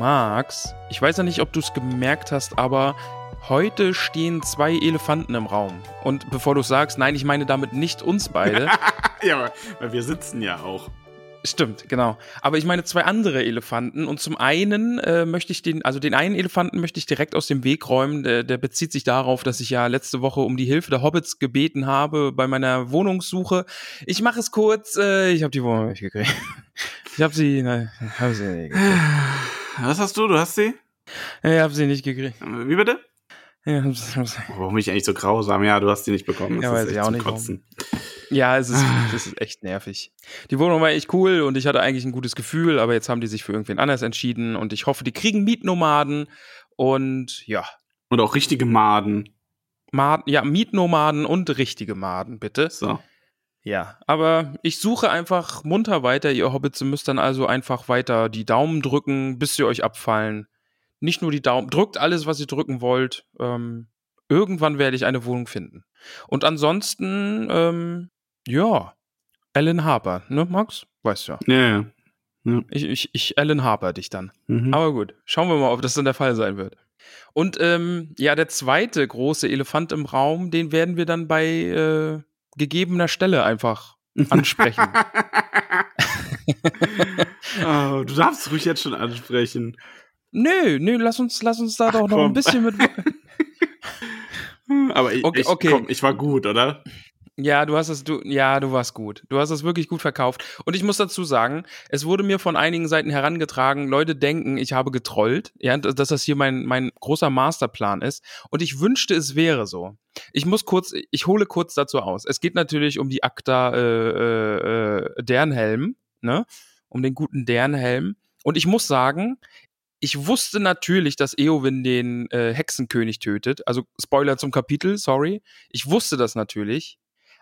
Max, ich weiß ja nicht, ob du es gemerkt hast, aber heute stehen zwei Elefanten im Raum. Und bevor du sagst, nein, ich meine damit nicht uns beide. ja, weil wir sitzen ja auch. Stimmt, genau. Aber ich meine zwei andere Elefanten. Und zum einen äh, möchte ich den, also den einen Elefanten möchte ich direkt aus dem Weg räumen. Der, der bezieht sich darauf, dass ich ja letzte Woche um die Hilfe der Hobbits gebeten habe bei meiner Wohnungssuche. Ich mache es kurz. Äh, ich habe die Wohnung nicht gekriegt. Ich habe sie, nein, habe sie nicht gekriegt. Was hast du? Du hast sie? Ich habe sie nicht gekriegt. Wie bitte? Ja. Warum bin ich eigentlich so grausam? Ja, du hast die nicht bekommen. Das Ja, weiß ich auch nicht, warum. Kotzen. Ja, es ist, das ist echt nervig. Die Wohnung war echt cool und ich hatte eigentlich ein gutes Gefühl, aber jetzt haben die sich für irgendwen anders entschieden und ich hoffe, die kriegen Mietnomaden und ja, Und auch richtige Maden. Maden, ja, Mietnomaden und richtige Maden, bitte. So. Ja, aber ich suche einfach munter weiter, ihr Hobbits. Ihr müsst dann also einfach weiter die Daumen drücken, bis sie euch abfallen. Nicht nur die Daumen, drückt alles, was ihr drücken wollt. Ähm, irgendwann werde ich eine Wohnung finden. Und ansonsten, ähm, ja, Alan Harper, ne, Max? Weißt du ja. Ja, ja. Ich, ich, ich Alan Harper dich dann. Mhm. Aber gut, schauen wir mal, ob das dann der Fall sein wird. Und ähm, ja, der zweite große Elefant im Raum, den werden wir dann bei äh, gegebener Stelle einfach ansprechen. oh, du darfst ruhig jetzt schon ansprechen. nö, nö, lass uns, lass uns da doch noch komm. ein bisschen mit. Aber ich, Okay, ich, okay. Komm, ich war gut, oder? Ja, du hast es, du, ja, du warst gut. Du hast es wirklich gut verkauft. Und ich muss dazu sagen, es wurde mir von einigen Seiten herangetragen, Leute denken, ich habe getrollt, ja, dass das hier mein, mein großer Masterplan ist. Und ich wünschte, es wäre so. Ich muss kurz, ich hole kurz dazu aus. Es geht natürlich um die Akta äh, äh, Dernhelm, ne? Um den guten Dernhelm. Und ich muss sagen, ich wusste natürlich, dass Eowyn den äh, Hexenkönig tötet. Also Spoiler zum Kapitel, sorry. Ich wusste das natürlich.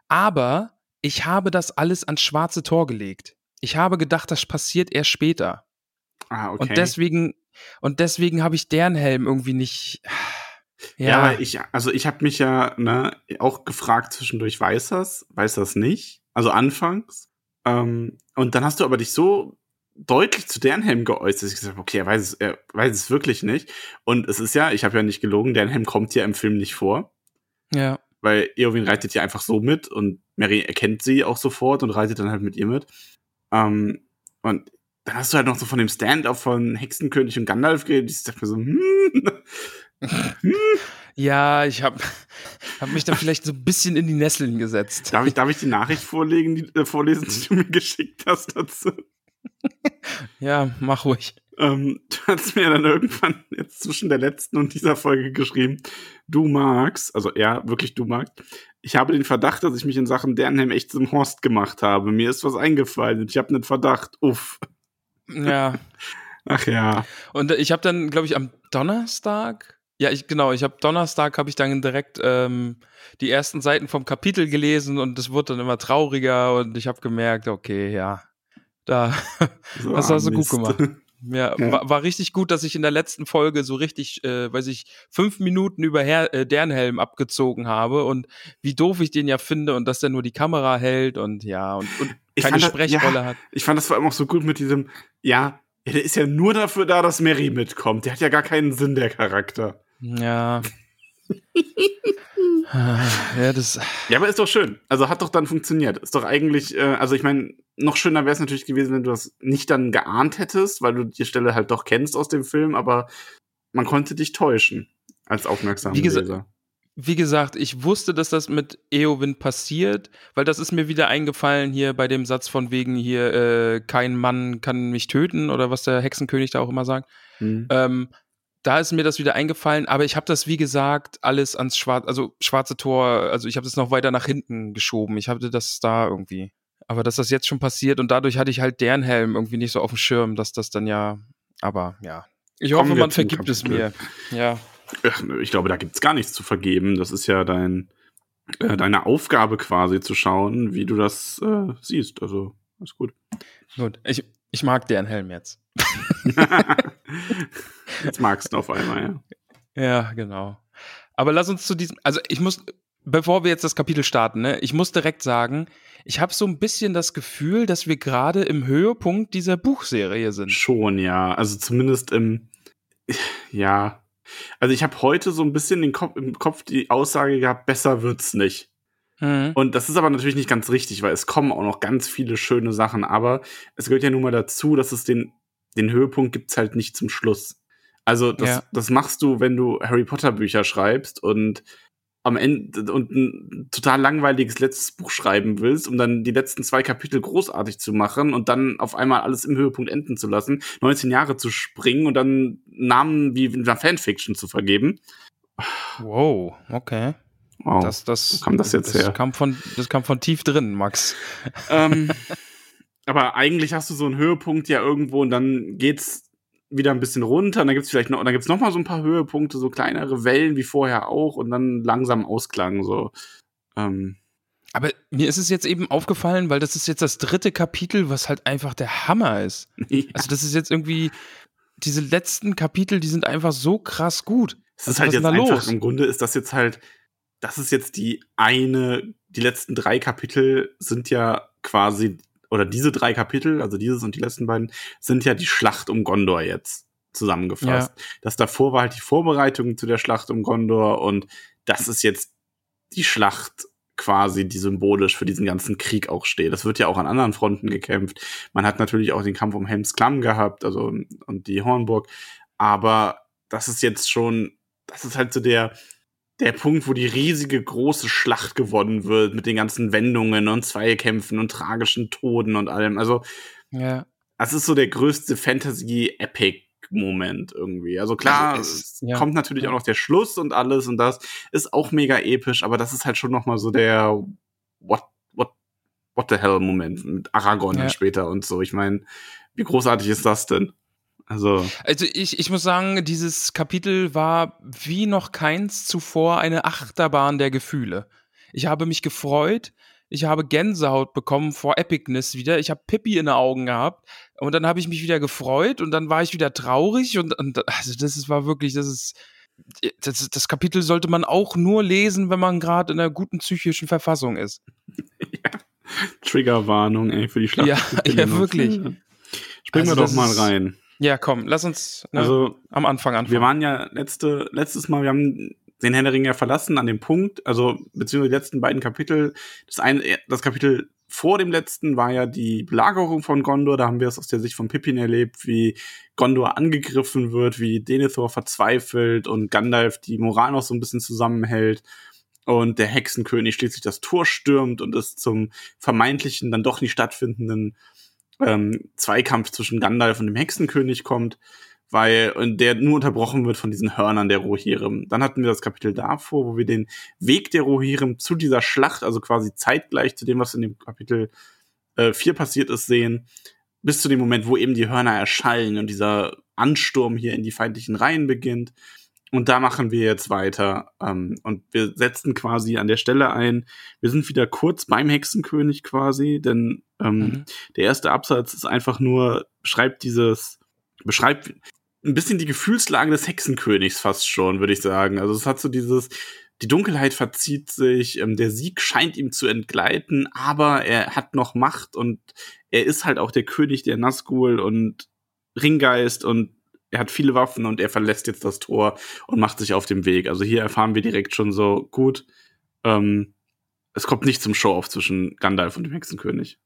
Aber ich habe das alles ans schwarze Tor gelegt. Ich habe gedacht, das passiert erst später. Ah, okay. Und deswegen, und deswegen habe ich deren Helm irgendwie nicht. ja, Ja, aber ich, also ich habe mich ja ne, auch gefragt zwischendurch, weiß das, weiß das nicht? Also anfangs. Ähm, und dann hast du aber dich so deutlich zu Dernhelm geäußert, dass ich gesagt habe, okay, er weiß es, er weiß es wirklich nicht. Und es ist ja, ich habe ja nicht gelogen, Dernhelm kommt ja im Film nicht vor. ja, weil Eowyn reitet ja einfach so mit und Mary erkennt sie auch sofort und reitet dann halt mit ihr mit. Ähm, und dann hast du halt noch so von dem Stand-up von Hexenkönig und Gandalf geredet. Ich dachte mir so, hm, ja, ich habe hab mich da vielleicht so ein bisschen in die Nesseln gesetzt. darf ich, darf ich die Nachricht vorlegen, die, äh, vorlesen, die du mir geschickt hast dazu? Ja, mach ruhig. Ähm, du hast mir dann irgendwann jetzt zwischen der letzten und dieser Folge geschrieben, du magst, also er, wirklich du magst, ich habe den Verdacht, dass ich mich in Sachen Dernhelm echt zum Horst gemacht habe. Mir ist was eingefallen und ich habe einen Verdacht. Uff. Ja. Ach ja. Und ich habe dann, glaube ich, am Donnerstag, ja, ich genau, ich habe Donnerstag habe ich dann direkt ähm, die ersten Seiten vom Kapitel gelesen und es wurde dann immer trauriger und ich habe gemerkt, okay, ja, da, So, das hast du ah, gut gemacht. Ja, Ja. War, war richtig gut, dass ich in der letzten Folge so richtig, äh, weiß ich, fünf Minuten über Her äh, Dernhelm abgezogen habe und wie doof ich den ja finde und dass der nur die Kamera hält und ja und, und keine das- Sprechrolle ja, hat. Ich fand das vor allem auch so gut mit diesem, ja, ja, der ist ja nur dafür da, dass Mary mitkommt. Der hat ja gar keinen Sinn, der Charakter. Ja. Ja, das. Ja, aber ist doch schön. Also hat doch dann funktioniert. Ist doch eigentlich, äh, also ich meine, noch schöner wäre es natürlich gewesen, wenn du das nicht dann geahnt hättest, weil du die Stelle halt doch kennst aus dem Film, aber man konnte dich täuschen als aufmerksamer Wie gesagt- Leser. wie gesagt, ich wusste, dass das mit Eowyn passiert, weil das ist mir wieder eingefallen hier bei dem Satz von wegen hier, äh, kein Mann kann mich töten oder was der Hexenkönig da auch immer sagt. Mhm. Ähm, da ist mir das wieder eingefallen, aber ich habe das, wie gesagt, alles ans Schwarze, also schwarze Tor, also ich habe das noch weiter nach hinten geschoben. Ich hatte das da irgendwie. Aber dass das jetzt schon passiert und dadurch hatte ich halt deren Helm irgendwie nicht so auf dem Schirm, dass das dann ja, aber ja. Ich hoffe, man vergibt es mir. Ja. Ich glaube, da gibt es gar nichts zu vergeben. Das ist ja dein, äh, deine Aufgabe quasi zu schauen, wie du das äh, siehst. Also, ist gut. Gut, ich, ich mag deren Helm jetzt. jetzt magst du auf einmal, ja. Ja, genau. Aber lass uns zu diesem, also ich muss, bevor wir jetzt das Kapitel starten, ne, ich muss direkt sagen, ich habe so ein bisschen das Gefühl, dass wir gerade im Höhepunkt dieser Buchserie sind. Schon, ja. Also zumindest im, ja, also ich habe heute so ein bisschen den Kopf, im Kopf die Aussage gehabt, besser wird's nicht. Mhm. Und das ist aber natürlich nicht ganz richtig, weil es kommen auch noch ganz viele schöne Sachen, aber es gehört ja nun mal dazu, dass es den, den Höhepunkt gibt's halt nicht zum Schluss. Also das, ja. das machst du, wenn du Harry Potter Bücher schreibst und am Ende und ein total langweiliges letztes Buch schreiben willst, um dann die letzten zwei Kapitel großartig zu machen und dann auf einmal alles im Höhepunkt enden zu lassen, 19 Jahre zu springen und dann Namen wie in einer Fanfiction zu vergeben. Wow, okay. Wow. Das, das, Wo kam das jetzt das her? Kam von, das kam von tief drin, Max. Ähm, aber eigentlich hast du so einen Höhepunkt ja irgendwo und dann geht's wieder ein bisschen runter, und dann gibt's vielleicht noch, dann gibt's noch mal so ein paar Höhepunkte, so kleinere Wellen wie vorher auch und dann langsam Ausklang so. Ähm. Aber mir ist es jetzt eben aufgefallen, weil das ist jetzt das dritte Kapitel, was halt einfach der Hammer ist. Ja. Also das ist jetzt irgendwie diese letzten Kapitel, die sind einfach so krass gut. Das ist also, halt jetzt einfach, los? im Grunde ist das jetzt halt, das ist jetzt die eine, die letzten drei Kapitel sind ja quasi oder diese drei Kapitel, also dieses und die letzten beiden, sind ja die Schlacht um Gondor jetzt zusammengefasst. Ja. Das davor war halt die Vorbereitung zu der Schlacht um Gondor und das ist jetzt die Schlacht quasi, die symbolisch für diesen ganzen Krieg auch steht. Das wird ja auch an anderen Fronten gekämpft. Man hat natürlich auch den Kampf um Helms Klamm gehabt, also und die Hornburg, aber das ist jetzt schon, das ist halt so der der Punkt, wo die riesige große Schlacht gewonnen wird mit den ganzen Wendungen und Zweikämpfen und tragischen Toden und allem. Also, ja. das ist so der größte Fantasy-Epic-Moment irgendwie. Also klar, also es, es ja. kommt natürlich ja. auch noch der Schluss und alles und das ist auch mega episch, aber das ist halt schon noch mal so der What, what, what the hell Moment mit Aragorn ja. später und so. Ich meine, wie großartig ist das denn? Also, also ich, ich muss sagen, dieses Kapitel war wie noch keins zuvor eine Achterbahn der Gefühle. Ich habe mich gefreut, ich habe Gänsehaut bekommen vor Epicness wieder. Ich habe Pippi in den Augen gehabt und dann habe ich mich wieder gefreut und dann war ich wieder traurig und, und also das ist, war wirklich, das ist das, das Kapitel sollte man auch nur lesen, wenn man gerade in einer guten psychischen Verfassung ist. Ja. Triggerwarnung, ey, für die Schlacht. Ja, ja wirklich. Springen also wir doch mal rein. Ja, komm, lass uns ne, also, am Anfang anfangen. Wir waren ja letzte, letztes Mal, wir haben den Herr der Ringe ja verlassen an dem Punkt, also beziehungsweise die letzten beiden Kapitel. Das eine, das Kapitel vor dem letzten war ja die Belagerung von Gondor. Da haben wir es aus der Sicht von Pippin erlebt, wie Gondor angegriffen wird, wie Denethor verzweifelt und Gandalf die Moral noch so ein bisschen zusammenhält und der Hexenkönig schließlich das Tor stürmt und es zum vermeintlichen, dann doch nicht stattfindenden ähm, Zweikampf zwischen Gandalf und dem Hexenkönig kommt, weil und der nur unterbrochen wird von diesen Hörnern der Rohirrim. Dann hatten wir das Kapitel davor, wo wir den Weg der Rohirrim zu dieser Schlacht, also quasi zeitgleich zu dem, was in dem Kapitel äh, 4 passiert ist, sehen, bis zu dem Moment, wo eben die Hörner erschallen und dieser Ansturm hier in die feindlichen Reihen beginnt. Und da machen wir jetzt weiter. Ähm, und wir setzen quasi an der Stelle ein. Wir sind wieder kurz beim Hexenkönig quasi, denn ähm, mhm. der erste Absatz ist einfach nur, beschreibt dieses, beschreibt ein bisschen die Gefühlslage des Hexenkönigs fast schon, würde ich sagen. Also es hat so dieses, die Dunkelheit verzieht sich, ähm, der Sieg scheint ihm zu entgleiten, aber er hat noch Macht und er ist halt auch der König der Nazgul und Ringgeist und er hat viele Waffen und er verlässt jetzt das Tor und macht sich auf den Weg. Also hier erfahren wir direkt schon so, gut, ähm, es kommt nicht zum Show-off zwischen Gandalf und dem Hexenkönig.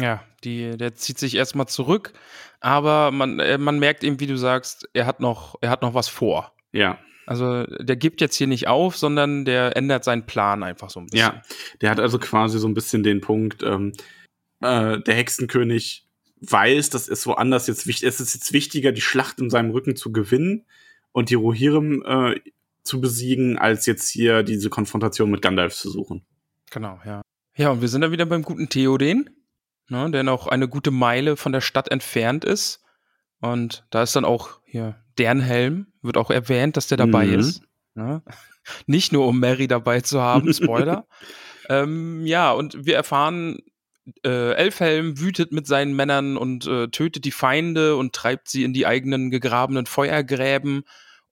Ja, die, der zieht sich erstmal zurück, aber man, äh, man merkt eben, wie du sagst, er hat noch, er hat noch was vor. Ja. Also der gibt jetzt hier nicht auf, sondern der ändert seinen Plan einfach so ein bisschen. Ja, der hat also quasi so ein bisschen den Punkt, ähm, äh, der Hexenkönig weiß, dass es woanders jetzt wichtig es ist jetzt wichtiger, die Schlacht in seinem Rücken zu gewinnen und die Rohirrim äh, zu besiegen, als jetzt hier diese Konfrontation mit Gandalf zu suchen. Genau, ja. Ja, und wir sind dann wieder beim guten Theoden, ne, der noch eine gute Meile von der Stadt entfernt ist. Und da ist dann auch hier Dernhelm, wird auch erwähnt, dass der dabei Mhm. ist. Ne? Nicht nur um Mary dabei zu haben, Spoiler. ähm, ja, und wir erfahren, äh, Elfhelm wütet mit seinen Männern und äh, tötet die Feinde und treibt sie in die eigenen gegrabenen Feuergräben.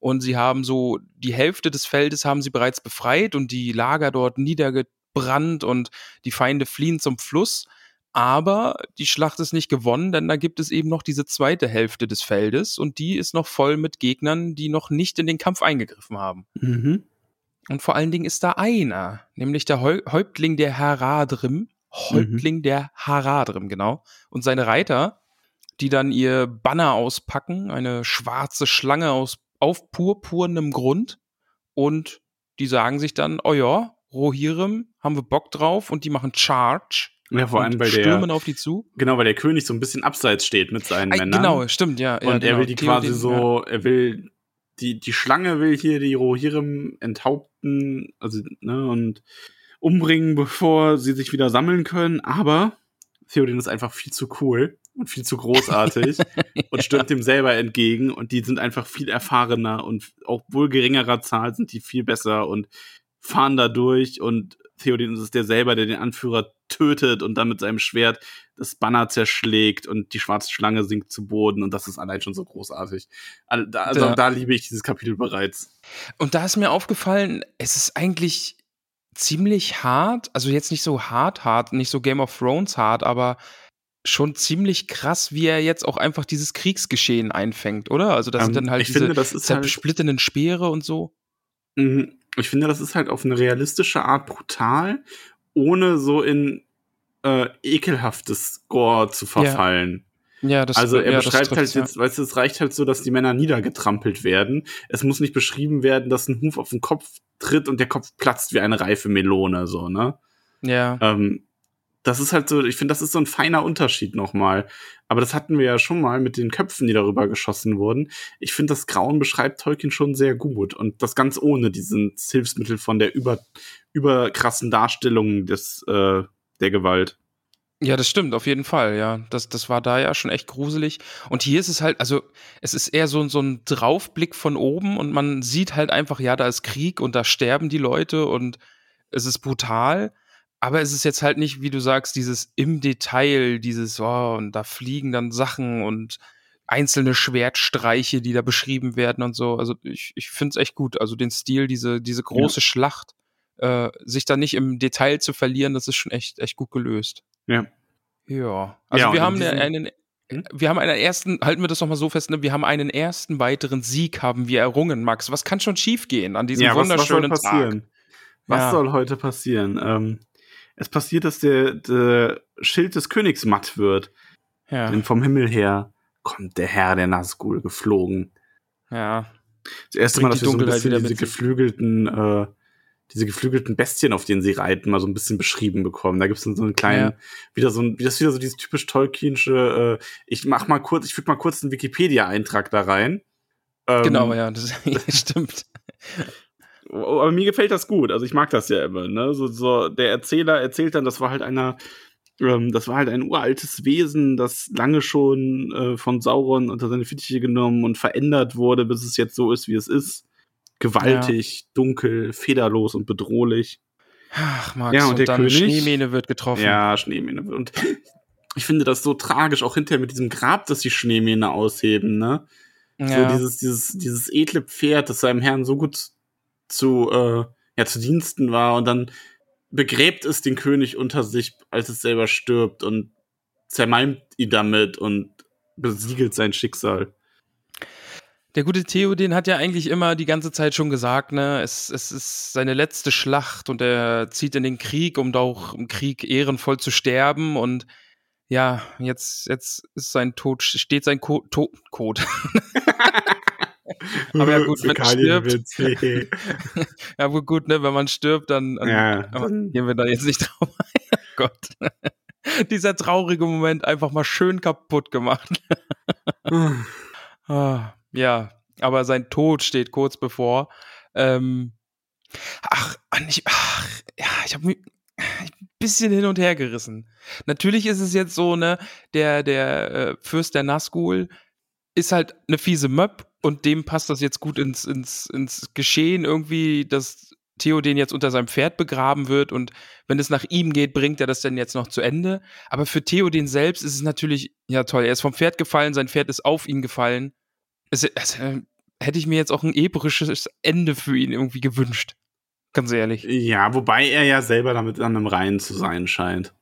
Und sie haben so die Hälfte des Feldes haben sie bereits befreit und die Lager dort niedergebrannt und die Feinde fliehen zum Fluss. Aber die Schlacht ist nicht gewonnen, denn da gibt es eben noch diese zweite Hälfte des Feldes und die ist noch voll mit Gegnern, die noch nicht in den Kampf eingegriffen haben. Mhm. Und vor allen Dingen ist da einer, nämlich der Häu Häuptling der Haradrim. Häuptling der Haradrim, genau. Und seine Reiter, die dann ihr Banner auspacken, eine schwarze Schlange aus auf purpurnem Grund. Und die sagen sich dann, oh ja, Rohirrim, haben wir Bock drauf und die machen Charge. Ja, vor allem, weil stürmen der, auf die zu. genau, weil der König so ein bisschen abseits steht mit seinen Ei, Männern. genau, stimmt, ja. ja Und er genau. will die quasi so, er will, die, die Schlange will hier die Rohirrim enthaupten, also, ne, und umbringen, bevor sie sich wieder sammeln können, aber Theoden ist einfach viel zu cool und viel zu großartig und stürmt dem selber entgegen und die sind einfach viel erfahrener und auch wohl geringerer Zahl sind die viel besser und fahren da durch und Theoden ist der selber, der den Anführer tötet und dann mit seinem Schwert das Banner zerschlägt und die schwarze Schlange sinkt zu Boden und das ist allein schon so großartig. Also da, also Ja. da liebe ich dieses Kapitel bereits. Und da ist mir aufgefallen, es ist eigentlich ziemlich hart, also jetzt nicht so hart hart, nicht so Game of Thrones hart, aber schon ziemlich krass, wie er jetzt auch einfach dieses Kriegsgeschehen einfängt, oder? Also das Ähm, sind dann halt diese ist halt, Speere und so. Mhm. ich finde, das ist halt auf eine realistische Art brutal, ohne so in äh, ekelhaftes Gore zu verfallen. Ja, das Also er ja, beschreibt halt trifft's, ja. jetzt, weißt du, es reicht halt so, dass die Männer niedergetrampelt werden. Es muss nicht beschrieben werden, dass ein Huf auf den Kopf tritt und der Kopf platzt wie eine reife Melone, so, ne? Ja, Ähm, das ist halt so, ich finde, das ist so ein feiner Unterschied nochmal. Aber das hatten wir ja schon mal mit den Köpfen, die darüber geschossen wurden. Ich finde, das Grauen beschreibt Tolkien schon sehr gut. Und das ganz ohne diesen Hilfsmittel von der über, überkrassen Darstellung des, äh, der Gewalt. Ja, das stimmt, auf jeden Fall, ja. Das, das war da ja schon echt gruselig. Und hier ist es halt, also es ist eher so, so ein Draufblick von oben und man sieht halt einfach, ja, da ist Krieg und da sterben die Leute und es ist brutal. Aber es ist jetzt halt nicht, wie du sagst, dieses im Detail, dieses, oh, und da fliegen dann Sachen und einzelne Schwertstreiche, die da beschrieben werden und so. Also ich, ich finde es echt gut. Also den Stil, diese, diese große Schlacht, äh, sich da nicht im Detail zu verlieren, das ist schon echt, echt gut gelöst. Ja. Ja. Also Ja, wir haben einen, Hm? wir haben einen ersten, halten wir das noch mal so fest, ne? wir haben einen ersten weiteren Sieg haben wir errungen, Max. Was kann schon schiefgehen an diesem ja, was, was soll wunderschönen passieren? Tag? Was Ja. soll heute passieren? Ähm, es passiert, dass der, der Schild des Königs matt wird. Ja, Denn vom Himmel her kommt der Herr der Nazgul geflogen. ja. Das erste Bringt Mal, dass wir so ein Dunkelheit bisschen wieder diese geflügelten, äh, diese geflügelten Bestien, auf denen sie reiten, mal so ein bisschen beschrieben bekommen. Da gibt es so einen kleinen, Ja. wieder so ein, das ist wieder so dieses typisch Tolkienische, äh, ich mach mal kurz, ich füge mal kurz einen Wikipedia-Eintrag da rein. Ähm, Genau, ja, das stimmt. Oh, Aber mir gefällt das gut. Also ich mag das ja immer. Ne? So, so der Erzähler erzählt dann, das war halt einer, ähm, das war halt ein uraltes Wesen, das lange schon äh, von Sauron unter seine Fittiche genommen und verändert wurde, bis es jetzt so ist, wie es ist. Gewaltig, dunkel, federlos und bedrohlich. Ach, Max, Ja, und und, der dann König? Schneemähne wird getroffen. Ja, Schneemähne. Und ich finde das so tragisch, auch hinterher mit diesem Grab, das die Schneemähne ausheben, ne? ja. So dieses, dieses, dieses edle Pferd, das seinem Herrn so gut zu, äh, ja, zu Diensten war und dann begräbt es den König unter sich, als es selber stirbt und zermalmt ihn damit und besiegelt sein Schicksal. Der gute Theoden hat ja eigentlich immer die ganze Zeit schon gesagt, ne, es, es ist seine letzte Schlacht und er zieht in den Krieg, um da auch im Krieg ehrenvoll zu sterben und ja, jetzt, jetzt ist sein Tod, steht sein Co to Code. Aber ja gut, wenn man stirbt. Ja, gut, ne, wenn man stirbt, dann, dann Ja, gehen wir da jetzt nicht drauf ein. Oh Gott. Dieser traurige Moment einfach mal schön kaputt gemacht. Ah, ja, aber sein Tod steht kurz bevor. Ähm, ach, ich, ach, ja, ich habe mich ein bisschen hin und her gerissen. Natürlich ist es jetzt so, ne, der, der äh, Fürst der Nazgul ist halt eine fiese Möb und dem passt das jetzt gut ins, ins, ins Geschehen irgendwie, dass Theo den jetzt unter seinem Pferd begraben wird und wenn es nach ihm geht, bringt er das denn jetzt noch zu Ende. Aber für Theo den selbst ist es natürlich, ja toll, er ist vom Pferd gefallen, sein Pferd ist auf ihn gefallen. Es, es, äh, hätte ich mir jetzt auch ein episches Ende für ihn irgendwie gewünscht. Ganz ehrlich. Ja, wobei er ja selber damit an einem Reihen zu sein scheint.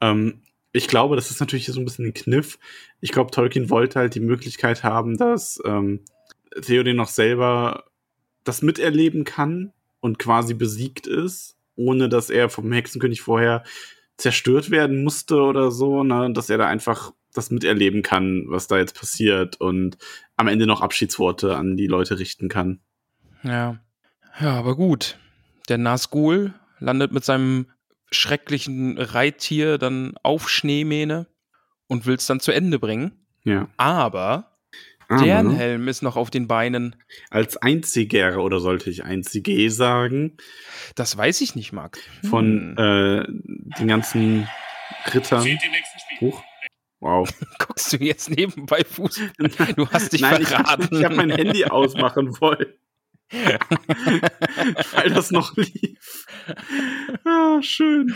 Ähm, ich glaube, das ist natürlich so ein bisschen ein Kniff. Ich glaube, Tolkien wollte halt die Möglichkeit haben, dass ähm, Theoden noch selber das miterleben kann und quasi besiegt ist, ohne dass er vom Hexenkönig vorher zerstört werden musste oder so, ne? dass er da einfach das miterleben kann, was da jetzt passiert und am Ende noch Abschiedsworte an die Leute richten kann. Ja. Ja, aber gut. Der Nazgul landet mit seinem schrecklichen Reittier dann auf Schneemähne und will es dann zu Ende bringen. Ja. Aber deren Helm ist noch auf den Beinen. als einziger oder sollte ich einzige sagen Das weiß ich nicht, Max. von Hm. äh, den ganzen Rittern. Huch. Wow. Guckst du jetzt nebenbei Fußball? Du hast dich Nein, ich, verraten. ich habe mein Handy ausmachen wollen, weil das noch lief. Ah, schön.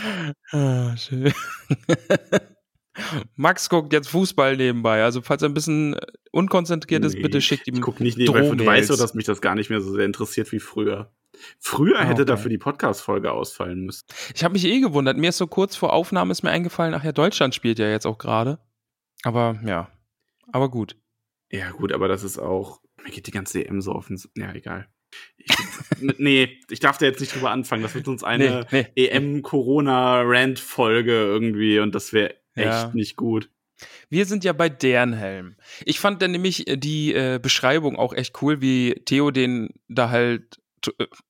Ah, schön. Max guckt jetzt Fußball nebenbei. Also, falls er ein bisschen unkonzentriert ist, Nee, bitte schickt ihm. Ich gucke nicht nebenbei. Du Drohmails. weißt doch, dass mich das gar nicht mehr so sehr interessiert wie früher. Früher Ah, hätte okay. dafür die Podcast-Folge ausfallen müssen. Ich habe mich eh gewundert. Mir ist so kurz vor Aufnahme ist mir eingefallen, ach ja, Deutschland spielt ja jetzt auch gerade. Aber ja. Aber gut. Ja, gut, aber das ist auch. Mir geht die ganze EM so offen. Ja, egal. Ich, nee, ich darf da jetzt nicht drüber anfangen. Das wird uns eine Nee, nee. EM-Corona-Rant-Folge irgendwie und das wäre echt Ja. nicht gut. Wir sind ja bei deren Helm. Ich fand dann nämlich äh, die äh, Beschreibung auch echt cool, wie Theo den da halt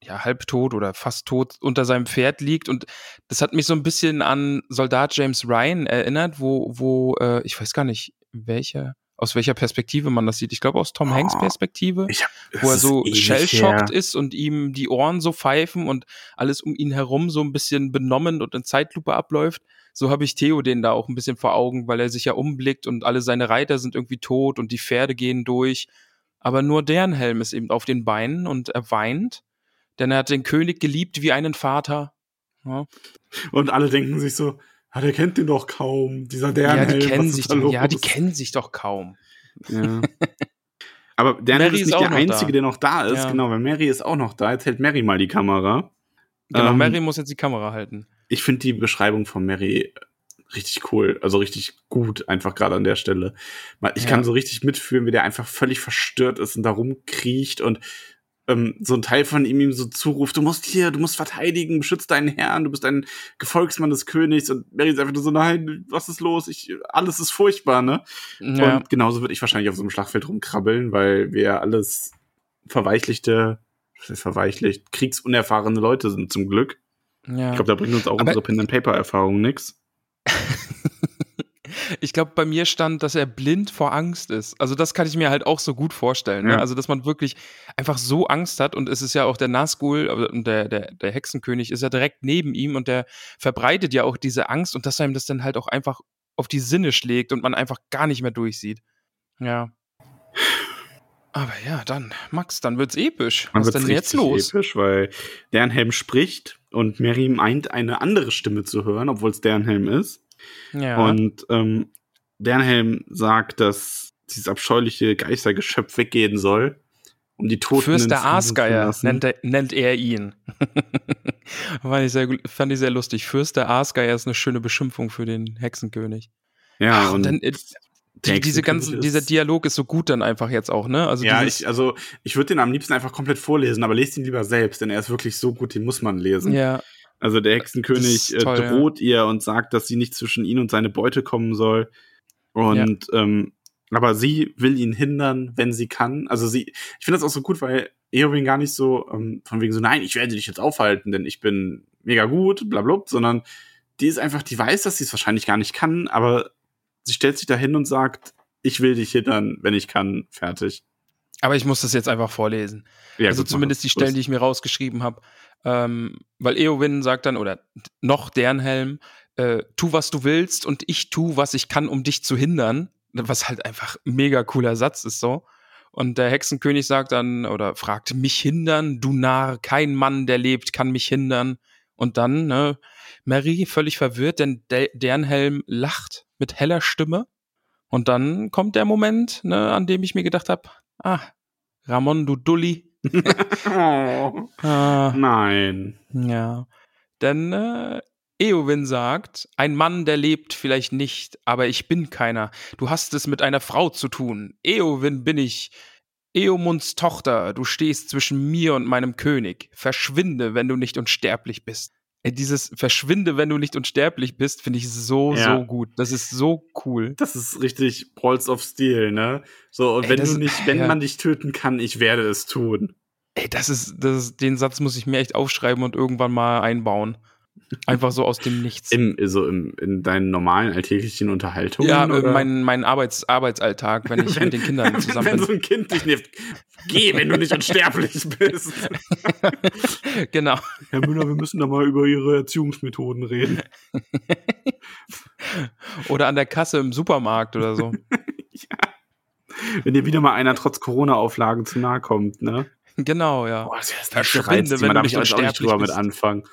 ja, halb tot oder fast tot unter seinem Pferd liegt. Und das hat mich so ein bisschen an Soldat James Ryan erinnert, wo, wo, äh, ich weiß gar nicht, welcher, aus welcher Perspektive man das sieht. Ich glaube aus Tom Hanks Oh, Perspektive. Ich hab, wo er so shellschockt ist und ihm die Ohren so pfeifen und alles um ihn herum so ein bisschen benommen und in Zeitlupe abläuft. So habe ich Theo den da auch ein bisschen vor Augen, weil er sich ja umblickt und alle seine Reiter sind irgendwie tot und die Pferde gehen durch. Aber nur deren Helm ist eben auf den Beinen und er weint, denn er hat den König geliebt wie einen Vater. Ja, Und alle denken sich so, ah, der kennt den doch kaum, dieser ja Dernhelm. die kennen sich, ist los? ja, die kennen sich doch kaum. Ja. Aber Dernhelm Mary ist ist nicht auch der Einzige, da. der noch da ist. Ja. Genau, weil Mary ist auch noch da. Jetzt hält Mary mal die Kamera. Genau, Ähm, Mary muss jetzt die Kamera halten. ich finde die Beschreibung von Mary richtig cool, also richtig gut, einfach gerade an der Stelle. Ich Ja. kann so richtig mitfühlen, wie der einfach völlig verstört ist und da rumkriecht und ähm, so ein Teil von ihm ihm so zuruft, du musst hier, du musst verteidigen, beschütz deinen Herrn, du bist ein Gefolgsmann des Königs und Mary ist einfach nur so, nein, was ist los? Ich, alles ist furchtbar, ne? Ja, Und genauso würde ich wahrscheinlich auf so einem Schlachtfeld rumkrabbeln, weil wir alles verweichlichte, verweichlicht, kriegsunerfahrene Leute sind zum Glück. ja. Ich glaube, da bringt uns auch Aber- unsere Pen-and-Paper-Erfahrung nix. Ich glaube, bei mir stand, dass er blind vor Angst ist. Also das kann ich mir halt auch so gut vorstellen. Ne? Ja. Also dass man wirklich einfach so Angst hat und es ist ja auch der Nazgul und der, der, der Hexenkönig ist ja direkt neben ihm und der verbreitet ja auch diese Angst und dass einem das dann halt auch einfach auf die Sinne schlägt und man einfach gar nicht mehr durchsieht. Ja. Aber ja, dann, Max, dann wird's episch. Man Was ist denn jetzt los? Episch, weil Dernhelm spricht und Mary meint, eine andere Stimme zu hören, obwohl es Dernhelm ist. Ja. Und ähm, Dernhelm sagt, dass dieses abscheuliche Geistergeschöpf weggehen soll, um die Toten Fürst in der Frieden zu Aasgeier nennt er, nennt er ihn. fand, ich sehr, fand ich sehr lustig. Fürst der Aasgeier ist eine schöne Beschimpfung für den Hexenkönig. Ja, Ach, und dann, äh, Die, diese ganzen, dieser Dialog ist so gut dann einfach jetzt auch, ne? Also ja, ich, also ich würde den am liebsten einfach komplett vorlesen, aber lest ihn lieber selbst, denn er ist wirklich so gut, den muss man lesen. ja, Also der Hexenkönig äh, toll, ja. droht ihr und sagt, dass sie nicht zwischen ihn und seine Beute kommen soll. Und ähm, aber sie will ihn hindern, wenn sie kann. Also sie, ich finde das auch so gut, weil Eowyn gar nicht so ähm, von wegen so, nein, ich werde dich jetzt aufhalten, denn ich bin mega gut, bla bla, sondern die ist einfach, die weiß, dass sie es wahrscheinlich gar nicht kann, aber sie stellt sich da hin und sagt, ich will dich hindern, wenn ich kann, fertig. Aber ich muss das jetzt einfach vorlesen. Ja, also gut, zumindest die. Stellen, die ich mir rausgeschrieben habe. Ähm, weil Eowyn sagt dann, oder noch deren Helm, äh, tu, was du willst und ich tu, was ich kann, um dich zu hindern. Was halt einfach ein mega cooler Satz ist so. Und der Hexenkönig sagt dann, oder fragt, mich hindern, du Narr, kein Mann, der lebt, kann mich hindern. Und dann, ne, Mary völlig verwirrt, denn de deren Helm lacht mit heller Stimme. Und dann kommt der Moment, ne, an dem ich mir gedacht habe, ah, Ramon, du Dulli. Oh, Ah, nein. ja. Denn äh, Eowyn sagt, ein Mann, der lebt vielleicht nicht, aber ich bin keiner. Du hast es mit einer Frau zu tun. Eowyn bin ich. Eomunds Tochter, du stehst zwischen mir und meinem König. Verschwinde, wenn du nicht unsterblich bist. Ey, dieses Verschwinde, wenn du nicht unsterblich bist, finde ich so, Ja. so gut. Das ist so cool. Das ist richtig Balls of Steel, ne? So, und Ey, wenn das- du nicht, wenn ja. man dich töten kann, ich werde es tun. Ey, das ist, das ist, den Satz muss ich mir echt aufschreiben und irgendwann mal einbauen. Einfach so aus dem Nichts. Im, so im, in deinen normalen alltäglichen Unterhaltungen. ja, oder? mein, mein Arbeits, Arbeitsalltag, wenn ich Wenn- mit den Kindern zusammen wenn bin. so ein Kind dich nimmt, geh, wenn du nicht unsterblich bist. genau. Herr Müller, wir müssen da mal über Ihre Erziehungsmethoden reden. Oder an der Kasse im Supermarkt oder so. Wenn dir wieder mal einer trotz Corona-Auflagen zu nahe kommt, ne? genau, ja. Boah, das ist Verschwinde, wenn du darf nicht ich jetzt auch nicht unsterblich drüber mit anfangen.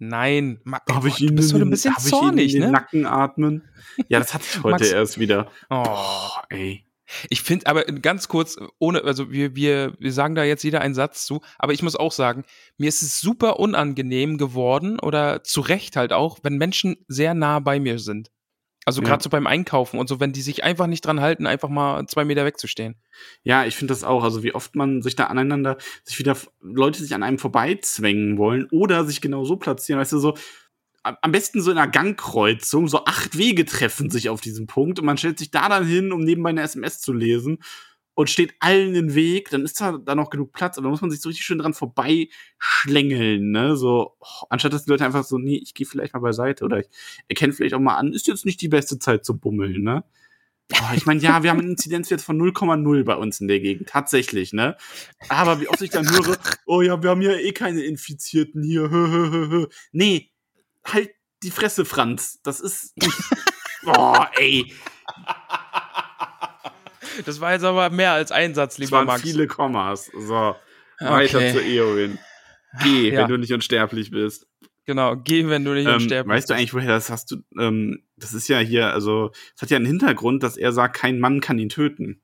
Nein. Darf ich du bist heute ein bisschen darf ich zornig, in den ne? Nacken atmen? Ja, das hatte ich heute Max- erst wieder. Oh. Boah, ey. Ich finde aber ganz kurz, ohne, also wir, wir, wir sagen da jetzt jeder einen Satz zu, aber ich muss auch sagen, mir ist es super unangenehm geworden oder zu Recht halt auch, wenn Menschen sehr nah bei mir sind. Also Ja. gerade so beim Einkaufen und so, wenn die sich einfach nicht dran halten, einfach mal zwei Meter wegzustehen. Ja, ich finde das auch. Also wie oft man sich da aneinander, sich wieder Leute sich an einem vorbeizwängen wollen oder sich genau so platzieren, weißt du, so am am besten so in einer Gangkreuzung, so acht Wege treffen sich auf diesem Punkt und man stellt sich da dann hin, um nebenbei eine SMS zu lesen und steht allen den Weg, dann ist da, da noch genug Platz, aber da muss man sich so richtig schön dran vorbeischlängeln, ne, so, oh, anstatt dass die Leute einfach so, nee, ich gehe vielleicht mal beiseite oder ich erkenne vielleicht auch mal an, ist jetzt nicht die beste Zeit zu bummeln, ne. Oh, ich meine, ja, wir haben einen Inzidenzwert von 0,0 bei uns in der Gegend, tatsächlich, ne? Aber wie oft ich dann höre, oh ja, wir haben ja eh keine Infizierten hier. hö, hö, hö, hö. Nee, halt die Fresse, Franz. Das ist. Boah, ey. Das war jetzt aber mehr als ein Satz, lieber waren Max. viele Kommas. So, weiter Okay. zu Eowyn. Geh, Ja. wenn du nicht unsterblich bist. Genau, geh, wenn du nicht Ähm, unsterblich weißt du eigentlich, woher das hast du? Ähm, das ist ja hier, also, es hat ja einen Hintergrund, dass er sagt, kein Mann kann ihn töten.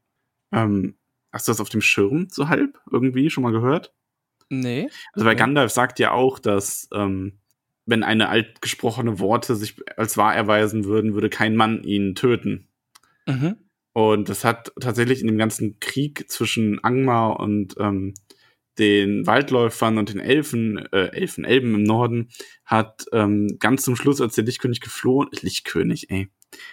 Ähm, hast du das auf dem Schirm so halb irgendwie schon mal gehört? Nee. Also, weil Nee. Gandalf sagt ja auch, dass ähm, wenn eine altgesprochene Worte sich als wahr erweisen würden, würde kein Mann ihn töten. Mhm. Und das hat tatsächlich in dem ganzen Krieg zwischen Angmar und ähm, den Waldläufern und den Elfen, äh, Elfen, Elben im Norden, hat ähm, ganz zum Schluss, als der Lichtkönig geflohen, Lichtkönig, ey,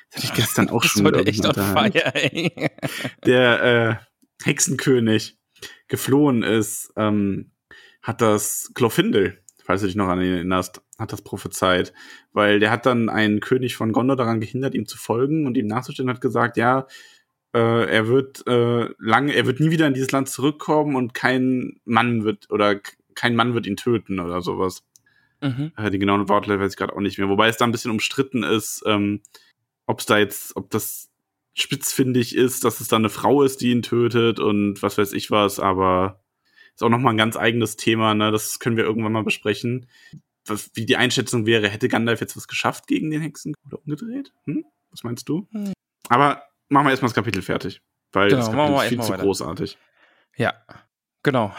das hatte ich gestern auch Das schon mit echt on irgendjemandem fire, ey. der äh, Hexenkönig geflohen ist, ähm, hat das Glorfindel, falls du dich noch an ihn erinnerst, hat das prophezeit. Weil der hat dann einen König von Gondor daran gehindert, ihm zu folgen und ihm nachzustellen, hat gesagt, ja, äh, er wird äh, lange, er wird nie wieder in dieses Land zurückkommen und kein Mann wird oder kein Mann wird ihn töten oder sowas. Mhm. Äh, die genauen Wortlaut weiß ich gerade auch nicht mehr. Wobei es da ein bisschen umstritten ist, ähm, ob es da jetzt, ob das spitzfindig ist, dass es da eine Frau ist, die ihn tötet und was weiß ich was, aber ist auch nochmal ein ganz eigenes Thema, ne? Das können wir irgendwann mal besprechen. Was, wie die Einschätzung wäre, hätte Gandalf jetzt was geschafft gegen den Hexen oder umgedreht? Hm? Was meinst du? Hm. Aber machen wir erstmal das Kapitel fertig. Weil Genau, das Kapitel ist viel zu weiter. großartig. Ja, genau.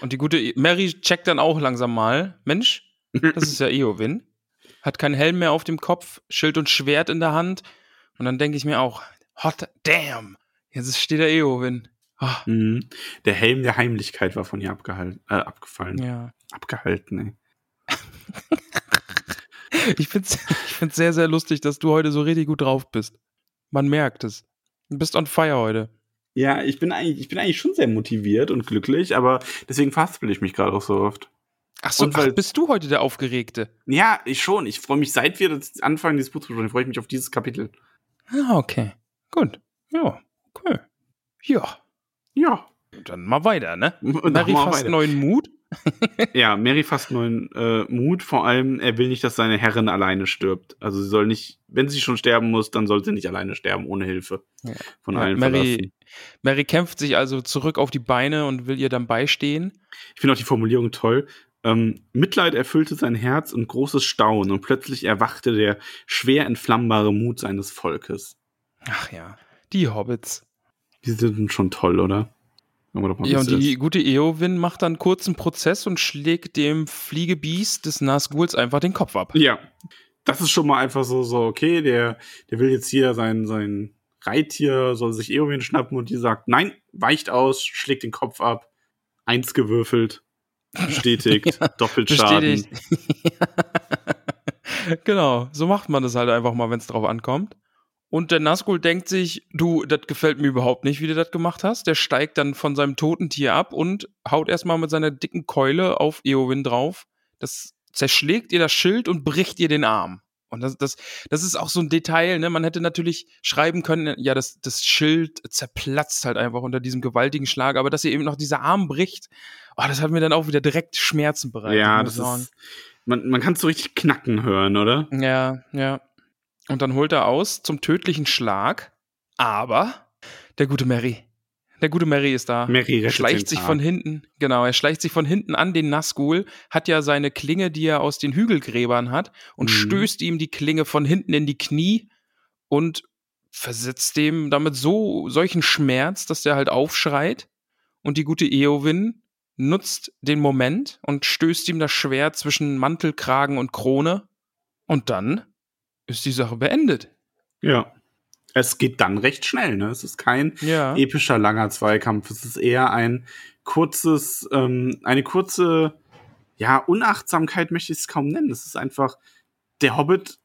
Und die gute Mary checkt dann auch langsam mal. Mensch, das ist ja Eowyn. Hat keinen Helm mehr auf dem Kopf, Schild und Schwert in der Hand. Und dann denke ich mir auch, hot damn, jetzt steht der Eowyn. Mhm. Der Helm der Heimlichkeit war von ihr abgehalten, äh, abgefallen. ja. Abgehalten, ey. Ich find's, ich find's sehr, sehr lustig, dass du heute so richtig gut drauf bist. Man merkt es. Du bist on fire heute. Ja, ich bin eigentlich, ich bin eigentlich schon sehr motiviert und glücklich, aber deswegen verhaspel ich mich gerade auch so oft. Ach so, Und weil- ach, bist du heute der Aufgeregte? Ja, ich schon. Ich freue mich, seit wir das anfangen, dieses Buch zu sprechen, freue ich mich auf dieses Kapitel. Ah, okay. Gut. Ja, okay. Ja, Ja. dann mal weiter, ne? Und wir fasst weiter. neuen Mut. Ja, Mary fasst neuen äh, Mut. Vor allem, er will nicht, dass seine Herrin alleine stirbt. Also sie soll nicht, wenn sie schon sterben muss, dann soll sie nicht alleine sterben, ohne Hilfe Ja. von Ja, allen Mary, verlassen. Mary kämpft sich also zurück auf die Beine und will ihr dann beistehen. Ich finde auch die Formulierung toll. Ähm, Mitleid erfüllte sein Herz und großes Staunen und plötzlich erwachte der schwer entflammbare Mut seines Volkes. Ach ja, die Hobbits. Die sind schon toll, oder? Ja, und die ist. gute Eowyn macht dann kurz einen Prozess und schlägt dem Fliegebiest des Nazguls einfach den Kopf ab. Ja, das ist schon mal einfach so, so okay, der, der will jetzt hier sein, sein Reittier, soll sich Eowyn schnappen und die sagt, nein, weicht aus, schlägt den Kopf ab, eins gewürfelt, bestätigt, doppelt Schaden. Bestätigt. genau, so macht man das halt einfach mal, wenn es drauf ankommt. Und der Nazgul denkt sich, du, das gefällt mir überhaupt nicht, wie du das gemacht hast. Der steigt dann von seinem toten Tier ab und haut erstmal mit seiner dicken Keule auf Eowyn drauf. Das zerschlägt ihr das Schild und bricht ihr den Arm. Und das, das, das ist auch so ein Detail, ne? Man hätte natürlich schreiben können, ja, das, das Schild zerplatzt halt einfach unter diesem gewaltigen Schlag, aber dass ihr eben noch dieser Arm bricht, oh, das hat mir dann auch wieder direkt Schmerzen bereitet. Ja, das sagen. ist, man, man kann es so richtig knacken hören, oder? Ja, ja. Und dann holt er aus zum tödlichen Schlag. Aber der gute Mary. Der gute Mary ist da. Mary rettet schleicht sich von hinten, genau, er schleicht sich von hinten an den Nazgul, hat ja seine Klinge, die er aus den Hügelgräbern hat, und Mhm. stößt ihm die Klinge von hinten in die Knie und versetzt dem damit so solchen Schmerz, dass der halt aufschreit. Und die gute Eowyn nutzt den Moment und stößt ihm das Schwert zwischen Mantelkragen und Krone. Und dann ist die Sache beendet. Ja. Es geht dann recht schnell, ne? Es ist kein Ja. epischer langer Zweikampf. Es ist eher ein kurzes, ähm, eine kurze, ja, Unachtsamkeit möchte ich es kaum nennen. Es ist einfach, der Hobbit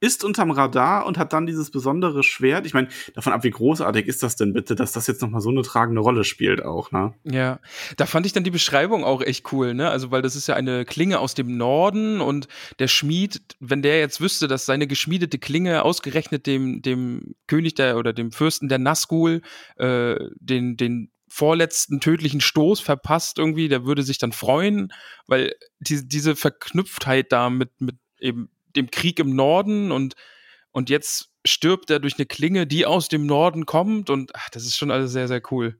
ist unterm Radar und hat dann dieses besondere Schwert. Ich meine, davon ab, wie großartig ist das denn bitte, dass das jetzt nochmal so eine tragende Rolle spielt auch, ne? Ja, da fand ich dann die Beschreibung auch echt cool, ne? Also, weil das ist ja eine Klinge aus dem Norden und der Schmied, wenn der jetzt wüsste, dass seine geschmiedete Klinge ausgerechnet dem, dem König der oder dem Fürsten der Nazgul äh, den, den vorletzten tödlichen Stoß verpasst irgendwie, der würde sich dann freuen, weil die, diese Verknüpftheit da mit, mit eben dem Krieg im Norden und, und jetzt stirbt er durch eine Klinge, die aus dem Norden kommt und ach, das ist schon alles sehr, sehr cool.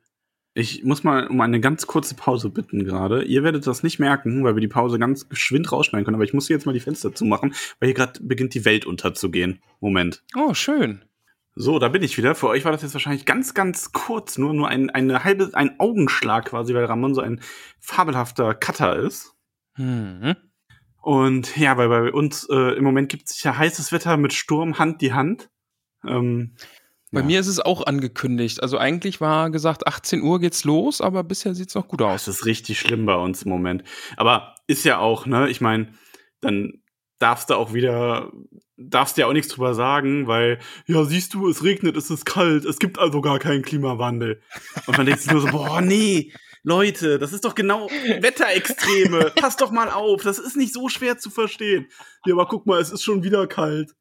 Ich muss mal um eine ganz kurze Pause bitten gerade. Ihr werdet das nicht merken, weil wir die Pause ganz geschwind rausschneiden können, aber ich muss hier jetzt mal die Fenster zumachen, weil hier gerade beginnt die Welt unterzugehen. Moment. Oh, schön. So, da bin ich wieder. Für euch war das jetzt wahrscheinlich ganz, ganz kurz, nur, nur ein, eine halbe, ein Augenschlag quasi, weil Ramon so ein fabelhafter Cutter ist. Mhm. Und ja, weil bei uns äh, im Moment gibt es ja heißes Wetter mit Sturm Hand die Hand. Ähm, Bei ja. mir ist es auch angekündigt. Also eigentlich war gesagt, 18 Uhr geht's los, aber bisher sieht's noch gut Das aus. ist richtig schlimm bei uns im Moment. Aber ist ja auch, ne? Ich meine, dann darfst du auch wieder, darfst du ja auch nichts drüber sagen, weil, ja, siehst du, es regnet, es ist kalt, es gibt also gar keinen Klimawandel. Und man denkt sich nur so, boah, nee, Leute, das ist doch genau Wetterextreme. Passt doch mal auf, das ist nicht so schwer zu verstehen. Ja, aber guck mal, es ist schon wieder kalt.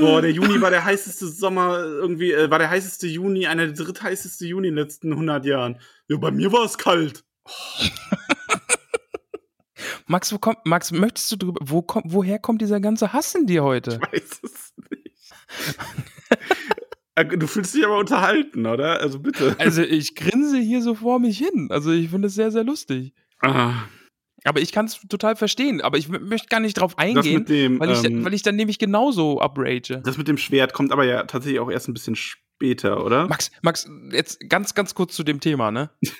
Boah, der Juni war der heißeste Sommer irgendwie, äh, war der heißeste Juni, einer der drittheißeste Juni in den letzten 100 Jahren. Ja, bei mir war es kalt. Max, wo kommt, Max, möchtest du drüber, wo kommt, woher kommt dieser ganze Hass in dir heute? Ich weiß es nicht. Äh, du fühlst dich aber unterhalten, oder? Also bitte. Also ich grinse hier so vor mich hin. Also ich finde es sehr, sehr lustig. Ah, Aber ich kann es total verstehen. Aber ich möchte gar nicht drauf das eingehen, mit dem, weil, ich, ähm, weil ich dann nämlich genauso uprage. das mit dem Schwert kommt aber ja tatsächlich auch erst ein bisschen später, oder? Max, Max, jetzt ganz, ganz kurz zu dem Thema, ne?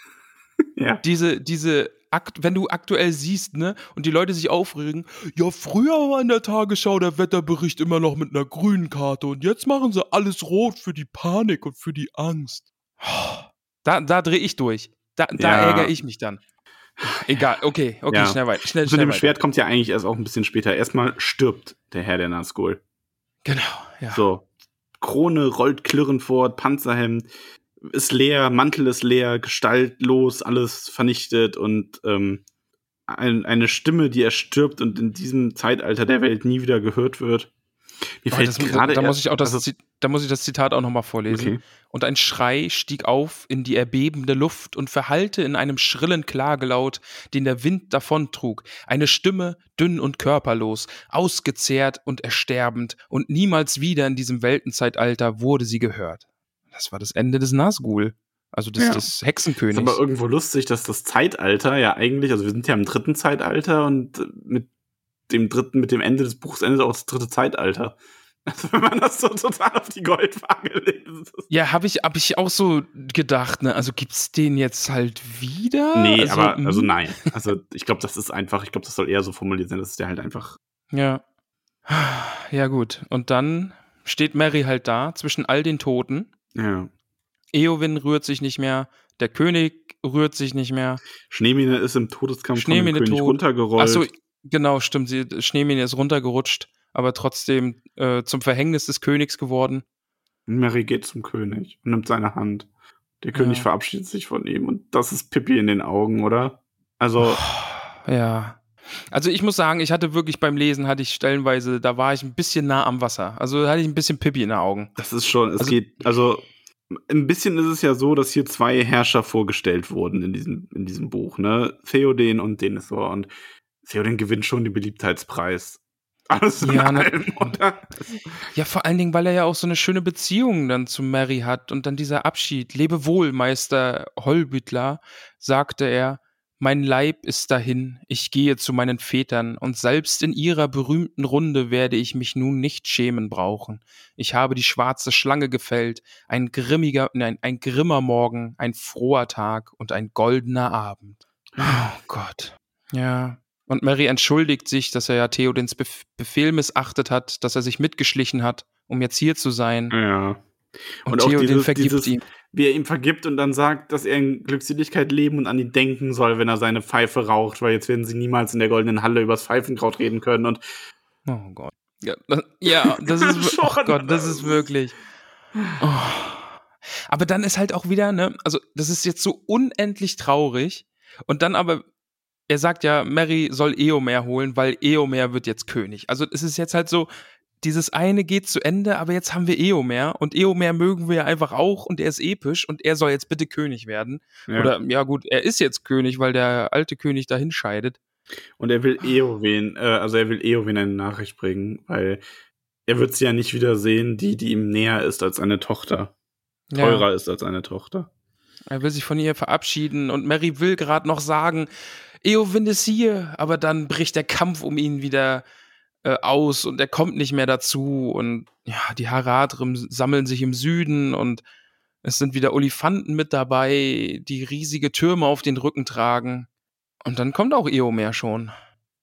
Ja. diese, diese, akt wenn du aktuell siehst, ne, und die Leute sich aufregen, ja, früher war in der Tagesschau der Wetterbericht immer noch mit einer grünen Karte und jetzt machen sie alles rot für die Panik und für die Angst. Da, da drehe ich durch. Da, da Ja. ärgere ich mich dann. Egal, okay, okay, Ja. schnell weiter. Schnell, Zu schnell dem weiter. Schwert kommt ja eigentlich erst auch ein bisschen später. Erstmal stirbt der Herr der Nazgul. Genau, ja. So. Krone rollt klirrend fort, Panzerhemd ist leer, Mantel ist leer, gestaltlos, alles vernichtet und ähm, ein, eine Stimme, die erstirbt und in diesem Zeitalter der Welt nie wieder gehört wird. Mir oh, fällt gerade da, muss ich auch das, also, da muss ich das Zitat auch nochmal vorlesen. Okay. Und ein Schrei stieg auf in die erbebende Luft und verhallte in einem schrillen Klagelaut, den der Wind davontrug. Eine Stimme, dünn und körperlos, ausgezehrt und ersterbend, und niemals wieder in diesem Weltenzeitalter wurde sie gehört. Das war das Ende des Nazgul. Also des, ja. des Hexenkönigs. Ist aber irgendwo lustig, dass das Zeitalter ja eigentlich, also wir sind ja im dritten Zeitalter und mit dem dritten, mit dem Ende des Buchs endet auch das dritte Zeitalter. Also wenn man das so total auf die Goldwaage legt. Ja, habe ich, hab ich auch so gedacht, ne? Also gibt's den jetzt halt wieder? Nee, also, aber, also hm? nein. Also ich glaube, das ist einfach, ich glaube, das soll eher so formuliert sein, dass der halt einfach. Ja. Ja, gut. Und dann steht Mary halt da zwischen all den Toten. Ja. Eowyn rührt sich nicht mehr, der König rührt sich nicht mehr. Schneemine ist im Todeskampf Schneemine von dem König tot. runtergerollt. Achso, genau, stimmt. Sie, Schneemine ist runtergerutscht, aber trotzdem äh, zum Verhängnis des Königs geworden. Mary geht zum König und nimmt seine Hand. Der König ja. verabschiedet sich von ihm und das ist Pippi in den Augen, oder? Also. Oh, ja. Also ich muss sagen, ich hatte wirklich beim Lesen, hatte ich stellenweise, da war ich ein bisschen nah am Wasser. Also hatte ich ein bisschen Pippi in den Augen. Das ist schon, es also, geht, also ein bisschen ist es ja so, dass hier zwei Herrscher vorgestellt wurden in diesem, in diesem Buch, ne? Theoden und Denethor. Und Theoden gewinnt schon den Beliebtheitspreis. Alles in ja, allem, oder? Ja, vor allen Dingen, weil er ja auch so eine schöne Beziehung dann zu Mary hat und dann dieser Abschied. Lebe wohl, Meister Hollbütler, sagte er. Mein Leib ist dahin, ich gehe zu meinen Vätern, und selbst in ihrer berühmten Runde werde ich mich nun nicht schämen brauchen. Ich habe die schwarze Schlange gefällt, ein grimmiger, nein, ein grimmer Morgen, ein froher Tag und ein goldener Abend. Oh Gott. Ja. Und Mary entschuldigt sich, dass er ja Theodens Befehl missachtet hat, dass er sich mitgeschlichen hat, um jetzt hier zu sein. Ja. Und, und Theoden dieses, vergibt dieses, ihm wie er ihm vergibt und dann sagt, dass er in Glückseligkeit leben und an ihn denken soll, wenn er seine Pfeife raucht, weil jetzt werden sie niemals in der goldenen Halle übers Pfeifenkraut reden können und Oh Gott. Ja, das, ja, das ist oh Gott, das ist wirklich. Oh. Aber dann ist halt auch wieder, ne, also das ist jetzt so unendlich traurig und dann aber er sagt ja, Mary soll Eomer holen, weil Eomer wird jetzt König. Also es ist jetzt halt so, dieses eine geht zu Ende, aber jetzt haben wir Eomer und Eomer mögen wir ja einfach auch und er ist episch und er soll jetzt bitte König werden. Ja. Oder ja gut, er ist jetzt König, weil der alte König dahin scheidet. Und er will Eowyn, äh, also er will Eowyn eine Nachricht bringen, weil er wird sie ja nicht wieder sehen, die, die ihm näher ist als eine Tochter. Teurer ja. ist als eine Tochter. Er will sich von ihr verabschieden und Mary will gerade noch sagen, Eowyn ist hier, aber dann bricht der Kampf um ihn wieder äh, aus und er kommt nicht mehr dazu und ja, die Haradrim sammeln sich im Süden und es sind wieder Olifanten mit dabei, die riesige Türme auf den Rücken tragen. Und dann kommt auch Eomer schon.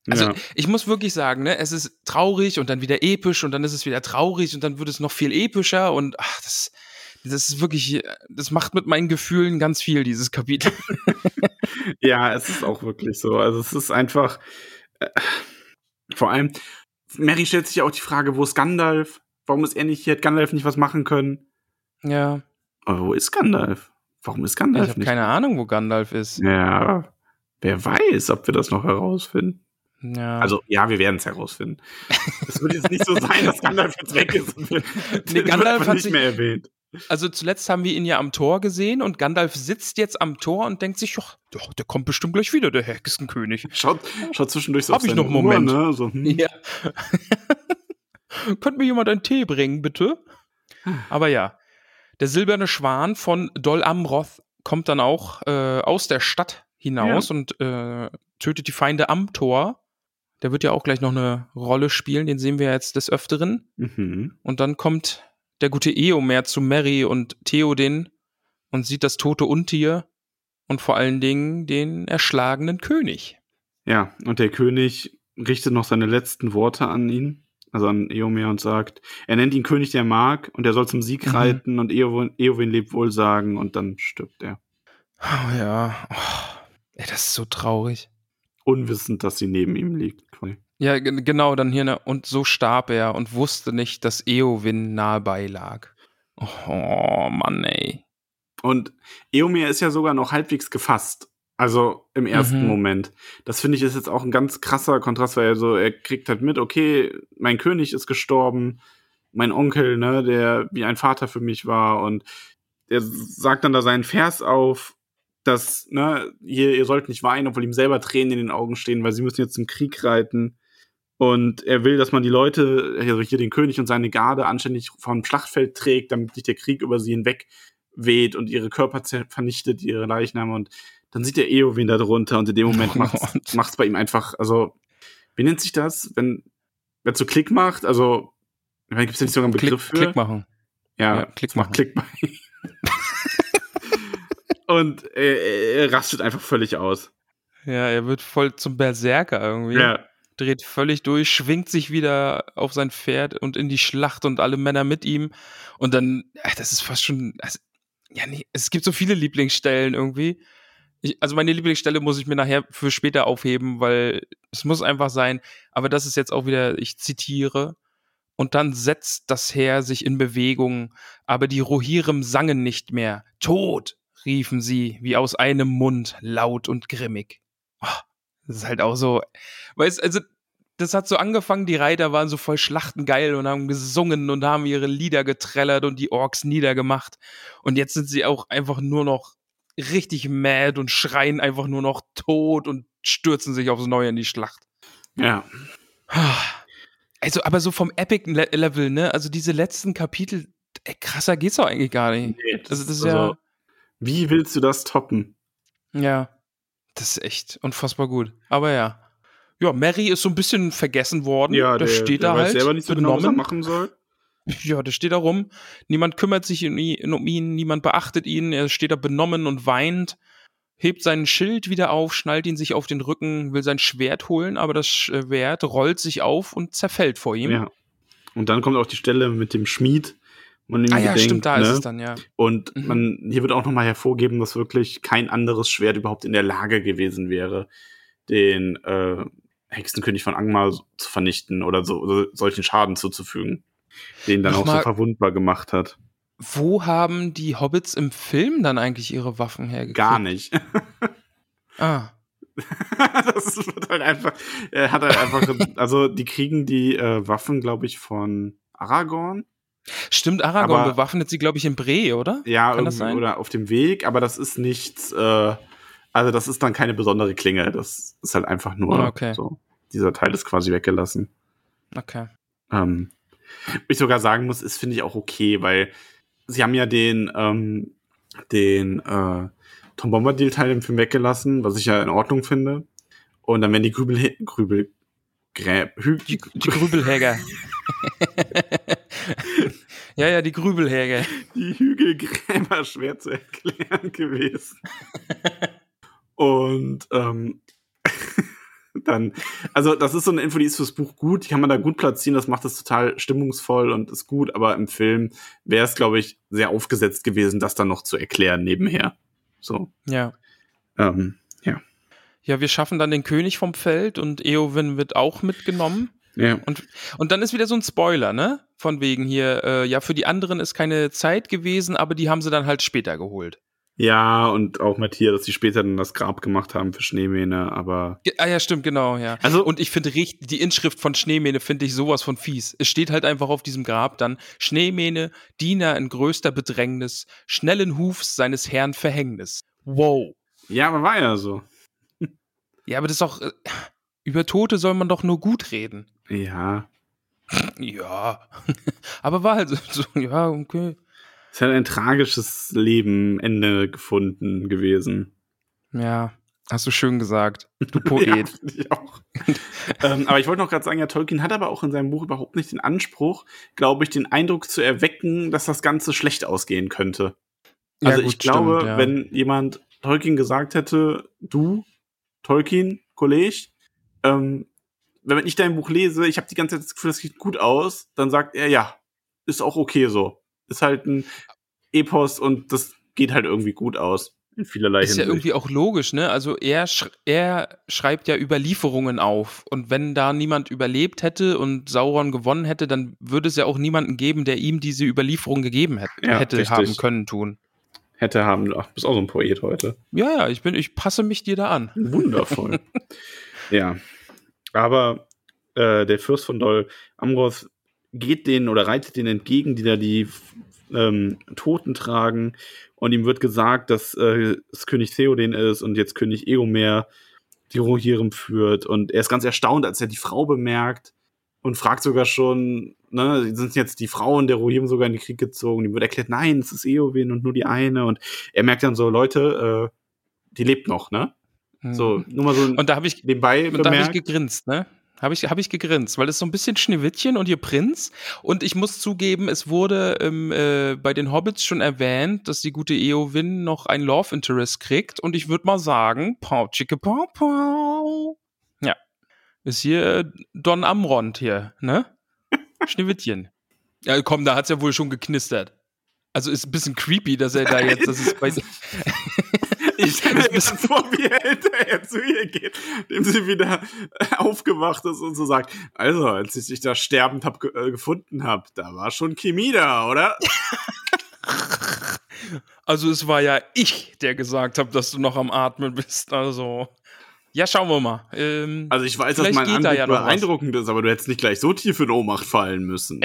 Also ja. ich muss wirklich sagen, ne, es ist traurig und dann wieder episch und dann ist es wieder traurig und dann wird es noch viel epischer und ach, das, das ist wirklich, das macht mit meinen Gefühlen ganz viel, dieses Kapitel. ja, es ist auch wirklich so. Also es ist einfach, äh, vor allem, Mary stellt sich ja auch die Frage, wo ist Gandalf? Warum ist er nicht hier? Hat Gandalf nicht was machen können? Ja. Aber wo ist Gandalf? Warum ist Gandalf ich nicht? Ich habe keine Ahnung, wo Gandalf ist. Ja, wer weiß, ob wir das noch herausfinden. Ja. Also, ja, wir werden es herausfinden. Es wird jetzt nicht so sein, dass Gandalf jetzt weg ist und wir, nee, Gandalf hat nicht mehr erwähnt. Also zuletzt haben wir ihn ja am Tor gesehen und Gandalf sitzt jetzt am Tor und denkt sich, ach, der kommt bestimmt gleich wieder, der Hexenkönig. Schaut, schaut zwischendurch so Hab ich noch einen Moment. ne? so, hm. Ja. Könnte mir jemand einen Tee bringen, bitte? Aber ja, der silberne Schwan von Dol Amroth kommt dann auch äh, aus der Stadt hinaus ja. und äh, tötet die Feinde am Tor. Der wird ja auch gleich noch eine Rolle spielen, den sehen wir jetzt des Öfteren. Mhm. Und dann kommt der gute Eomer zu Mary und Theoden und sieht das tote Untier und vor allen Dingen den erschlagenen König. Ja, und der König richtet noch seine letzten Worte an ihn, also an Eomer und sagt, er nennt ihn König der Mark und er soll zum Sieg mhm. reiten und Eowyn, Eowyn lebt wohl sagen und dann stirbt er. Oh ja, oh, ey, das ist so traurig. Unwissend, dass sie neben ihm liegt. Ja, genau, dann hier, ne, und so starb er und wusste nicht, dass Eowyn nahe bei lag. Oh, Mann, ey. Und Eomer ist ja sogar noch halbwegs gefasst. Also im ersten mhm. Moment. Das finde ich ist jetzt auch ein ganz krasser Kontrast, weil er so, er kriegt halt mit, okay, mein König ist gestorben, mein Onkel, ne, der wie ein Vater für mich war und er sagt dann da seinen Vers auf, dass, ne, hier, ihr sollt nicht weinen, obwohl ihm selber Tränen in den Augen stehen, weil sie müssen jetzt zum Krieg reiten. Und er will, dass man die Leute, also hier den König und seine Garde anständig vom Schlachtfeld trägt, damit nicht der Krieg über sie hinweg weht und ihre Körper vernichtet, ihre Leichname. Und dann sieht der Eowyn da drunter und in dem Moment oh macht es bei ihm einfach, also, wie nennt sich das? Wenn, wenn so Klick macht, also, gibt es ja nicht sogar einen Begriff Klick, für? Klick machen. Ja, ja Klick machen. Klick bei Und er, er rastet einfach völlig aus. Ja, er wird voll zum Berserker irgendwie. Ja dreht völlig durch, schwingt sich wieder auf sein Pferd und in die Schlacht und alle Männer mit ihm. Und dann, ach, das ist fast schon, also, ja, nee, es gibt so viele Lieblingsstellen irgendwie. Ich, also meine Lieblingsstelle muss ich mir nachher für später aufheben, weil es muss einfach sein. Aber das ist jetzt auch wieder, ich zitiere. Und dann setzt das Heer sich in Bewegung, aber die Rohirrim sangen nicht mehr. Tod, riefen sie, wie aus einem Mund, laut und grimmig. Oh, das ist halt auch so, weißt, also, das hat so angefangen, die Reiter waren so voll schlachtengeil und haben gesungen und haben ihre Lieder getrellert und die Orks niedergemacht. Und jetzt sind sie auch einfach nur noch richtig mad und schreien einfach nur noch tot und stürzen sich aufs Neue in die Schlacht. Ja. Also, aber so vom Epic-Level, ne? Also diese letzten Kapitel, ey, krasser geht's doch eigentlich gar nicht. Nee, das, also, das ist also, ja. Wie willst du das toppen? Ja. Das ist echt unfassbar gut. Aber ja. Ja, Mary ist so ein bisschen vergessen worden. Ja, der, der steht der da weiß halt. selber nicht so genau, was er machen soll. Ja, der steht da rum. Niemand kümmert sich um ihn, niemand beachtet ihn. Er steht da benommen und weint, hebt sein Schild wieder auf, schnallt ihn sich auf den Rücken, will sein Schwert holen, aber das Schwert rollt sich auf und zerfällt vor ihm. Ja. Und dann kommt auch die Stelle mit dem Schmied, man ah ja, stimmt, da ne? ist es dann, ja. Und mhm. man, hier wird auch nochmal hervorgeben, dass wirklich kein anderes Schwert überhaupt in der Lage gewesen wäre, den äh, Hexenkönig von Angmar zu vernichten oder so oder solchen Schaden zuzufügen, den dann Nochmal, auch so verwundbar gemacht hat. Wo haben die Hobbits im Film dann eigentlich ihre Waffen hergekriegt? Gar nicht. ah. das wird halt einfach, er hat halt einfach, also die kriegen die äh, Waffen, glaube ich, von Aragorn Stimmt, Aragorn aber, bewaffnet sie, glaube ich, in Bre, oder? Ja, Kann das sein? oder auf dem Weg, aber das ist nichts, äh, also das ist dann keine besondere Klinge. Das ist halt einfach nur okay. so. Dieser Teil ist quasi weggelassen. Okay. Ähm, ich sogar sagen muss, ist, finde ich, auch okay, weil sie haben ja den, ähm, den äh, Tom Bombadil-Teil im Film weggelassen, was ich ja in Ordnung finde. Und dann werden die Grübel, Grübel, Grä, Hü die, die Grübelhäger. ja, ja, die Grübelhäge. Die Hügelgräber schwer zu erklären gewesen. Und ähm, dann, also das ist so eine Info, die ist fürs Buch gut, die kann man da gut platzieren, das macht es total stimmungsvoll und ist gut, aber im Film wäre es, glaube ich, sehr aufgesetzt gewesen, das dann noch zu erklären nebenher. So. Ja. Ähm, ja. Ja, wir schaffen dann den König vom Feld und Eowyn wird auch mitgenommen. Ja. Und, und dann ist wieder so ein Spoiler, ne? Von wegen hier, äh, ja, für die anderen ist keine Zeit gewesen, aber die haben sie dann halt später geholt. Ja, und auch mit hier, dass sie später dann das Grab gemacht haben für Schneemähne, aber. Ja, ah ja, stimmt, genau, ja. Also, und ich finde die Inschrift von Schneemähne finde ich sowas von fies. Es steht halt einfach auf diesem Grab dann Schneemähne, Diener in größter Bedrängnis, schnellen Hufs seines Herrn Verhängnis. Wow. Ja, aber war ja so. Ja, aber das ist doch. Äh, über Tote soll man doch nur gut reden. Ja. Ja. Aber war halt so, ja, okay. Es hat ein tragisches Leben, Ende gefunden gewesen. Ja, hast du schön gesagt. Du Poet. ja, ich auch. ähm, aber ich wollte noch gerade sagen, ja, Tolkien hat aber auch in seinem Buch überhaupt nicht den Anspruch, glaube ich, den Eindruck zu erwecken, dass das Ganze schlecht ausgehen könnte. Also ja, gut, ich glaube, stimmt, ja. wenn jemand Tolkien gesagt hätte, du, Tolkien, Kollege, ähm, wenn ich dein Buch lese, ich habe die ganze Zeit das Gefühl, das sieht gut aus, dann sagt er, ja, ist auch okay so. Ist halt ein Epos und das geht halt irgendwie gut aus. In vielerlei Ist ja Hinsicht. irgendwie auch logisch, ne? Also er, sch er schreibt ja Überlieferungen auf. Und wenn da niemand überlebt hätte und Sauron gewonnen hätte, dann würde es ja auch niemanden geben, der ihm diese Überlieferung gegeben hätte, Ja, hätte richtig. haben können tun. Hätte haben. Ach, bist auch so ein Poet heute. Ja, ja, ich bin, ich passe mich dir da an. Wundervoll. ja. Aber äh, der Fürst von Dol Amroth geht denen oder reitet denen entgegen, die da die ähm, Toten tragen. Und ihm wird gesagt, dass äh, es König Theoden ist und jetzt König Eomer die Rohirrim führt. Und er ist ganz erstaunt, als er die Frau bemerkt und fragt sogar schon, ne, sind jetzt die Frauen der Rohirrim sogar in den Krieg gezogen? Ihm wird erklärt, nein, es ist Eowyn und nur die eine. Und er merkt dann so, Leute, äh, die lebt noch, ne? So, nur mal so. Und da habe ich, nebenbei und da habe ich gegrinst, ne? Habe ich, hab ich gegrinst, weil es so ein bisschen Schneewittchen und ihr Prinz. Und ich muss zugeben, es wurde ähm, äh, bei den Hobbits schon erwähnt, dass die gute Eowyn noch ein Love Interest kriegt. Und ich würde mal sagen, pau, chicke, pau, pau. Ja. Ist hier äh, Don Amrond hier, ne? Schneewittchen. Ja, komm, da hat's ja wohl schon geknistert. Also ist ein bisschen creepy, dass er da jetzt, das ist bei, Ich stelle mir jetzt vor, wie er hinterher zu ihr geht, dem sie wieder aufgewacht ist und so sagt, also, als ich dich da sterbend hab, äh, gefunden habe, da war schon Chemie da, oder? Also es war ja ich, der gesagt habe, dass du noch am Atmen bist. Also ja, schauen wir mal. Ähm, Also ich weiß, dass mein geht da Anblick ja noch was. beeindruckend ist, aber du hättest nicht gleich so tief in Ohnmacht fallen müssen.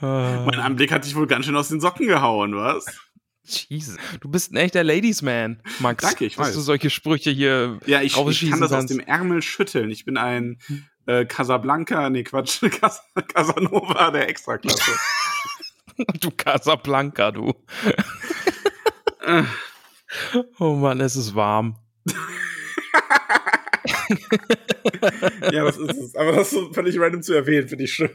mein Anblick hat dich wohl ganz schön aus den Socken gehauen, was? Jesus. Du bist ein echter Ladies Man, Max. Danke, ich dass weiß. du solche Sprüche hier Ja, ich, ich kann das aus kannst. dem Ärmel schütteln. Ich bin ein äh, Casablanca, nee, Quatsch, Cas Casanova der Extraklasse. Du Casablanca, du. Oh Mann, es ist warm. Ja, das ist es. Aber das so völlig random zu erwähnen, finde ich schön.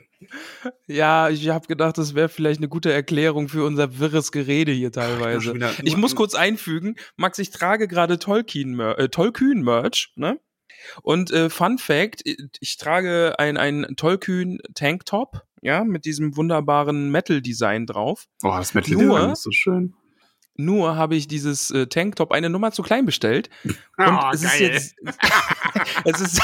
Ja, ich habe gedacht, das wäre vielleicht eine gute Erklärung für unser wirres Gerede hier teilweise. Ich nur muss kurz einfügen, Max, ich trage gerade Tolkien-Mer- äh, ne? Und äh, Fun Fact, ich trage ein, ein Tollkühn-Tanktop, ja, mit diesem wunderbaren Metal-Design drauf. Oh, das Metal Nur- Design ist so schön. Nur habe ich dieses äh, Tanktop eine Nummer zu klein bestellt. Und Oh, es ist geil. jetzt, es ist,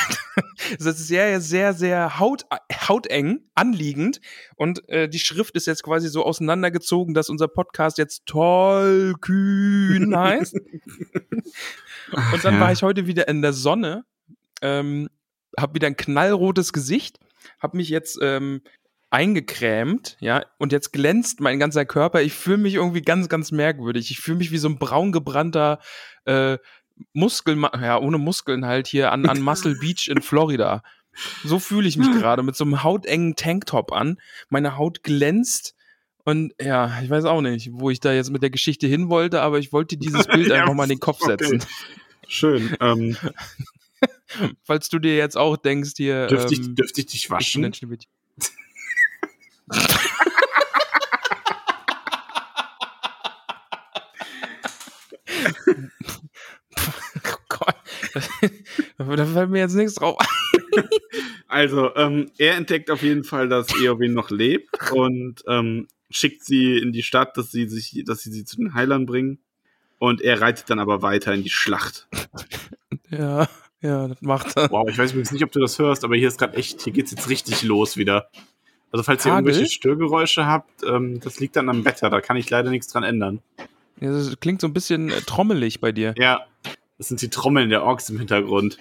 es ist sehr, sehr, sehr haut, hauteng, anliegend. Und äh, die Schrift ist jetzt quasi so auseinandergezogen, dass unser Podcast jetzt Tollkühn heißt. Und dann ja. war ich heute wieder in der Sonne, ähm, habe wieder ein knallrotes Gesicht, habe mich jetzt ähm, eingecremt, ja, und jetzt glänzt mein ganzer Körper. Ich fühle mich irgendwie ganz, ganz merkwürdig. Ich fühle mich wie so ein braun gebrannter äh, Muskel, ja, ohne Muskeln halt hier an, an Muscle Beach in Florida. So fühle ich mich gerade mit so einem hautengen Tanktop an. Meine Haut glänzt. Und ja, ich weiß auch nicht, wo ich da jetzt mit der Geschichte hin wollte, aber ich wollte dieses Bild Ja, einfach mal in den Kopf okay. setzen. Schön. Ähm, Falls du dir jetzt auch denkst, hier. dürfte, ich, ähm, dürfte ich dich waschen? Oh Gott. da fällt mir jetzt nichts drauf. ein. Also, ähm, er entdeckt auf jeden Fall, dass Eowyn noch lebt und ähm, schickt sie in die Stadt, dass sie sich, dass sie sie zu den Heilern bringen. Und er reitet dann aber weiter in die Schlacht. Ja, ja, das macht er. Wow, ich weiß übrigens nicht, ob du das hörst, aber hier ist gerade echt, hier geht's jetzt richtig los wieder. Also falls ihr Hagel? irgendwelche Störgeräusche habt, ähm, das liegt dann am Wetter, da kann ich leider nichts dran ändern. Ja, Das klingt so ein bisschen äh, trommelig bei dir. Ja, das sind die Trommeln der Orks im Hintergrund.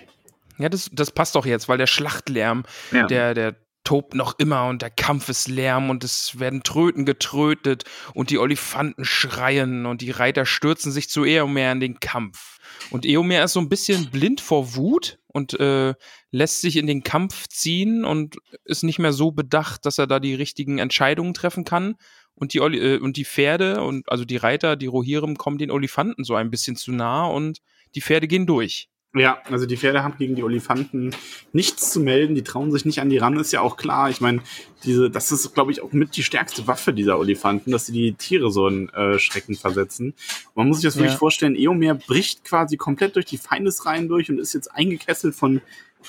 Ja, das, das passt doch jetzt, weil der Schlachtlärm, Ja. der, der tobt noch immer und der Kampf ist Lärm und es werden Tröten getrötet und die Olifanten schreien und die Reiter stürzen sich zu Eomer in den Kampf. Und Eomer ist so ein bisschen blind vor Wut und äh, lässt sich in den Kampf ziehen und ist nicht mehr so bedacht, dass er da die richtigen Entscheidungen treffen kann. Und die, Oli äh, und die Pferde und also die Reiter, die Rohirrim, kommen den Olifanten so ein bisschen zu nah und die Pferde gehen durch. Ja, also die Pferde haben gegen die Olifanten nichts zu melden, die trauen sich nicht an die ran, ist ja auch klar. Ich meine, diese, das ist, glaube ich, auch mit die stärkste Waffe dieser Olifanten, dass sie die Tiere so in äh, Schrecken versetzen. Man muss sich das wirklich Ja. vorstellen, Eomer bricht quasi komplett durch die Feindesreihen durch und ist jetzt eingekesselt von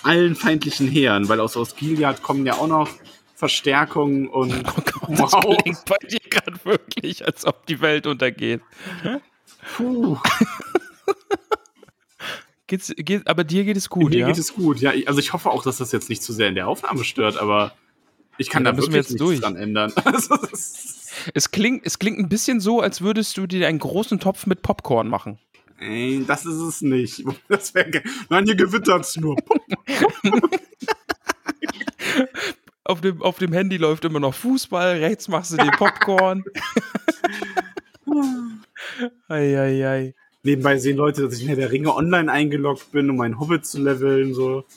allen feindlichen Heeren, weil aus, aus Gilead kommen ja auch noch Verstärkungen und Oh Gott, das wow. klingt bei dir gerade Wirklich, als ob die Welt untergeht. Puh. Geht's, geht, aber dir geht es gut, Mir ja? geht es gut, ja. Also ich hoffe auch, dass das jetzt nicht zu sehr in der Aufnahme stört, aber ich kann Ja, da wir wirklich jetzt nichts durch. dran ändern. Es, klingt, es klingt ein bisschen so, als würdest du dir einen großen Topf mit Popcorn machen. Ey, das ist es nicht. Das wär, Nein, hier gewittert's nur. Auf dem, auf dem Handy läuft immer noch Fußball, rechts machst du den Popcorn. Eieiei. Nebenbei sehen Leute, dass ich in der Ringe online eingeloggt bin, um meinen Hobbit zu leveln. So.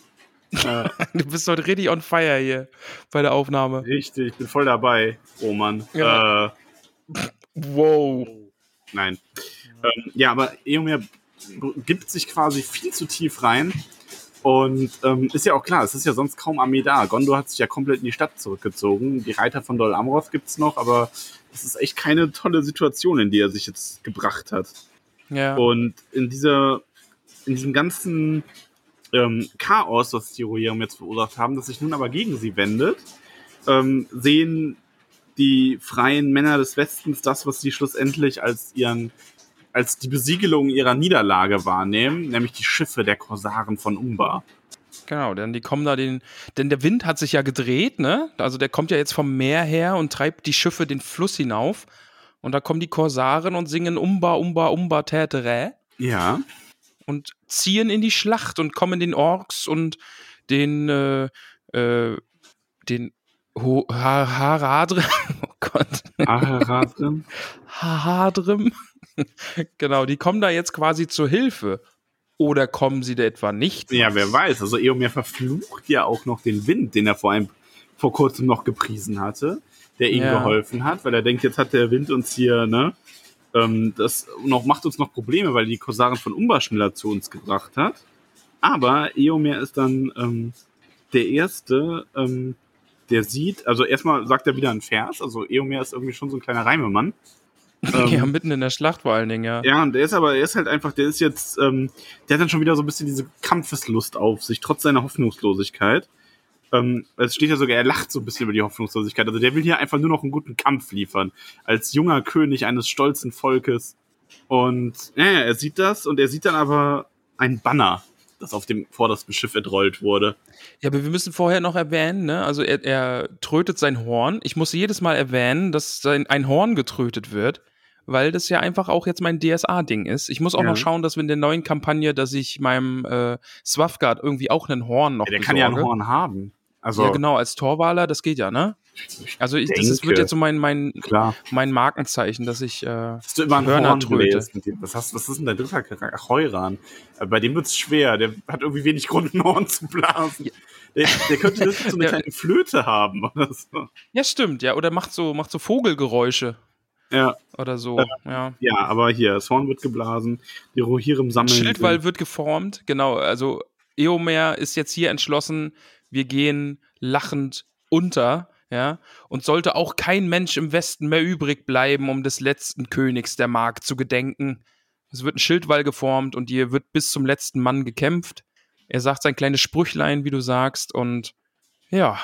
Äh, Du bist heute richtig on fire hier bei der Aufnahme. richtig, ich bin voll dabei, Roman. Ja. Äh, Wow. nein. Ähm, ja, aber Eomer gibt sich quasi viel zu tief rein. Und ähm, ist ja auch klar, es ist ja sonst kaum Armee da. Gondor hat sich ja komplett in die Stadt zurückgezogen. Die Reiter von Dol Amroth gibt's noch, aber es ist echt keine tolle Situation, in die er sich jetzt gebracht hat. Ja. Und in dieser, in diesem ganzen ähm, Chaos, das die Rohirrim jetzt verursacht haben, das sich nun aber gegen sie wendet, ähm, sehen die freien Männer des Westens das, was sie schlussendlich als ihren als die Besiegelung ihrer Niederlage wahrnehmen, nämlich die Schiffe der Korsaren von Umbar. Genau, denn die kommen da den, denn der Wind hat sich ja gedreht, ne? Also der kommt ja jetzt vom Meer her und treibt die Schiffe den Fluss hinauf. Und da kommen die Korsaren und singen Umba, Umba, Umba, Tätere Ja, und ziehen in die Schlacht und kommen den Orks und den, äh, äh, den Ho ha Haradrim, oh Gott, Aheradrim. Haradrim, genau, die kommen da jetzt quasi zur Hilfe. Oder kommen sie da etwa nicht? Ja, wer weiß. Also Eomer verflucht ja auch noch den Wind, den er vor einem vor kurzem noch gepriesen hatte, der ihm Ja. geholfen hat, weil er denkt, jetzt hat der Wind uns hier, ne, ähm, das noch macht uns noch Probleme, weil die Korsaren von Umbar schneller zu uns gebracht hat. Aber Eomer ist dann ähm, der erste, ähm, der sieht, also erstmal sagt er wieder ein Vers, also Eomer ist irgendwie schon so ein kleiner Reimemann. Ähm, Ja, mitten in der Schlacht vor allen Dingen, ja. ja, und der ist aber, er ist halt einfach, der ist jetzt, ähm, der hat dann schon wieder so ein bisschen diese Kampfeslust auf sich, trotz seiner Hoffnungslosigkeit. Ähm, es steht ja sogar, er lacht so ein bisschen über die Hoffnungslosigkeit. Also der will hier einfach nur noch einen guten Kampf liefern. Als junger König eines stolzen Volkes. Und ja, er sieht das und er sieht dann aber ein Banner, das auf dem vordersten Schiff entrollt wurde. Ja, aber wir müssen vorher noch erwähnen, ne? Also er, er trötet sein Horn. Ich muss jedes Mal erwähnen, dass sein, ein Horn getrötet wird, weil das ja einfach auch jetzt mein DSA-Ding ist. Ich muss auch Ja. noch schauen, dass wir in der neuen Kampagne, dass ich meinem äh, Swafgard irgendwie auch einen Horn noch Ja, der kann ja ein besorge. Horn haben. Also, Ja, genau, als Torwaler, das geht ja, ne? Also ich, das denke. wird jetzt so mein, mein, klar. mein Markenzeichen, dass ich, äh, Hast du immer Hörner Horn tröte. Was, hast, was ist denn dein dritter Charakter? Ach, Heuran. Äh, Bei dem wird's schwer. Der hat irgendwie wenig Grund, ein Horn zu blasen. Der, der könnte das so eine Ja. kleine Flöte haben oder so. ja stimmt, ja, oder macht so, macht so Vogelgeräusche Ja, oder so, ja. ja, aber hier, das Horn wird geblasen, die Rohirrim sammeln. Schildwall wird geformt, genau. Also Eomer ist jetzt hier entschlossen, wir gehen lachend unter, ja. Und sollte auch kein Mensch im Westen mehr übrig bleiben, um des letzten Königs der Mark zu gedenken. Es wird ein Schildwall geformt und hier wird bis zum letzten Mann gekämpft. Er sagt sein kleines Sprüchlein, wie du sagst, und ja,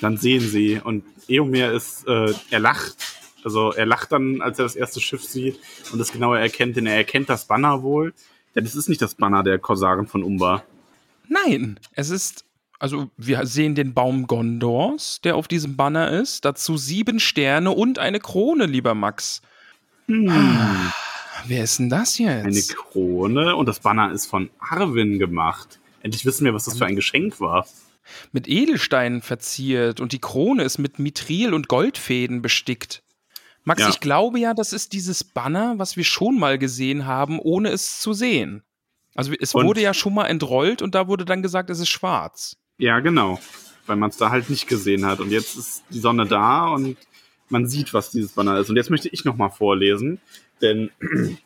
Dann sehen sie und Eomer ist, äh, er lacht. Also er lacht dann, als er das erste Schiff sieht und das genauer erkennt, denn er erkennt das Banner wohl. Denn es ist nicht das Banner der Korsaren von Umbar. Nein, es ist, also wir sehen den Baum Gondors, der auf diesem Banner ist. Dazu sieben Sterne und eine Krone, lieber Max. Hm. Wer ist denn das jetzt? Eine Krone und das Banner ist von Arwen gemacht. Endlich wissen wir, was das für ein Geschenk war. mit Edelsteinen verziert und die Krone ist mit Mithril und Goldfäden bestickt. Max, Ja. ich glaube ja, das ist dieses Banner, was wir schon mal gesehen haben, ohne es zu sehen. Also es Und- wurde ja schon mal entrollt und da wurde dann gesagt, es ist schwarz. Ja, genau. Weil man es da halt nicht gesehen hat. Und jetzt ist die Sonne da und man sieht, was dieses Banner ist. Und jetzt möchte ich nochmal vorlesen, denn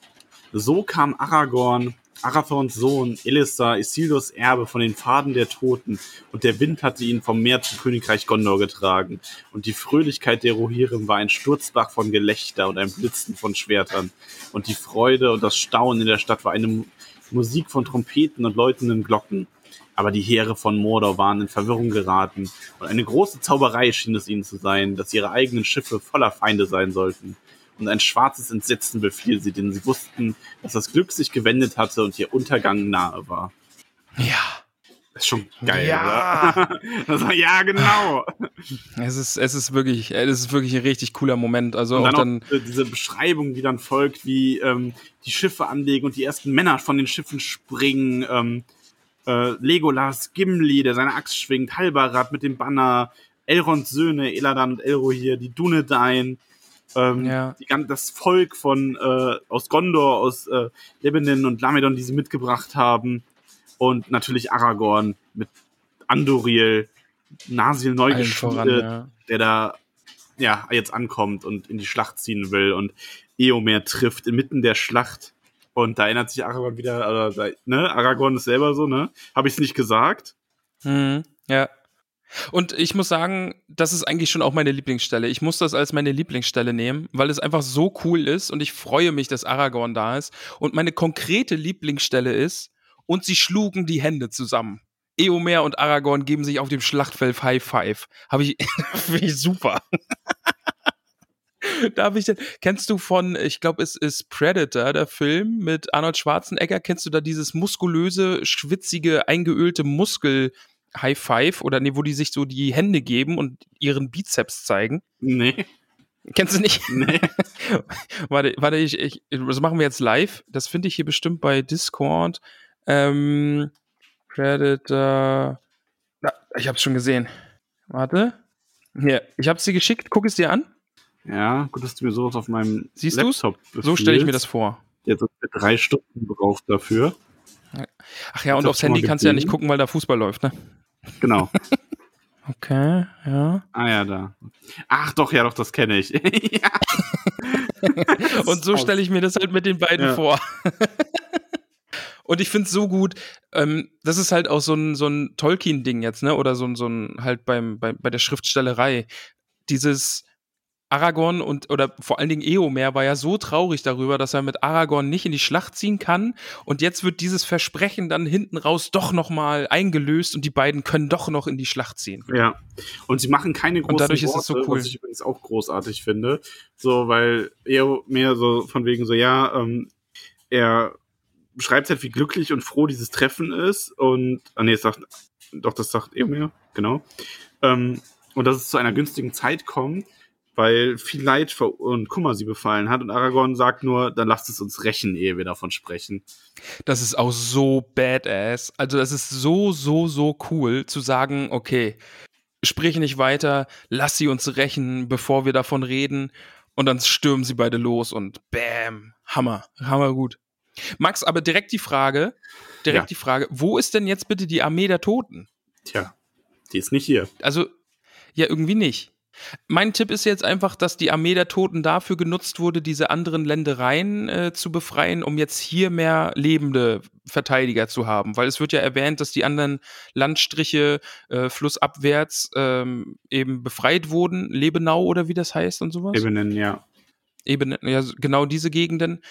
so kam Aragorn, Arathorns Sohn, Elissa, Isildurs Erbe von den Pfaden der Toten, und der Wind hatte ihn vom Meer zum Königreich Gondor getragen. Und die Fröhlichkeit der Rohirrim war ein Sturzbach von Gelächter und ein Blitzen von Schwertern. Und die Freude und das Staunen in der Stadt war eine Mu- Musik von Trompeten und läutenden Glocken. Aber die Heere von Mordor waren in Verwirrung geraten, und eine große Zauberei schien es ihnen zu sein, dass ihre eigenen Schiffe voller Feinde sein sollten. und ein schwarzes Entsetzen befiel sie, denn sie wussten, dass das Glück sich gewendet hatte und ihr Untergang nahe war. Ja. Das ist schon geil, Ja. war, ja, genau. Es ist, es ist wirklich, es ist wirklich ein richtig cooler Moment. Also Und auch dann, dann, auch diese Beschreibung, die dann folgt, wie ähm, die Schiffe anlegen und die ersten Männer von den Schiffen springen. Ähm, äh, Legolas, Gimli, der seine Axt schwingt, Halbarad mit dem Banner, Elrons Söhne, Eladan und Elrohir, die Dunedain, ähm, Ja. die, das Volk von äh, aus Gondor, aus äh, Lebanon und Lamedon, die sie mitgebracht haben. Und natürlich Aragorn mit Andoril, Nasil neu voran, geschmiedet ja. der da ja jetzt ankommt und in die Schlacht ziehen will und Eomer trifft inmitten der Schlacht. Und da erinnert sich Aragorn wieder, also, da- ne, Aragorn ist selber so, ne? Habe ich es nicht gesagt? Mhm, ja. Und ich muss sagen, das ist eigentlich schon auch meine Lieblingsstelle. Ich muss das als meine Lieblingsstelle nehmen, weil es einfach so cool ist und ich freue mich, dass Aragorn da ist. Und meine konkrete Lieblingsstelle ist, und sie schlugen die Hände zusammen. Eomer und Aragorn geben sich auf dem Schlachtfeld High Five. Habe ich, finde ich super. da habe ich denn, kennst du von, ich glaube, es ist Predator, der Film mit Arnold Schwarzenegger, kennst du da dieses muskulöse, schwitzige, eingeölte Muskel High Five oder nee, wo die sich so die Hände geben und ihren Bizeps zeigen? Nee, Kennst du nicht? nee. warte, warte, ich, ich, das machen wir jetzt live. Das finde ich hier bestimmt bei Discord. Ähm, Predator. Na, ich habe es schon gesehen. Warte. Hier, ich habe es dir geschickt. Guck es dir an. Ja, gut, dass du mir sowas auf meinem Siehst? Laptop So stelle ich mir das vor. Jetzt hat er drei Stunden braucht dafür. Ach ja, und Hast du aufs Handy kannst du ja nicht gucken, weil da Fußball läuft, ne? Genau. Okay, ja. ah ja, da. Ach doch, ja doch, das kenne ich. ja. Und so stelle ich mir das halt mit den beiden Ja. vor. Und ich finde es so gut, ähm, das ist halt auch so ein, so ein Tolkien-Ding jetzt, ne? Oder so ein, so ein halt beim, bei, bei der Schriftstellerei. Dieses Aragorn und oder vor allen Dingen Eomer war ja so traurig darüber, dass er mit Aragorn nicht in die Schlacht ziehen kann. Und jetzt wird dieses Versprechen dann hinten raus doch nochmal eingelöst und die beiden können doch noch in die Schlacht ziehen. Ja. Und sie machen keine großen dadurch ist Worte, es so cool. was ich übrigens auch großartig finde. So, weil er mehr so von wegen so, ja, ähm, er beschreibt halt, wie glücklich und froh dieses Treffen ist. Und, ah nee, es sagt, doch, das sagt er mir, genau. Ähm, und dass es zu einer günstigen Zeit kommt, weil viel Leid und Kummer sie befallen hat. Und Aragorn sagt nur, dann lasst es uns rächen, ehe wir davon sprechen. Das ist auch so badass. Also, das ist so, so, so cool zu sagen, okay, sprich nicht weiter, lass sie uns rächen, bevor wir davon reden. Und dann stürmen sie beide los und bam, Hammer, Hammer gut. Max, aber direkt die Frage, direkt Ja. die Frage, wo ist denn jetzt bitte die Armee der Toten? Tja, die ist nicht hier. Also, ja, irgendwie nicht. Mein Tipp ist jetzt einfach, dass die Armee der Toten dafür genutzt wurde, diese anderen Ländereien äh, zu befreien, um jetzt hier mehr lebende Verteidiger zu haben. Weil es wird ja erwähnt, dass die anderen Landstriche äh, flussabwärts ähm, eben befreit wurden. Lebenau oder wie das heißt und sowas. Ebenen, ja. Eben, ja, genau diese Gegenden.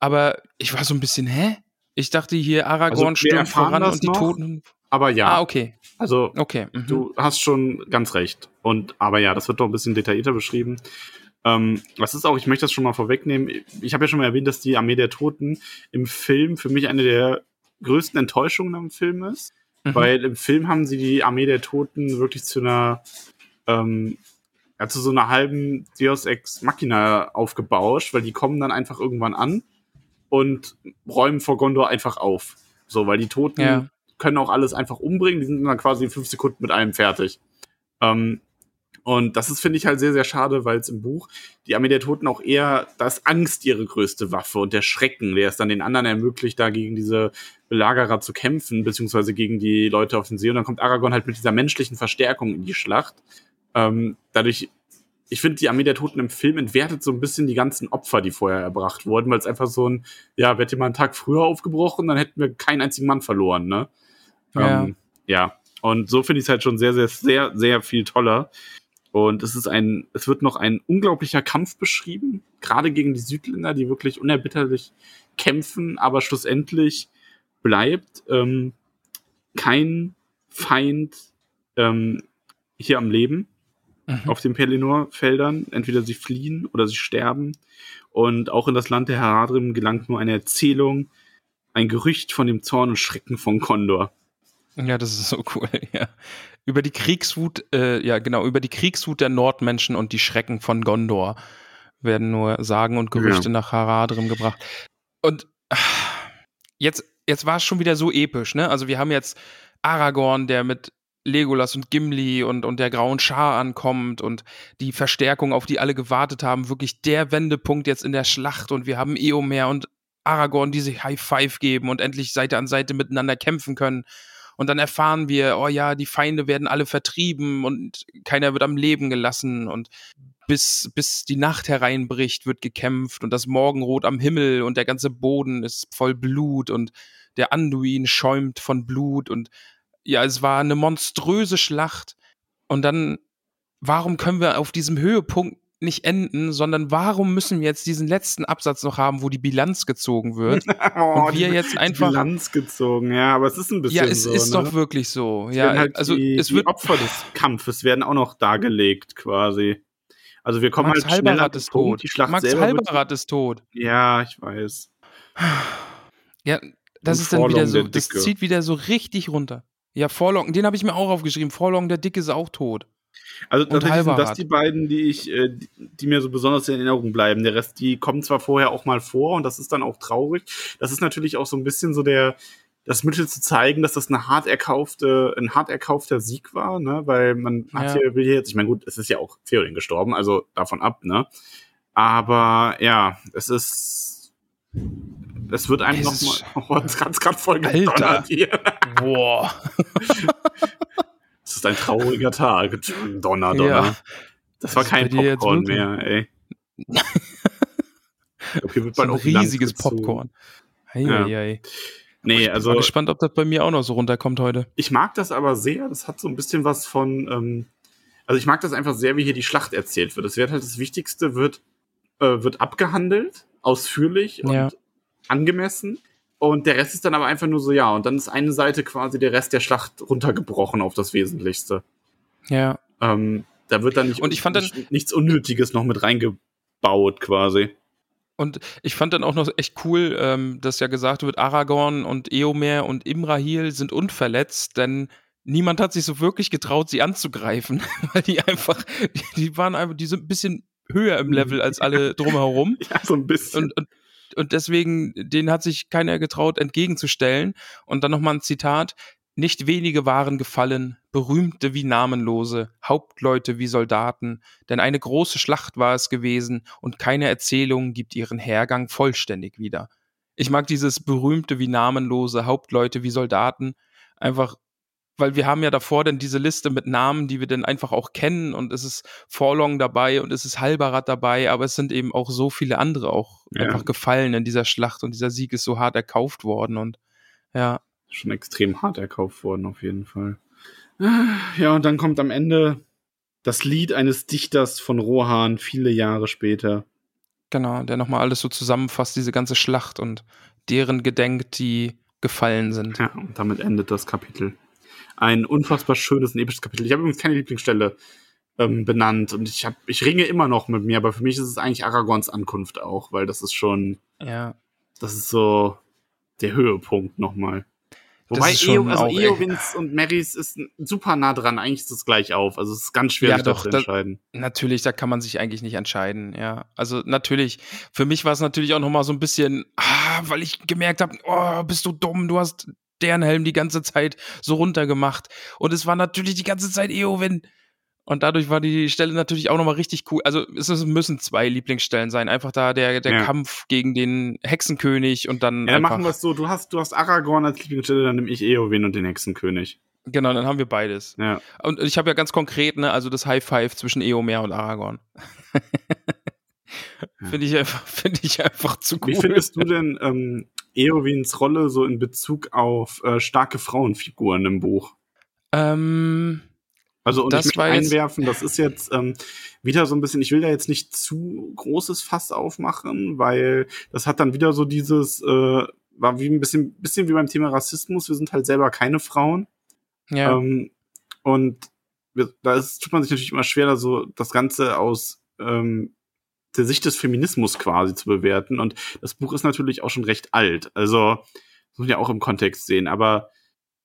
Aber ich war so ein bisschen, hä? Ich dachte hier, Aragorn Also, stürmt voran und die noch. Toten. Aber ja, Ah, okay. also Okay. Mhm. Du hast schon ganz recht. Und aber ja, das wird doch ein bisschen detaillierter beschrieben. Ähm, was ist auch, ich möchte das schon mal vorwegnehmen. Ich habe ja schon mal erwähnt, dass die Armee der Toten im Film für mich eine der größten Enttäuschungen am Film ist. Mhm. Weil im Film haben sie die Armee der Toten wirklich zu einer, ähm, ja, zu so einer halben Deus Ex Machina aufgebauscht, weil die kommen dann einfach irgendwann an und räumen vor Gondor einfach auf. So, weil die Toten Ja. Können auch alles einfach umbringen, die sind dann quasi in fünf Sekunden mit allem fertig. Ähm, und das ist, finde ich, halt sehr, sehr schade, weil es im Buch die Armee der Toten auch eher, da ist Angst ihre größte Waffe und der Schrecken, der es dann den anderen ermöglicht, da gegen diese Belagerer zu kämpfen, beziehungsweise gegen die Leute auf dem See. Und dann kommt Aragorn halt mit dieser menschlichen Verstärkung in die Schlacht. Ähm, dadurch, ich finde, die Armee der Toten im Film entwertet so ein bisschen die ganzen Opfer, die vorher erbracht wurden, weil es einfach so ein, ja, wärt ihr mal einen Tag früher aufgebrochen, dann hätten wir keinen einzigen Mann verloren, ne? Ja. Ähm, ja. Und so finde ich es halt schon sehr, sehr, sehr, sehr viel toller. Und es ist ein, es wird noch ein unglaublicher Kampf beschrieben, gerade gegen die Südländer, die wirklich unerbitterlich kämpfen, aber schlussendlich bleibt ähm, kein Feind ähm, hier am Leben. mhm. auf den Pelennor-Feldern. Entweder sie fliehen oder sie sterben. Und auch in das Land der Haradrim gelangt nur eine Erzählung, ein Gerücht von dem Zorn und Schrecken von Kondor. Ja, das ist so cool, ja. Über die Kriegswut, äh, ja genau, über die Kriegswut der Nordmenschen und die Schrecken von Gondor werden nur Sagen und Gerüchte ja. nach Haradrim gebracht. Und jetzt, jetzt war es schon wieder so episch, ne? Also wir haben jetzt Aragorn, der mit Legolas und Gimli und, und der grauen Schar ankommt und die Verstärkung, auf die alle gewartet haben, wirklich der Wendepunkt jetzt in der Schlacht und wir haben Eomer und Aragorn, die sich High Five geben und endlich Seite an Seite miteinander kämpfen können. Und dann erfahren wir, oh ja, die Feinde werden alle vertrieben und keiner wird am Leben gelassen und bis, bis die Nacht hereinbricht, wird gekämpft und das Morgenrot am Himmel und der ganze Boden ist voll Blut und der Anduin schäumt von Blut und ja, es war eine monströse Schlacht. Und dann, warum können wir auf diesem Höhepunkt nicht enden, sondern warum müssen wir jetzt diesen letzten Absatz noch haben, wo die Bilanz gezogen wird? oh, und wir die, jetzt einfach. Bilanz gezogen, ja, aber es ist ein bisschen. Ja, es so, ist ne? doch wirklich so. Es ja, halt also die, es wird. Die Opfer des Kampfes werden auch noch dargelegt, quasi. Also wir kommen Max halt schneller Halberat ist tot. Die Schlacht Max Halberat ist tot. Ja, ich weiß. Ja, das Und ist dann wieder so, das zieht wieder so richtig runter. Ja, Forlong, den habe ich mir auch aufgeschrieben. Forlong, der Dicke ist auch tot. Also Und tatsächlich sind das die beiden, die ich, äh, die, die mir so besonders in Erinnerung bleiben. Der Rest, die kommen zwar vorher auch mal vor und das ist dann auch traurig. Das ist natürlich auch so ein bisschen so der das Mittel zu zeigen, dass das eine hart erkaufte, ein hart erkaufter Sieg war, ne? Weil man hat Ja. hier, will hier jetzt, ich meine, gut, es ist ja auch Theoden gestorben, also davon ab, ne? Aber ja, es ist. Es wird einem Es noch ist- mal. Oh, es hat gerade voll gedonnert hier. Boah. Es ist ein trauriger Tag. Donner, Donner. Ja. Das war Das kein Popcorn mehr, ey. Okay, wird bald ein riesiges. Popcorn. Hey, Ja. hey, hey. Nee, Ich bin also mal gespannt, ob das bei mir auch noch so runterkommt heute. ich mag das aber sehr. Das hat so ein bisschen was von. Ähm, also ich mag das einfach sehr, wie hier die Schlacht erzählt wird. Es wird halt das Wichtigste wird äh, wird abgehandelt, ausführlich und Ja. angemessen. Und der Rest ist dann aber einfach nur so, ja, und dann ist eine Seite quasi der Rest der Schlacht runtergebrochen auf das Wesentlichste. Ja. Ähm, da wird dann nicht, Und ich fand dann- nicht, nichts Unnötiges noch mit reingebaut, quasi. Und ich fand dann auch noch echt cool, ähm, dass ja gesagt wird, Aragorn und Eomer und Imrahil sind unverletzt, denn niemand hat sich so wirklich getraut, sie anzugreifen, weil die einfach, die, die waren einfach, die sind ein bisschen höher im Level als alle drumherum. Ja, so ein bisschen. Und, und, und deswegen, denen hat sich keiner getraut, entgegenzustellen. Und dann nochmal ein Zitat. Nicht wenige waren gefallen, berühmte wie Namenlose, Hauptleute wie Soldaten, denn eine große Schlacht war es gewesen und keine Erzählung gibt ihren Hergang vollständig wieder. Ich mag dieses berühmte wie Namenlose, Hauptleute wie Soldaten, einfach, weil wir haben ja davor dann diese Liste mit Namen, die wir dann einfach auch kennen und es ist Forlong dabei und es ist Halbarat dabei, aber es sind eben auch so viele andere auch Ja. einfach gefallen in dieser Schlacht und dieser Sieg ist so hart erkauft worden und ja, schon extrem hart erkauft worden, auf jeden Fall. Ja, und dann kommt am Ende das Lied eines Dichters von Rohan viele Jahre später. genau, der nochmal alles so zusammenfasst, diese ganze Schlacht und deren gedenkt, die gefallen sind. Ja, und damit endet das Kapitel. Ein unfassbar schönes und episches Kapitel. Ich habe übrigens keine Lieblingsstelle ähm, benannt und ich, hab, ich ringe immer noch mit mir, aber für mich ist es eigentlich Aragorns Ankunft auch, weil das ist schon, Ja, das ist so der Höhepunkt nochmal. Wobei Eo, also. Eowins und Marys ist super nah dran. Eigentlich ist es gleich auf. Also es ist ganz schwer, Ja, da doch, zu da- entscheiden. natürlich, da kann man sich eigentlich nicht entscheiden, ja. Also natürlich, für mich war es natürlich auch nochmal so ein bisschen, ah, weil ich gemerkt habe, oh, bist du dumm, du hast deren Helm die ganze Zeit so runtergemacht. Und es war natürlich die ganze Zeit Eowyn. Und dadurch war die Stelle natürlich auch nochmal richtig cool. Also es müssen zwei Lieblingsstellen sein. Einfach da der, der Ja. Kampf gegen den Hexenkönig und dann Ja, dann machen wir es so. Du hast, du hast Aragorn als Lieblingsstelle, dann nehme ich Eowyn und den Hexenkönig. genau, dann haben wir beides. Ja. Und ich habe ja ganz konkret, ne, also das High Five zwischen Eomer und Aragorn. Finde ich einfach, finde ich einfach zu cool. Wie findest du denn ähm, Eowins Rolle so in Bezug auf äh, starke Frauenfiguren im Buch? Ähm, Also, und Das ich möchte einwerfen, das ist jetzt ähm, wieder so ein bisschen, ich will da jetzt nicht zu großes Fass aufmachen, weil das hat dann wieder so dieses, äh, war wie ein bisschen, bisschen wie beim Thema Rassismus, wir sind halt selber keine Frauen. ja, Ähm, und da ist, tut man sich natürlich immer schwerer, so das Ganze aus ähm, der Sicht des Feminismus quasi zu bewerten. Und das Buch ist natürlich auch schon recht alt. Also, das muss man ja auch im Kontext sehen. Aber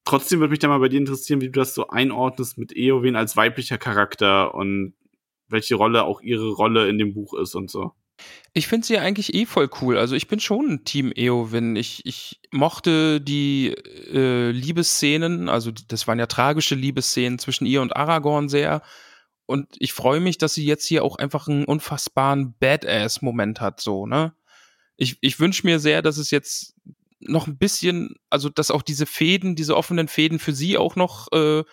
trotzdem würde mich da mal bei dir interessieren, wie du das so einordnest mit Eowyn als weiblicher Charakter und welche Rolle auch ihre Rolle in dem Buch ist und so. Ich finde sie eigentlich eh voll cool. Also ich bin schon ein Team Eowyn. Ich, ich mochte die äh, Liebesszenen, also das waren ja tragische Liebesszenen zwischen ihr und Aragorn sehr. Und ich freue mich, dass sie jetzt hier auch einfach einen unfassbaren Badass-Moment hat, so, ne? Ich, ich wünsche mir sehr, dass es jetzt noch ein bisschen, also dass auch diese Fäden, diese offenen Fäden für sie auch noch äh,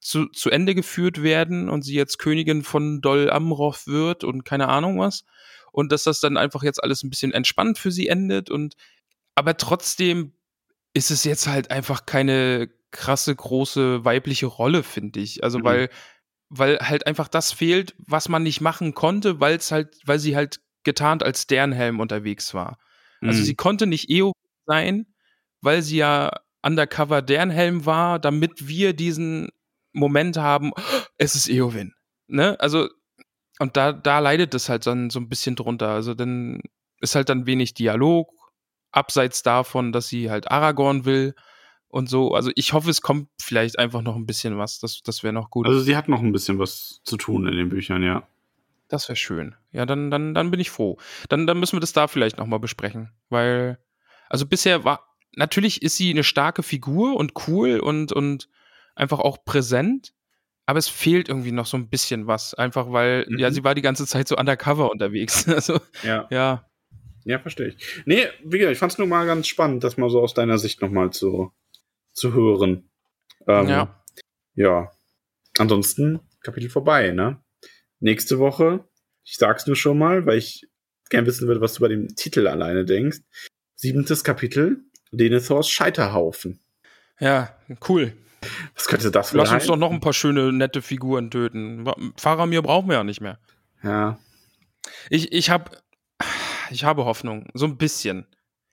zu, zu Ende geführt werden und sie jetzt Königin von Dol Amroth wird und keine Ahnung was. Und dass das dann einfach jetzt alles ein bisschen entspannt für sie endet und aber trotzdem ist es jetzt halt einfach keine krasse große weibliche Rolle, finde ich. Also mhm. weil weil halt einfach das fehlt, was man nicht machen konnte, weil es halt, weil sie halt getarnt als Sternhelm unterwegs war. Also mhm. Also sie konnte nicht EO sein, weil sie ja undercover Sternhelm war, damit wir diesen Moment haben, es ist Eowyn. Ne? Also, und da, da leidet es halt dann so ein bisschen drunter. Also dann ist halt dann wenig Dialog, abseits davon, dass sie halt Aragorn will und so. Also ich hoffe, es kommt vielleicht einfach noch ein bisschen was. Das, das wäre noch gut. Also sie hat noch ein bisschen was zu tun in den Büchern, ja. Das wäre schön. Ja, dann, dann, dann bin ich froh. Dann, dann müssen wir das da vielleicht nochmal besprechen. Weil, also bisher war, natürlich ist sie eine starke Figur und cool und, und einfach auch präsent. Aber es fehlt irgendwie noch so ein bisschen was. Einfach weil, mhm. ja, sie war die ganze Zeit so undercover unterwegs. also, ja. Ja, ja verstehe ich. Nee, wie gesagt, ich fand es nur mal ganz spannend, das mal so aus deiner Sicht nochmal zu, zu hören. Ähm, ja. Ja. Ansonsten Kapitel vorbei, ne? Nächste Woche, ich sag's nur schon mal, weil ich gern wissen würde, was du bei dem Titel alleine denkst. Siebentes Kapitel, Denethors Scheiterhaufen. Ja, cool. Was könnte das Lass uns doch noch ein paar schöne, nette Figuren töten. Faramir brauchen wir ja nicht mehr. Ja. Ich, ich hab, ich habe Hoffnung. So ein bisschen.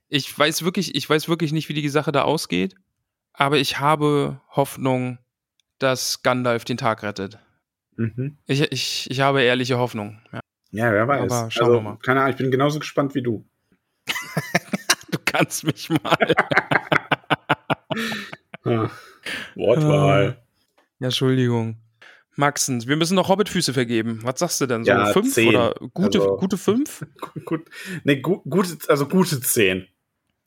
Ich weiß wirklich, ich weiß wirklich nicht, wie die Sache da ausgeht aber ich habe Hoffnung, dass Gandalf den Tag rettet. Mhm. Ich, ich, ich habe ehrliche Hoffnung. Ja, ja wer weiß. Aber schauen also, wir mal. Keine Ahnung, ich bin genauso gespannt wie du. du kannst mich mal. Wortwahl. Ja, Entschuldigung. Maxens, wir müssen noch Hobbitfüße vergeben. Was sagst du denn? So ja, fünf zehn. oder gute, also, gute fünf? gut, nee, gu, gute, also gute zehn.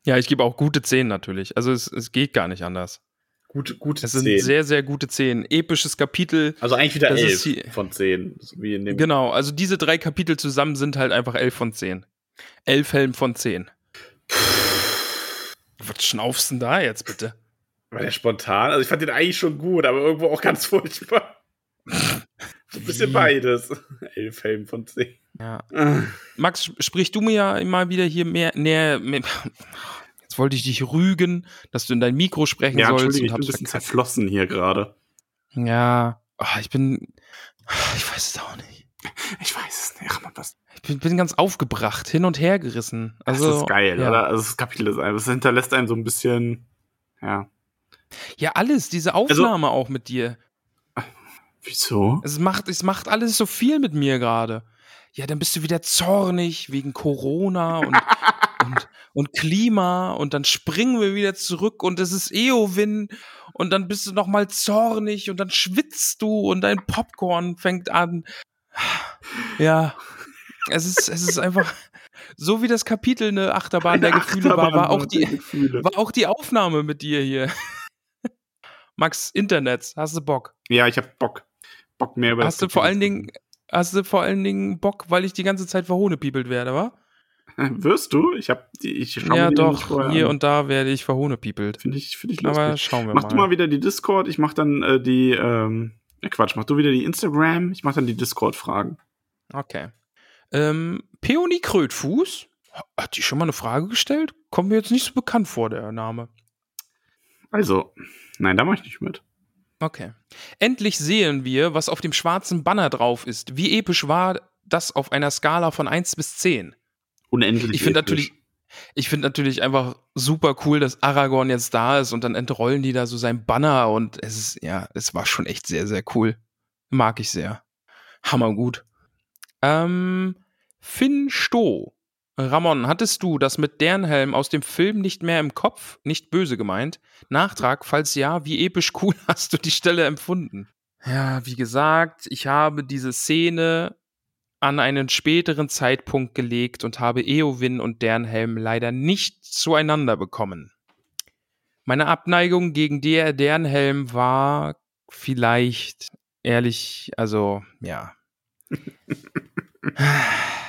Ja, ich gebe auch gute 10 natürlich. Also es, es geht gar nicht anders. Gute, gute es sind 10. sehr, sehr gute 10. Episches Kapitel. Also eigentlich wieder 11 von 10. Wie in dem genau, also diese drei Kapitel zusammen sind halt einfach 11 von 10. 11 Helm von 10. Was schnaufst du denn da jetzt bitte? War der spontan? Also ich fand den eigentlich schon gut, aber irgendwo auch ganz furchtbar. so ein bisschen beides. 11 Helm von 10. Ja. Max, sprich du mir ja immer wieder hier mehr, näher, mehr, jetzt wollte ich dich rügen, dass du in dein Mikro sprechen ja, sollst. Ich bin ein bisschen zerflossen hier gerade. Ja, oh, ich bin, ich weiß es auch nicht. Ich weiß es nicht. Ach, was. Ich bin, bin, ganz aufgebracht, hin und her gerissen. Also, das ist geil, ja. oder? Also das Kapitel ist einfach, das hinterlässt einem so ein bisschen, ja. Ja, alles, diese also Aufnahme also, auch mit dir. Wieso? Es macht, es macht alles so viel mit mir gerade ja, dann bist du wieder zornig wegen Corona und, und, und Klima und dann springen wir wieder zurück und es ist Eowyn und dann bist du nochmal zornig und dann schwitzt du und dein Popcorn fängt an. Ja, es ist, es ist einfach, so wie das Kapitel eine Achterbahn eine der Gefühle Achterbahn war, war auch die, war auch die Aufnahme mit dir hier. Max, Internet, hast du Bock? Ja, ich hab Bock. Bock mehr über Hast du vor allen Dingen, hast du vor allen Dingen Bock, weil ich die ganze Zeit verhohnepiepelt werde, wa? Wirst du? Ich hab die, ich Ja, doch, hier an. und da werde ich verhohnepiepelt. Finde ich, finde ich lustig. Aber schauen wir mach mal. Mach du mal wieder die Discord, ich mach dann äh, die, ähm, Quatsch, mach du wieder die Instagram, ich mach dann die Discord-Fragen. Okay. Ähm, Peony Krötfuß, hat die schon mal eine Frage gestellt? Kommt mir jetzt nicht so bekannt vor, der Name. Also, nein, da mach ich nicht mit. Okay. Endlich sehen wir, was auf dem schwarzen Banner drauf ist. Wie episch war das auf einer Skala von 1 bis 10? Unendlich. Ich finde natürlich, ich finde natürlich einfach super cool, dass Aragorn jetzt da ist und dann entrollen die da so sein Banner und es ist, ja, es war schon echt sehr, sehr cool. Mag ich sehr. Hammergut. Ähm, Finn Stoh. Ramon, hattest du das mit Dernhelm aus dem Film nicht mehr im Kopf? Nicht böse gemeint. Nachtrag, falls ja, wie episch cool hast du die Stelle empfunden? Ja, wie gesagt, ich habe diese Szene an einen späteren Zeitpunkt gelegt und habe Eowyn und Dernhelm leider nicht zueinander bekommen. Meine Abneigung gegen der Dernhelm war vielleicht ehrlich, also ja.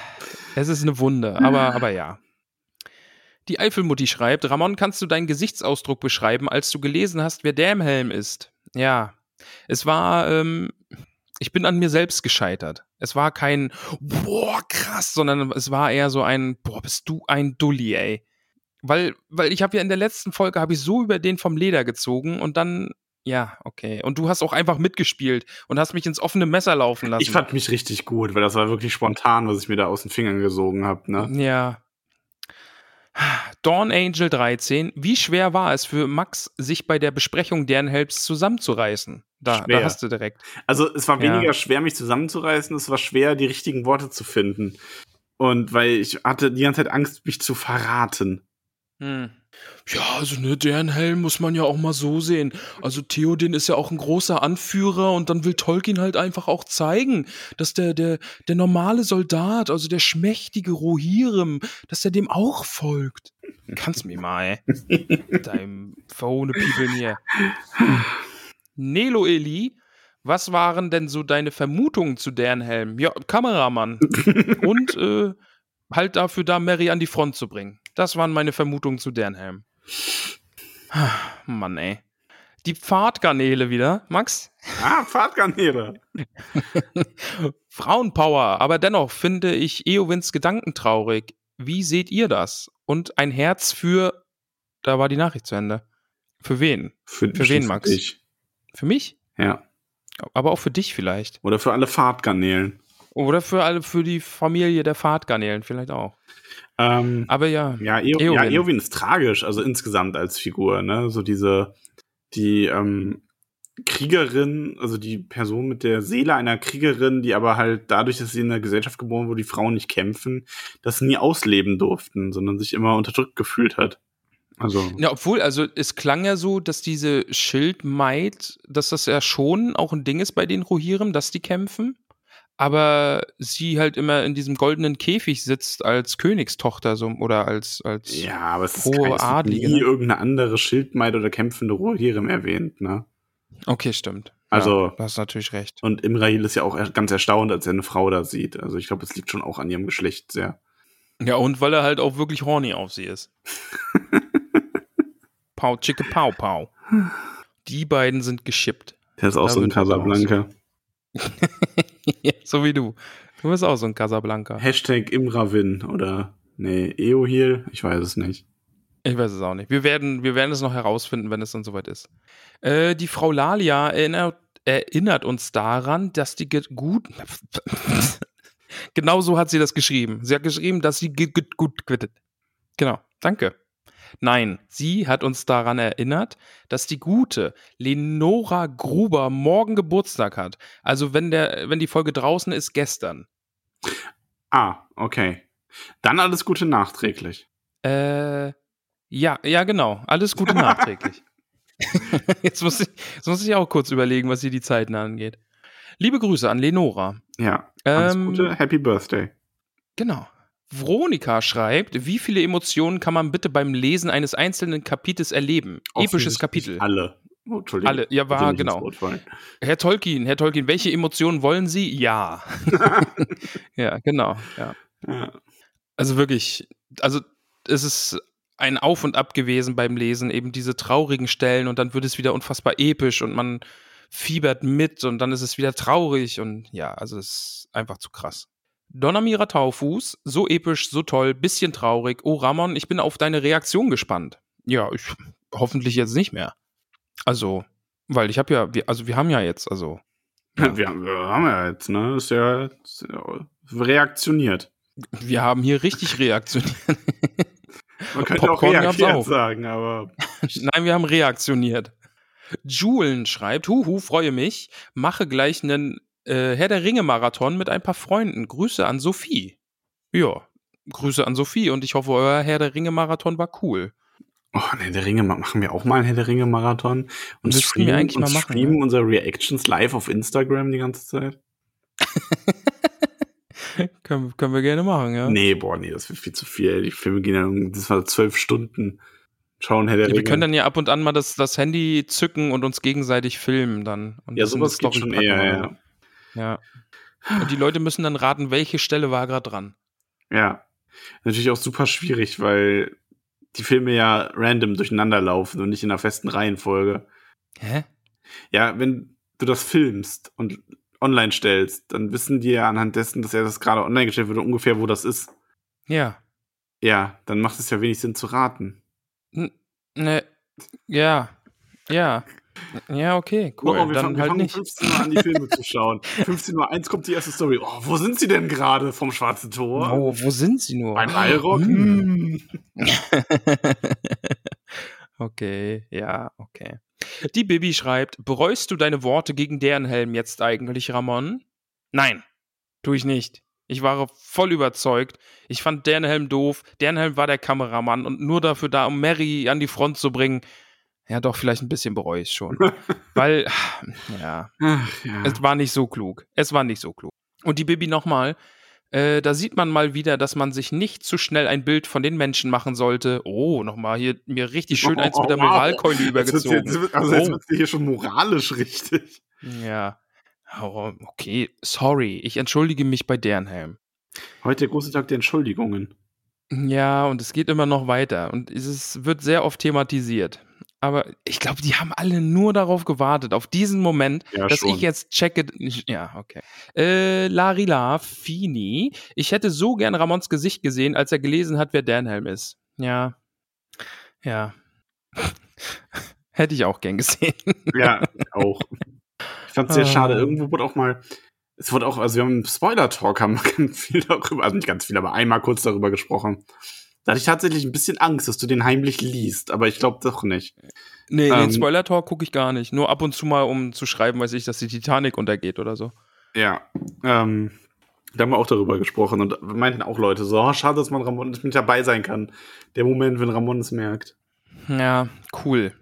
es ist eine Wunde, aber, aber ja. Die Eifelmutti schreibt, Ramon, kannst du deinen Gesichtsausdruck beschreiben, als du gelesen hast, wer Dernhelm ist? Ja, es war, ähm, ich bin an mir selbst gescheitert. Es war kein, boah, krass, sondern es war eher so ein, boah, bist du ein Dulli, ey. Weil, weil ich habe ja in der letzten Folge, habe ich so über den vom Leder gezogen und dann, ja, okay. Und du hast auch einfach mitgespielt und hast mich ins offene Messer laufen lassen. Ich fand mich richtig gut, weil das war wirklich spontan, was ich mir da aus den Fingern gesogen habe, ne? Ja, Dawn Angel 13. Wie schwer war es für Max, sich bei der Besprechung deren Helps zusammenzureißen? Da, da hast du direkt. Also es war weniger ja. schwer, mich zusammenzureißen, es war schwer, die richtigen Worte zu finden. Und weil ich hatte die ganze Zeit Angst, mich zu verraten. Hm. Ja, also ne, deren Helm muss man ja auch mal so sehen. Also Theoden ist ja auch ein großer Anführer und dann will Tolkien halt einfach auch zeigen, dass der, der, der normale Soldat, also der schmächtige Rohirrim, dass er dem auch folgt. Kannst mir mal, ey. Deinem verhohne People hier. Nelo Eli, was waren denn so deine Vermutungen zu deren Helm? Ja, Kameramann. und äh, halt dafür da, Mary an die Front zu bringen. Das waren meine Vermutungen zu Dernhelm. Mann, ey. Die Pfadgarnele wieder, Max? Ah, Pfadgarnele. Frauenpower, aber dennoch finde ich Eowins Gedanken traurig. Wie seht ihr das? Und ein Herz für. Da war die Nachricht zu Ende. Für wen? Für, für wen, Max? Für, dich. für mich? Ja. Aber auch für dich vielleicht. Oder für alle Pfadgarnelen. Oder für alle, für die Familie der Fahrtgarnelen vielleicht auch. Ähm, Aber ja. Ja, Eowyn. ja, Eowyn ist tragisch, also insgesamt als Figur, ne? So diese, die ähm, Kriegerin, also die Person mit der Seele einer Kriegerin, die aber halt dadurch, dass sie in einer Gesellschaft geboren wurde, die Frauen nicht kämpfen, das nie ausleben durften, sondern sich immer unterdrückt gefühlt hat. Also. Ja, obwohl, also es klang ja so, dass diese Schildmaid, dass das ja schon auch ein Ding ist bei den Rohirrim, dass die kämpfen aber sie halt immer in diesem goldenen Käfig sitzt als Königstochter so, oder als als ja, aber es ist, hohe Adlige. nie ne? irgendeine andere Schildmaid oder kämpfende Rohirrim erwähnt, ne? Okay, stimmt. Also, ja, du hast natürlich recht. Und Imrail ist ja auch ganz erstaunt, als er eine Frau da sieht. Also ich glaube, es liegt schon auch an ihrem Geschlecht sehr. Ja, und weil er halt auch wirklich horny auf sie ist. Pau, chicke, pau, pau. Die beiden sind geschippt. Der ist auch da so ein Casablanca. so wie du. Du bist auch so ein Casablanca. Hashtag Imravin oder nee, Eohil, ich weiß es nicht. Ich weiß es auch nicht. Wir werden, wir werden es noch herausfinden, wenn es dann soweit ist. Äh, die Frau Lalia erinnert, erinnert uns daran, dass die gut. genau so hat sie das geschrieben. Sie hat geschrieben, dass sie gut quittet. Genau, danke. Nein, sie hat uns daran erinnert, dass die gute Lenora Gruber morgen Geburtstag hat. Also wenn der, wenn die Folge draußen ist, gestern. Ah, okay. Dann alles Gute nachträglich. Äh, ja, ja, genau. Alles Gute nachträglich. jetzt, muss ich, jetzt muss ich auch kurz überlegen, was hier die Zeiten angeht. Liebe Grüße an Lenora. Ja. Alles ähm, Gute, Happy Birthday. Genau. Veronika schreibt, wie viele Emotionen kann man bitte beim Lesen eines einzelnen Kapitels erleben? Episches Kapitel. Alle. Oh, Entschuldigung. Alle, ja, war, genau. Herr Tolkien, Herr Tolkien, welche Emotionen wollen Sie? Ja. ja, genau. Ja. ja. Also wirklich, also es ist ein Auf und Ab gewesen beim Lesen, eben diese traurigen Stellen und dann wird es wieder unfassbar episch und man fiebert mit und dann ist es wieder traurig und ja, also es ist einfach zu krass. Donamira Taufuß, so episch, so toll, bisschen traurig. Oh, Ramon, ich bin auf deine Reaktion gespannt. Ja, ich, hoffentlich jetzt nicht mehr. Also, weil ich habe ja, wir, also wir haben ja jetzt, also. Ja. Wir, haben, wir haben ja jetzt, ne? Ist ja, ist ja reaktioniert. Wir haben hier richtig reaktioniert. Man könnte Popcorn auch reagiert auch. sagen, aber. Nein, wir haben reaktioniert. Julen schreibt, huhu, freue mich, mache gleich einen äh, Herr der Ringe-Marathon mit ein paar Freunden. Grüße an Sophie. Ja, Grüße an Sophie und ich hoffe, euer Herr der Ringe-Marathon war cool. Oh, Herr der Ringe, machen wir auch mal einen Herr der Ringe-Marathon und Müssten streamen, wir eigentlich und mal machen, streamen unsere Reactions live auf Instagram die ganze Zeit? können, können wir gerne machen, ja. Nee, boah, nee, das wird viel zu viel. Die Filme gehen dann, das war zwölf Stunden. Schauen Herr der Ja, Ringe. wir können dann ja ab und an mal das, das Handy zücken und uns gegenseitig filmen dann. Und ja, sowas geht schon eher, ja. Ja. Und die Leute müssen dann raten, welche Stelle war gerade dran. Ja. Natürlich auch super schwierig, weil die Filme ja random durcheinander laufen und nicht in einer festen Reihenfolge. Hä? Ja, wenn du das filmst und online stellst, dann wissen die ja anhand dessen, dass er das gerade online gestellt wird, ungefähr, wo das ist. Ja. Ja, dann macht es ja wenig Sinn zu raten. N ne. Ja. Ja. Ja, okay, cool. Oh, wir dann fangen, wir halt fangen nicht. 15 Uhr an, die Filme zu schauen. 15 Uhr 1 kommt die erste Story. Oh, wo sind sie denn gerade vom Schwarzen Tor? Oh, wo sind sie nur? Beim Allrock? Hm. Hm. okay, ja, okay. Die Bibi schreibt, bereust du deine Worte gegen deren Helm jetzt eigentlich, Ramon? Nein, tue ich nicht. Ich war voll überzeugt. Ich fand deren Helm doof. Deren Helm war der Kameramann und nur dafür da, um Mary an die Front zu bringen. Ja, doch, vielleicht ein bisschen bereue ich schon. Weil, ja, Ach, ja. es war nicht so klug. Es war nicht so klug. Und die Bibi nochmal. Äh, da sieht man mal wieder, dass man sich nicht zu schnell ein Bild von den Menschen machen sollte. Oh, nochmal hier mir richtig schön eins mit der. Moralkeule Jetzt übergezogen. Jetzt, also jetzt Oh. wird's hier schon moralisch richtig. Ja. Okay, sorry. Ich entschuldige mich bei Dernhelm. Heute der große Tag der Entschuldigungen. Ja, und es geht immer noch weiter. Und es wird sehr oft thematisiert. Aber ich glaube, die haben alle nur darauf gewartet, auf diesen Moment, Ja, dass schon. ich jetzt checke. Ja, okay. Äh, Larila Fini. Ich hätte so gern Ramons Gesicht gesehen, als er gelesen hat, wer Dernhelm ist. Ja. Ja. hätte ich auch gern gesehen. Ja, auch. Ich fand's sehr Ah. schade. Irgendwo wurde auch mal, es wurde auch, also wir haben im Spoiler-Talk haben wir ganz viel darüber, also nicht ganz viel, aber einmal kurz darüber gesprochen. Da hatte ich tatsächlich ein bisschen Angst, dass du den heimlich liest, aber ich glaube doch nicht. Nee, Ähm, den Spoiler-Talk gucke ich gar nicht. Nur ab und zu mal, um zu schreiben, weiß ich, dass die Titanic untergeht oder so. Ja, ähm, da haben wir auch darüber gesprochen und meinten auch Leute so, oh, schade, dass man Ramon nicht mit dabei sein kann. Der Moment, wenn Ramon es merkt. Ja, cool.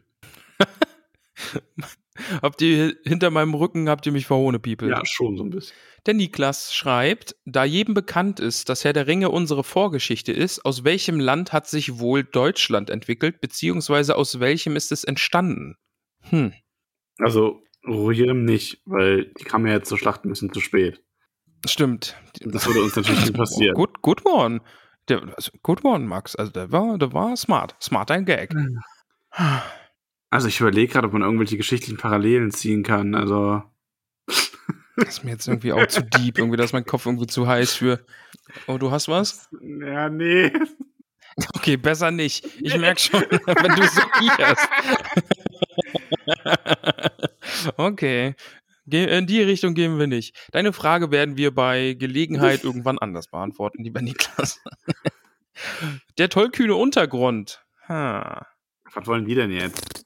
habt ihr hinter meinem Rücken, habt ihr mich verhohne, People? Ja, schon so ein bisschen. Der Niklas schreibt, da jedem bekannt ist, dass Herr der Ringe unsere Vorgeschichte ist, aus welchem Land hat sich wohl Deutschland entwickelt, beziehungsweise aus welchem ist es entstanden? Hm. Also, Rohirrim nicht, weil die kamen ja jetzt zur Schlacht ein bisschen zu spät. Stimmt. Das würde uns natürlich nicht passieren. Gut, gut one. Der, also, gut one, Max. Also der war, der war smart. Smart ein Gag. Also ich überlege gerade, ob man irgendwelche geschichtlichen Parallelen ziehen kann. Also Das ist mir jetzt irgendwie auch zu deep. Irgendwie, da ist mein Kopf irgendwie zu heiß für. Oh, du hast was? ja, nee. Okay, besser nicht. Ich merke schon, wenn du so kicherst. okay. In die Richtung gehen wir nicht. Deine Frage werden wir bei Gelegenheit irgendwann anders beantworten, lieber Niklas. Der tollkühne Untergrund. Ha. Was wollen die denn jetzt?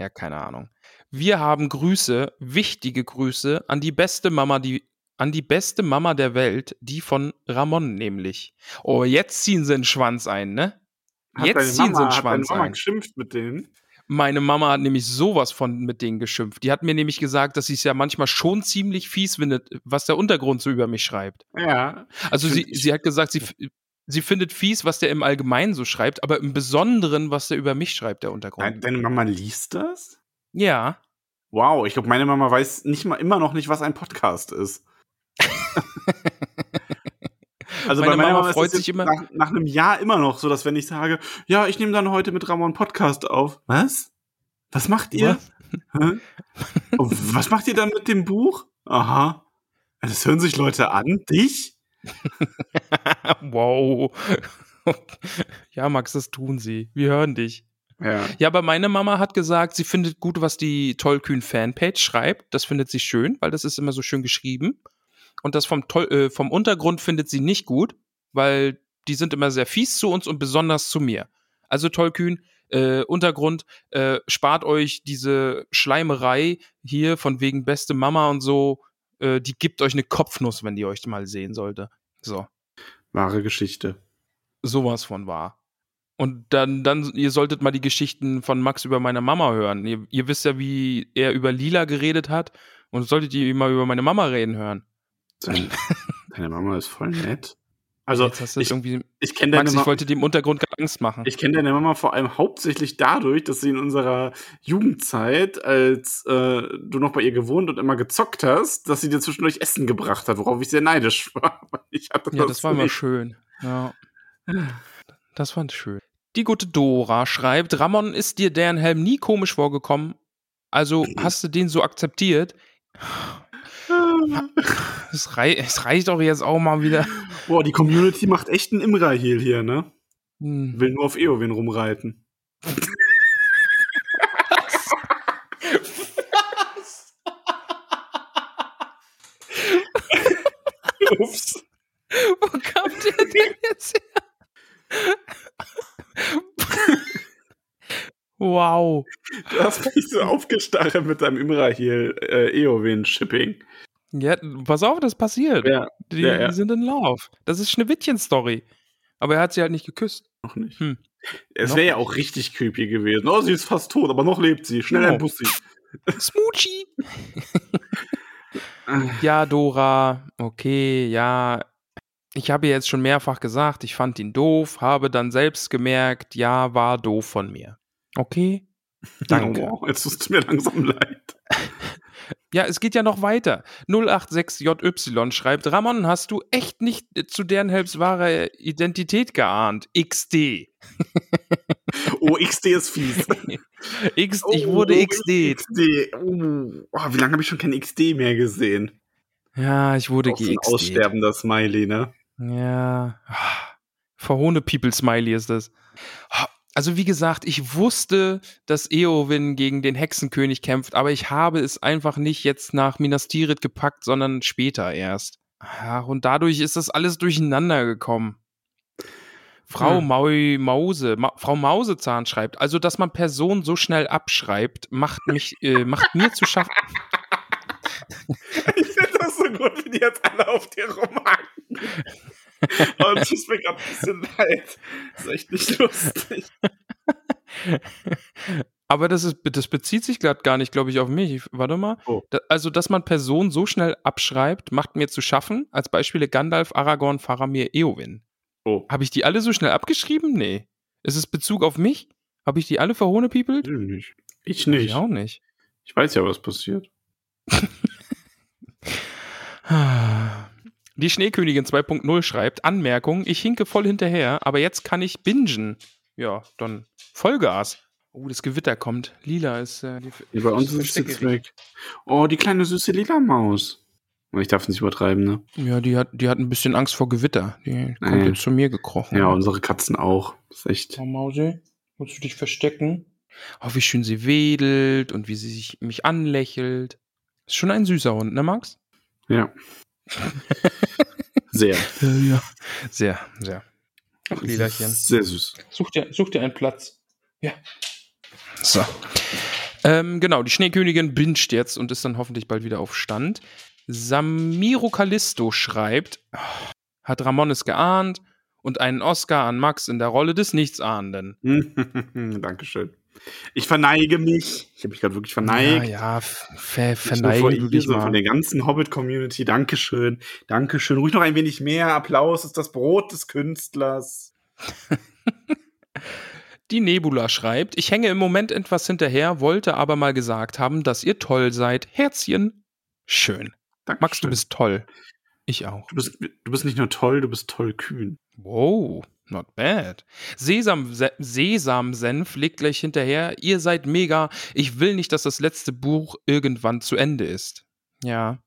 Ja, keine Ahnung. Wir haben Grüße, wichtige Grüße an die beste Mama, die an die beste Mama der Welt, die von Ramon nämlich. Oh, jetzt ziehen sie einen Schwanz ein, ne? Hat Jetzt ziehen sie einen Mama, hat deine Schwanz Mama ein. geschimpft mit denen? Meine Mama hat nämlich sowas von mit denen geschimpft. Die hat mir nämlich gesagt, dass sie es ja manchmal schon ziemlich fies findet, was der Untergrund so über mich schreibt. Ja. Also sie, sie hat gesagt, sie, sie findet fies, was der im Allgemeinen so schreibt, aber im Besonderen, was der über mich schreibt, der Untergrund. Deine, Mama liest das? Ja. Wow, ich glaube, meine Mama weiß nicht mal immer noch nicht, was ein Podcast ist. also Meine bei meiner Mama Mama freut sich immer- nach, nach einem Jahr immer noch so, dass wenn ich sage, ja, ich nehme dann heute mit Ramon Podcast auf. Was? Was macht ihr? Und was macht ihr dann mit dem Buch? Aha. Das hören sich Leute an. Dich? wow. ja, Max, das tun sie. Wir hören dich. Ja. Ja, aber meine Mama hat gesagt, sie findet gut, was die Tollkühn Fanpage schreibt. Das findet sie schön, weil das ist immer so schön geschrieben. Und das vom, Toll äh, vom Untergrund findet sie nicht gut, weil die sind immer sehr fies zu uns und besonders zu mir. Also Tollkühn, äh, Untergrund, äh, spart euch diese Schleimerei hier von wegen beste Mama und so. Äh, die gibt euch eine Kopfnuss, wenn die euch mal sehen sollte. So. Wahre Geschichte. Sowas von wahr. Und dann, dann, ihr solltet mal die Geschichten von Max über meine Mama hören. Ihr, ihr wisst ja, wie er über Lila geredet hat. Und solltet ihr mal über meine Mama reden hören. Deine, deine Mama ist voll nett. Also, ich, irgendwie. ich kenne deine, Max, ich Ma wollte dir im Untergrund gar Angst machen. ich kenn deine Mama vor allem hauptsächlich dadurch, dass sie in unserer Jugendzeit, als äh, du noch bei ihr gewohnt und immer gezockt hast, dass sie dir zwischendurch Essen gebracht hat, worauf ich sehr neidisch war. Ich ja, das war immer schön. Ja. Das fand ich schön. Die gute Dora schreibt: Ramon, ist dir deren Helm nie komisch vorgekommen? Also hast du den so akzeptiert? Es, rei es reicht doch jetzt auch mal wieder. Boah, die Community macht echt einen Imra-Heal hier, ne? Hm. Will nur auf Eowyn rumreiten. Ups. Wo kam der denn jetzt her? wow. Du hast mich so aufgestarrt mit deinem Imra-Heal äh, Eowyn-Shipping. Ja, pass auf, das passiert. Ja, Die, ja, ja. die sind in Love. Das ist Schneewittchen-Story. Aber er hat sie halt nicht geküsst. noch nicht. Hm. Es wäre ja auch richtig creepy gewesen. Oh, sie ist fast tot, aber noch lebt sie. Schnell Ja. ein Bussi. Smoochie! Ja, Dora, okay, ja. Ich habe jetzt schon mehrfach gesagt, ich fand ihn doof, habe dann selbst gemerkt, ja, war doof von mir. Okay? Danke. Oh, jetzt tust du mir langsam leid. Ja, es geht ja noch weiter. 086JY schreibt, Ramon, hast du echt nicht zu deren Helps wahre Identität geahnt? XD. Oh, XD ist fies. X, Oh, ich wurde oh, XD. XD. Oh, oh, wie lange habe ich schon kein XD mehr gesehen? Ja, ich wurde so ein GXD. aussterbender Smiley, ne? Ja. Verhohne People Smiley ist das. Also wie gesagt, ich wusste, dass Eowyn gegen den Hexenkönig kämpft, aber ich habe es einfach nicht jetzt nach Minas Tirith gepackt, sondern später erst. Ach, und dadurch ist das alles durcheinander gekommen. Frau Hm. Maui Mause, Ma Frau Mausezahn schreibt, also dass man Personen so schnell abschreibt, macht mich, äh, macht mir zu schaffen. Ich finde das so gut, wie die jetzt alle auf dir rumhaken. Und es tut mir gerade ein bisschen leid. Das ist echt nicht lustig. Aber das, ist, das bezieht sich gerade gar nicht, glaube ich, auf mich. Ich- Warte mal. Oh. Da, also, dass man Personen so schnell abschreibt, macht mir zu schaffen. Als Beispiele Gandalf, Aragorn, Faramir, Eowyn. Oh. Habe ich die alle so schnell abgeschrieben? Nee. Ist es Bezug auf mich? Habe ich die alle verhohnepiepelt? Ich nicht. Ich Ich nicht. auch nicht. Ich weiß ja, was passiert. Die Schneekönigin 2.0 schreibt, Anmerkung, ich hinke voll hinterher, aber jetzt kann ich bingen. Ja, dann Vollgas. Oh, das Gewitter kommt. Lila ist äh, die Ja, bei uns ist es weg. Oh, die kleine süße lila Maus. Ich darf es nicht übertreiben, ne? Ja, die hat, die hat ein bisschen Angst vor Gewitter. Die kommt Nee. jetzt zu mir gekrochen. Ja, unsere Katzen auch. Das ist echt. Oh, Mause, willst du dich verstecken? Oh, wie schön sie wedelt und wie sie sich mich anlächelt. Ist schon ein süßer Hund, ne, Max? Ja. Sehr. Ja, ja. Sehr, sehr. Ach, Lilachen. Sehr süß. Such dir, such dir einen Platz. Ja. So. Ähm, genau, die Schneekönigin binscht jetzt und ist dann hoffentlich bald wieder auf Stand. Samiro Callisto schreibt, hat Ramon es geahnt und einen Oscar an Max in der Rolle des Nichtsahnenden. Dankeschön. Ich verneige mich. Ich habe mich gerade wirklich verneigt. Ja, ja, ver verneigen du dich sondern von mal. der ganzen Hobbit-Community. Dankeschön. Dankeschön. Ruhig noch ein wenig mehr. Applaus ist das Brot des Künstlers. Die Nebula schreibt, ich hänge im Moment etwas hinterher, wollte aber mal gesagt haben, dass ihr toll seid. Herzchen. Schön. Dankeschön. Max, du bist toll. Ich auch. Du bist, du bist nicht nur toll, du bist toll kühn. Wow, not bad. Sesam, Se Sesamsenf legt gleich hinterher. Ihr seid mega. Ich will nicht, dass das letzte Buch irgendwann zu Ende ist. Ja.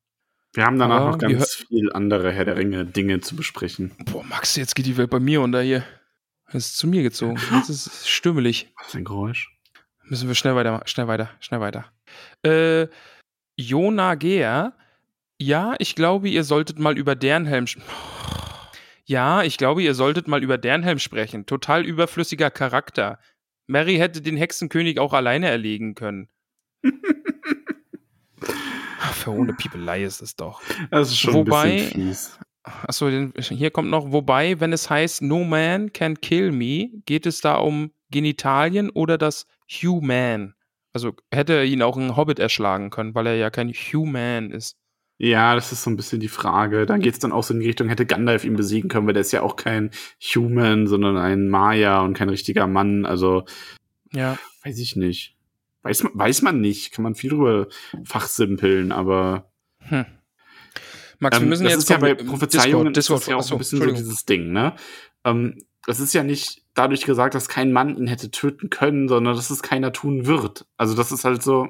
Wir haben danach Aber noch ganz viel andere Herr der Ringe Dinge zu besprechen. Boah, Max, jetzt geht die Welt bei mir unter hier. Es ist zu mir gezogen. Jetzt ist stümmelig. Was ist ein Geräusch? Müssen wir schnell weiter, schnell weiter, schnell weiter. Äh, Jona Geer. Ja, ich glaube, ihr solltet mal über Dernhelm. sch- Ja, ich glaube, ihr solltet mal über Dernhelm sprechen. Total überflüssiger Charakter. Mary hätte den Hexenkönig auch alleine erlegen können. verhohne Piepelei ist es doch. Das ist schon Wobei- ein bisschen fies. Achso, hier kommt noch, wobei, wenn es heißt No Man can kill me, geht es da um Genitalien oder das Human? Also hätte er ihn auch ein Hobbit erschlagen können, weil er ja kein Human ist. Ja, das ist so ein bisschen die Frage. Dann geht's dann auch so in die Richtung, hätte Gandalf ihn besiegen können, weil der ist ja auch kein Human, sondern ein Maya und kein richtiger Mann. Also, Ja. weiß ich nicht. Weiß man, weiß man nicht. Kann man viel drüber fachsimpeln, aber Hm. Max, wir ähm, müssen das jetzt ist ja bei Prophezeiungen Discord, ist das ja auch Achso, ein bisschen so dieses Ding, ne? Ähm, das ist ja nicht dadurch gesagt, dass kein Mann ihn hätte töten können, sondern dass es keiner tun wird. Also das ist halt so,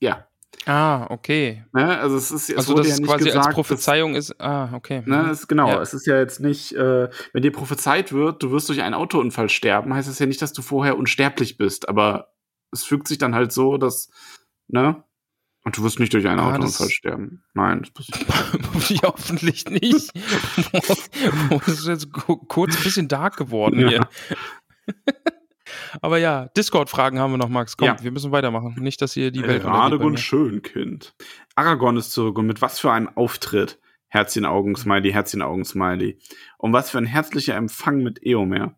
ja. Ah, okay. Ne? Also es ist Also das ja quasi gesagt, als Prophezeiung ist. Ah, okay. Dass, ne, es, genau, Ja. es ist ja jetzt nicht, äh, wenn dir prophezeit wird, du wirst durch einen Autounfall sterben, heißt es ja nicht, dass du vorher unsterblich bist, aber es fügt sich dann halt so, dass, ne? Und du wirst nicht durch einen Ah, Autounfall das- sterben. Nein, das passiert hoffentlich nicht. das ist jetzt ku- kurz ein bisschen dark geworden Ja. hier. Aber ja, Discord-Fragen haben wir noch, Max. Komm, Ja. wir müssen weitermachen. Nicht, dass hier die Welt untergeht bei Radegun mir. Schönkind. Aragorn ist zurück und mit was für einem Auftritt. Herzchen Augen Smiley, Herzchen Augen Smiley. Und was für ein herzlicher Empfang mit Eomer.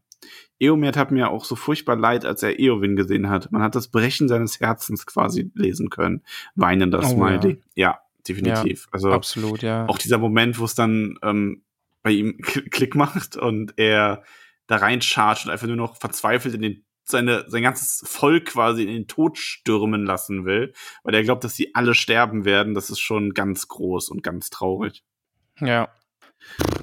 Eomer tat mir auch so furchtbar leid, als er Eowyn gesehen hat. Man hat das Brechen seines Herzens quasi lesen können. Weinender Oh, Smiley. Ja, definitiv. Also Absolut, ja. auch dieser Moment, wo es dann ähm, bei ihm Klick macht und er da reinchargt und einfach nur noch verzweifelt in den seine, sein ganzes Volk quasi in den Tod stürmen lassen will, weil er glaubt, dass sie alle sterben werden, das ist schon ganz groß und ganz traurig. ja.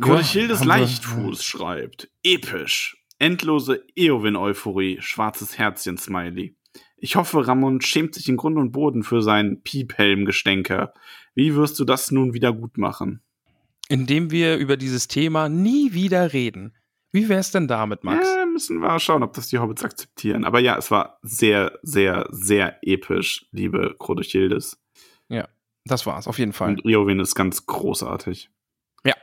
Cordechildes haben wir- Leichtfuß schreibt, episch, endlose Eowyn-Euphorie, schwarzes Herzchen-Smiley. Ich hoffe, Ramon schämt sich in Grund und Boden für seinen Piephelm-Gestänker. Wie wirst du das nun wieder gut machen? Indem wir über dieses Thema nie wieder reden. Wie wär's denn damit, Max? Ja, müssen wir schauen, ob das die Hobbits akzeptieren. Aber ja, es war sehr, sehr, sehr episch, liebe Crodechildes. Das war's, auf jeden Fall. Und Eowyn ist ganz großartig. Ja.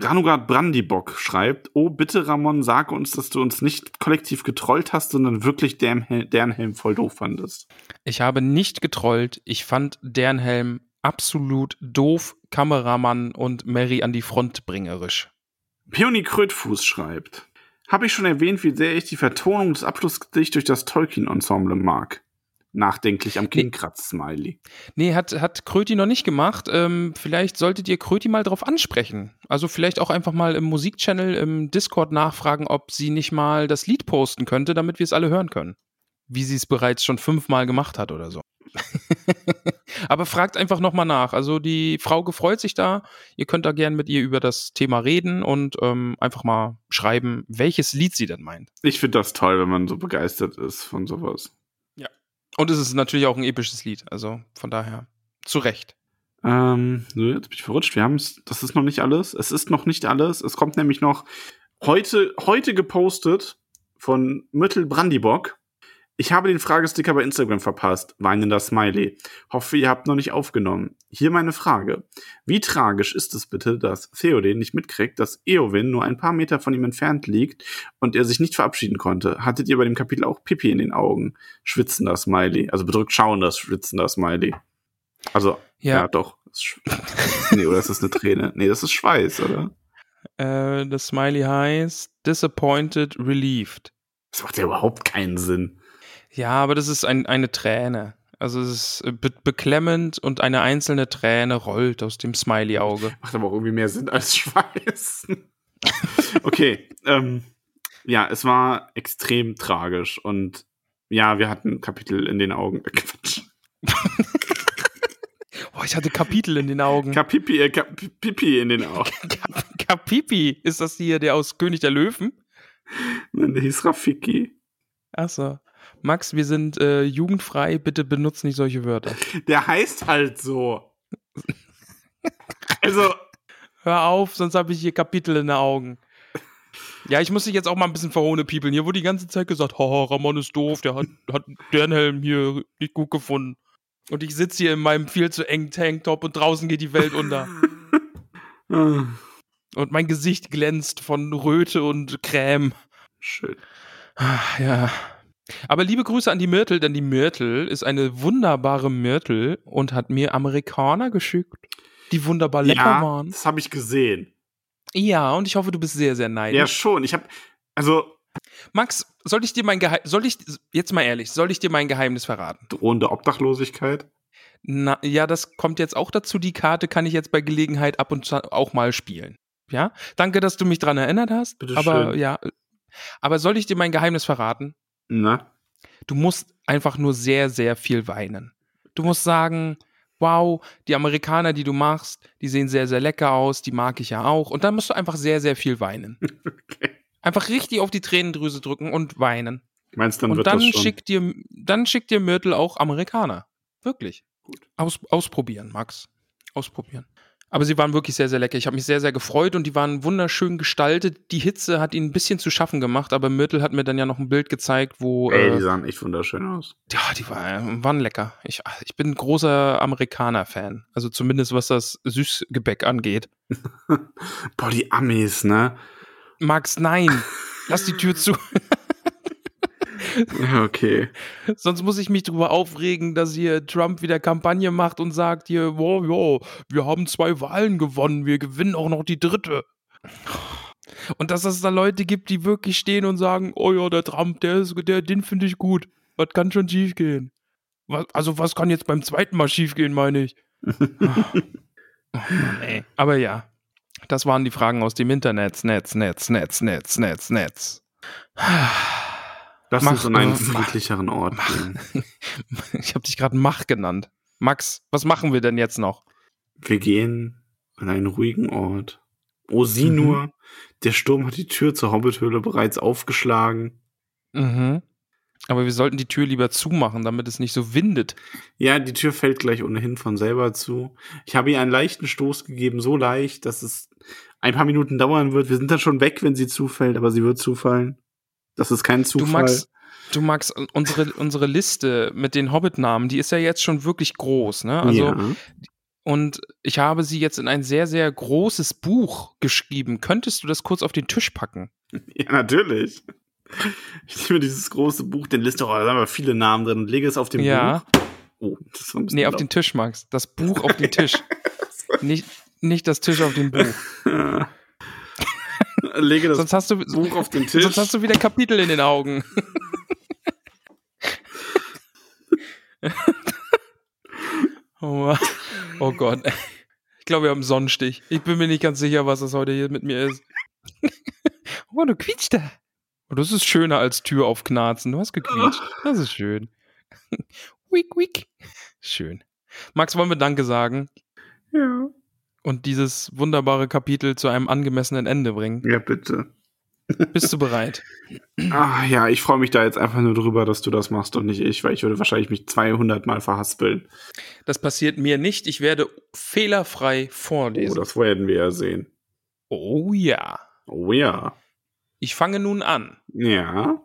Ranugard Brandybock schreibt, oh bitte Ramon, sag uns, dass du uns nicht kollektiv getrollt hast, sondern wirklich deren, Hel deren Helm voll doof fandest. Ich habe nicht getrollt. Ich fand deren Helm absolut doof, Kameramann und Mary an die Front bringerisch. Peony Krötfuß schreibt, habe ich schon erwähnt, wie sehr ich die Vertonung des Abschlussgedichts durch das Tolkien-Ensemble mag. Nachdenklich am Kinn kratzt Smiley. Nee, hat, hat Kröti noch nicht gemacht. Ähm, vielleicht solltet ihr Kröti mal drauf ansprechen. Also vielleicht auch einfach mal im Musikchannel im Discord nachfragen, ob sie nicht mal das Lied posten könnte, damit wir es alle hören können. Wie sie es bereits schon fünfmal gemacht hat oder so. Aber fragt einfach nochmal nach. Also die Frau gefreut sich da. Ihr könnt da gern mit ihr über das Thema reden und ähm, einfach mal schreiben, welches Lied sie denn meint. Ich finde das toll, wenn man so begeistert ist von sowas. Und es ist natürlich auch ein episches Lied. Also von daher zu Recht. Ähm, so, jetzt bin ich verrutscht. Wir haben es, das ist noch nicht alles. Es ist noch nicht alles. Es kommt nämlich noch heute, heute gepostet von Müttel Brandybock. Ich habe den Fragesticker bei Instagram verpasst. Weinender Smiley. Hoffe, ihr habt noch nicht aufgenommen. Hier meine Frage. Wie tragisch ist es bitte, dass Theoden nicht mitkriegt, dass Eowyn nur ein paar Meter von ihm entfernt liegt und er sich nicht verabschieden konnte? Hattet ihr bei dem Kapitel auch Pipi in den Augen? Schwitzender Smiley. Also bedrückt schauender, schwitzender Smiley. Also, ja, Ja. doch. Nee, oder ist das eine Träne? Nee, das ist Schweiß, oder? Äh, das Smiley heißt Disappointed Relieved. Das macht ja überhaupt keinen Sinn. Ja, aber das ist ein, eine Träne. Also es ist äh, be beklemmend und eine einzelne Träne rollt aus dem Smiley-Auge. Macht aber auch irgendwie mehr Sinn als Schweiß. okay, ähm, ja, es war extrem tragisch und ja, wir hatten Kapitel in den Augen. Äh, Quatsch. Oh, ich hatte Kapitel in den Augen. Kapipi, äh, Kap Pipi in den Augen. Kap Kapipi, ist das hier der aus König der Löwen? Nein, der hieß Rafiki. Achso. Max, wir sind äh, jugendfrei, bitte benutzt nicht solche Wörter. Der heißt halt so. Also, Hör auf, sonst habe ich hier Kapitel in den Augen. Ja, ich muss dich jetzt auch mal ein bisschen verhohne piepeln. Hier wurde die ganze Zeit gesagt, haha, Ramon ist doof, der hat, hat deren Helm hier nicht gut gefunden. Und ich sitze hier in meinem viel zu engen Tanktop und draußen geht die Welt unter. Und mein Gesicht glänzt von Röte und Creme. schön. Ah, Ja. Aber liebe Grüße an die Myrtle, denn die Myrtle ist eine wunderbare Myrtle und hat mir Amerikaner geschickt, die wunderbar lecker ja, waren. das habe ich gesehen. Ja, und ich hoffe, du bist sehr, sehr neidisch. Ja, schon. Ich habe, also Max, soll ich dir mein Geheimnis, soll ich, jetzt mal ehrlich, soll ich dir mein Geheimnis verraten? drohende Obdachlosigkeit. Na, ja, das kommt jetzt auch dazu. Die Karte kann ich jetzt bei Gelegenheit ab und zu auch mal spielen. Ja, danke, dass du mich dran erinnert hast. Bitte aber schön. ja, aber soll ich dir mein Geheimnis verraten? Na? Du musst einfach nur sehr, sehr viel weinen. Du musst sagen, wow, die Amerikaner, die du machst, die sehen sehr, sehr lecker aus, die mag ich ja auch. Und dann musst du einfach sehr, sehr viel weinen. Okay. Einfach richtig auf die Tränendrüse drücken und weinen. Meinst dann und wird dann das schon. schickt dir, dann schickt dir Myrtle auch Amerikaner. Wirklich. Gut. Aus, ausprobieren, Max. Ausprobieren. Aber sie waren wirklich sehr, sehr lecker. Ich habe mich sehr, sehr gefreut und die waren wunderschön gestaltet. Die Hitze hat ihnen ein bisschen zu schaffen gemacht, aber Myrtle hat mir dann ja noch ein Bild gezeigt, wo. Ey, äh, die sahen echt wunderschön aus. ja, die war, waren lecker. Ich, ich bin ein großer Amerikaner-Fan. Also zumindest was das Süßgebäck angeht. Boah, die Amis, ne? Max, nein. Lass die Tür zu. Ja, okay. Sonst muss ich mich drüber aufregen, dass hier Trump wieder Kampagne macht und sagt hier, wow, ja, wir haben zwei Wahlen gewonnen, wir gewinnen auch noch die dritte. Und dass es da Leute gibt, die wirklich stehen und sagen, oh ja, der Trump, der ist, der, den finde ich gut. Was kann schon schief gehen? Was, also was kann jetzt beim zweiten Mal schief gehen, meine ich. Oh Mann. Aber ja, das waren die Fragen aus dem Internet. Netz, Netz, Netz, Netz, Netz, Netz. Lass Mach, uns an einen mach. friedlicheren Ort gehen. Ich habe dich gerade Mach genannt. Max, was machen wir denn jetzt noch? Wir gehen an einen ruhigen Ort. Oh, sieh Mhm. nur, der Sturm hat die Tür zur Hobbithöhle bereits aufgeschlagen. Mhm. Aber wir sollten die Tür lieber zumachen, damit es nicht so windet. Ja, die Tür fällt gleich ohnehin von selber zu. Ich habe ihr einen leichten Stoß gegeben, so leicht, dass es ein paar Minuten dauern wird. Wir sind dann schon weg, wenn sie zufällt, aber sie wird zufallen. Das ist kein Du Zufall. Max, du Max, unsere, unsere Liste mit den Hobbit-Namen, die ist ja jetzt schon wirklich groß, ne? Also, ja. und ich habe sie jetzt in ein sehr, sehr großes Buch geschrieben. Könntest du das kurz auf den Tisch packen? ja, natürlich. Ich nehme dieses große Buch, den Liste, oh, da sind aber viele Namen drin und lege es auf dem Ja. Buch. Oh, das war ein bisschen Nee, auf den Tisch, Max. Das Buch auf den Tisch. nicht, nicht das Tisch auf den Buch. Lege das Sonst hast du, Buch auf den Tisch. sonst hast du wieder Kapitel in den Augen. oh, oh Gott. Ich glaube, wir haben einen Sonnenstich. Ich bin mir nicht ganz sicher, was das heute hier mit mir ist. oh, du quietscht da. Oh, das ist schöner als Tür aufknarzen. Du hast gequietscht. Das ist schön. wick, wick. Schön. Max, wollen wir Danke sagen ja. Und dieses wunderbare Kapitel zu einem angemessenen Ende bringen? ja, bitte. Bist du bereit? Ah, ja, ich freue mich da jetzt einfach nur drüber, dass du das machst und nicht ich, weil ich würde wahrscheinlich mich 200 Mal verhaspeln. Das passiert mir nicht. Ich werde fehlerfrei Oh, vorlesen. das werden wir ja sehen. Oh ja. Oh ja. Ich fange nun an. Ja.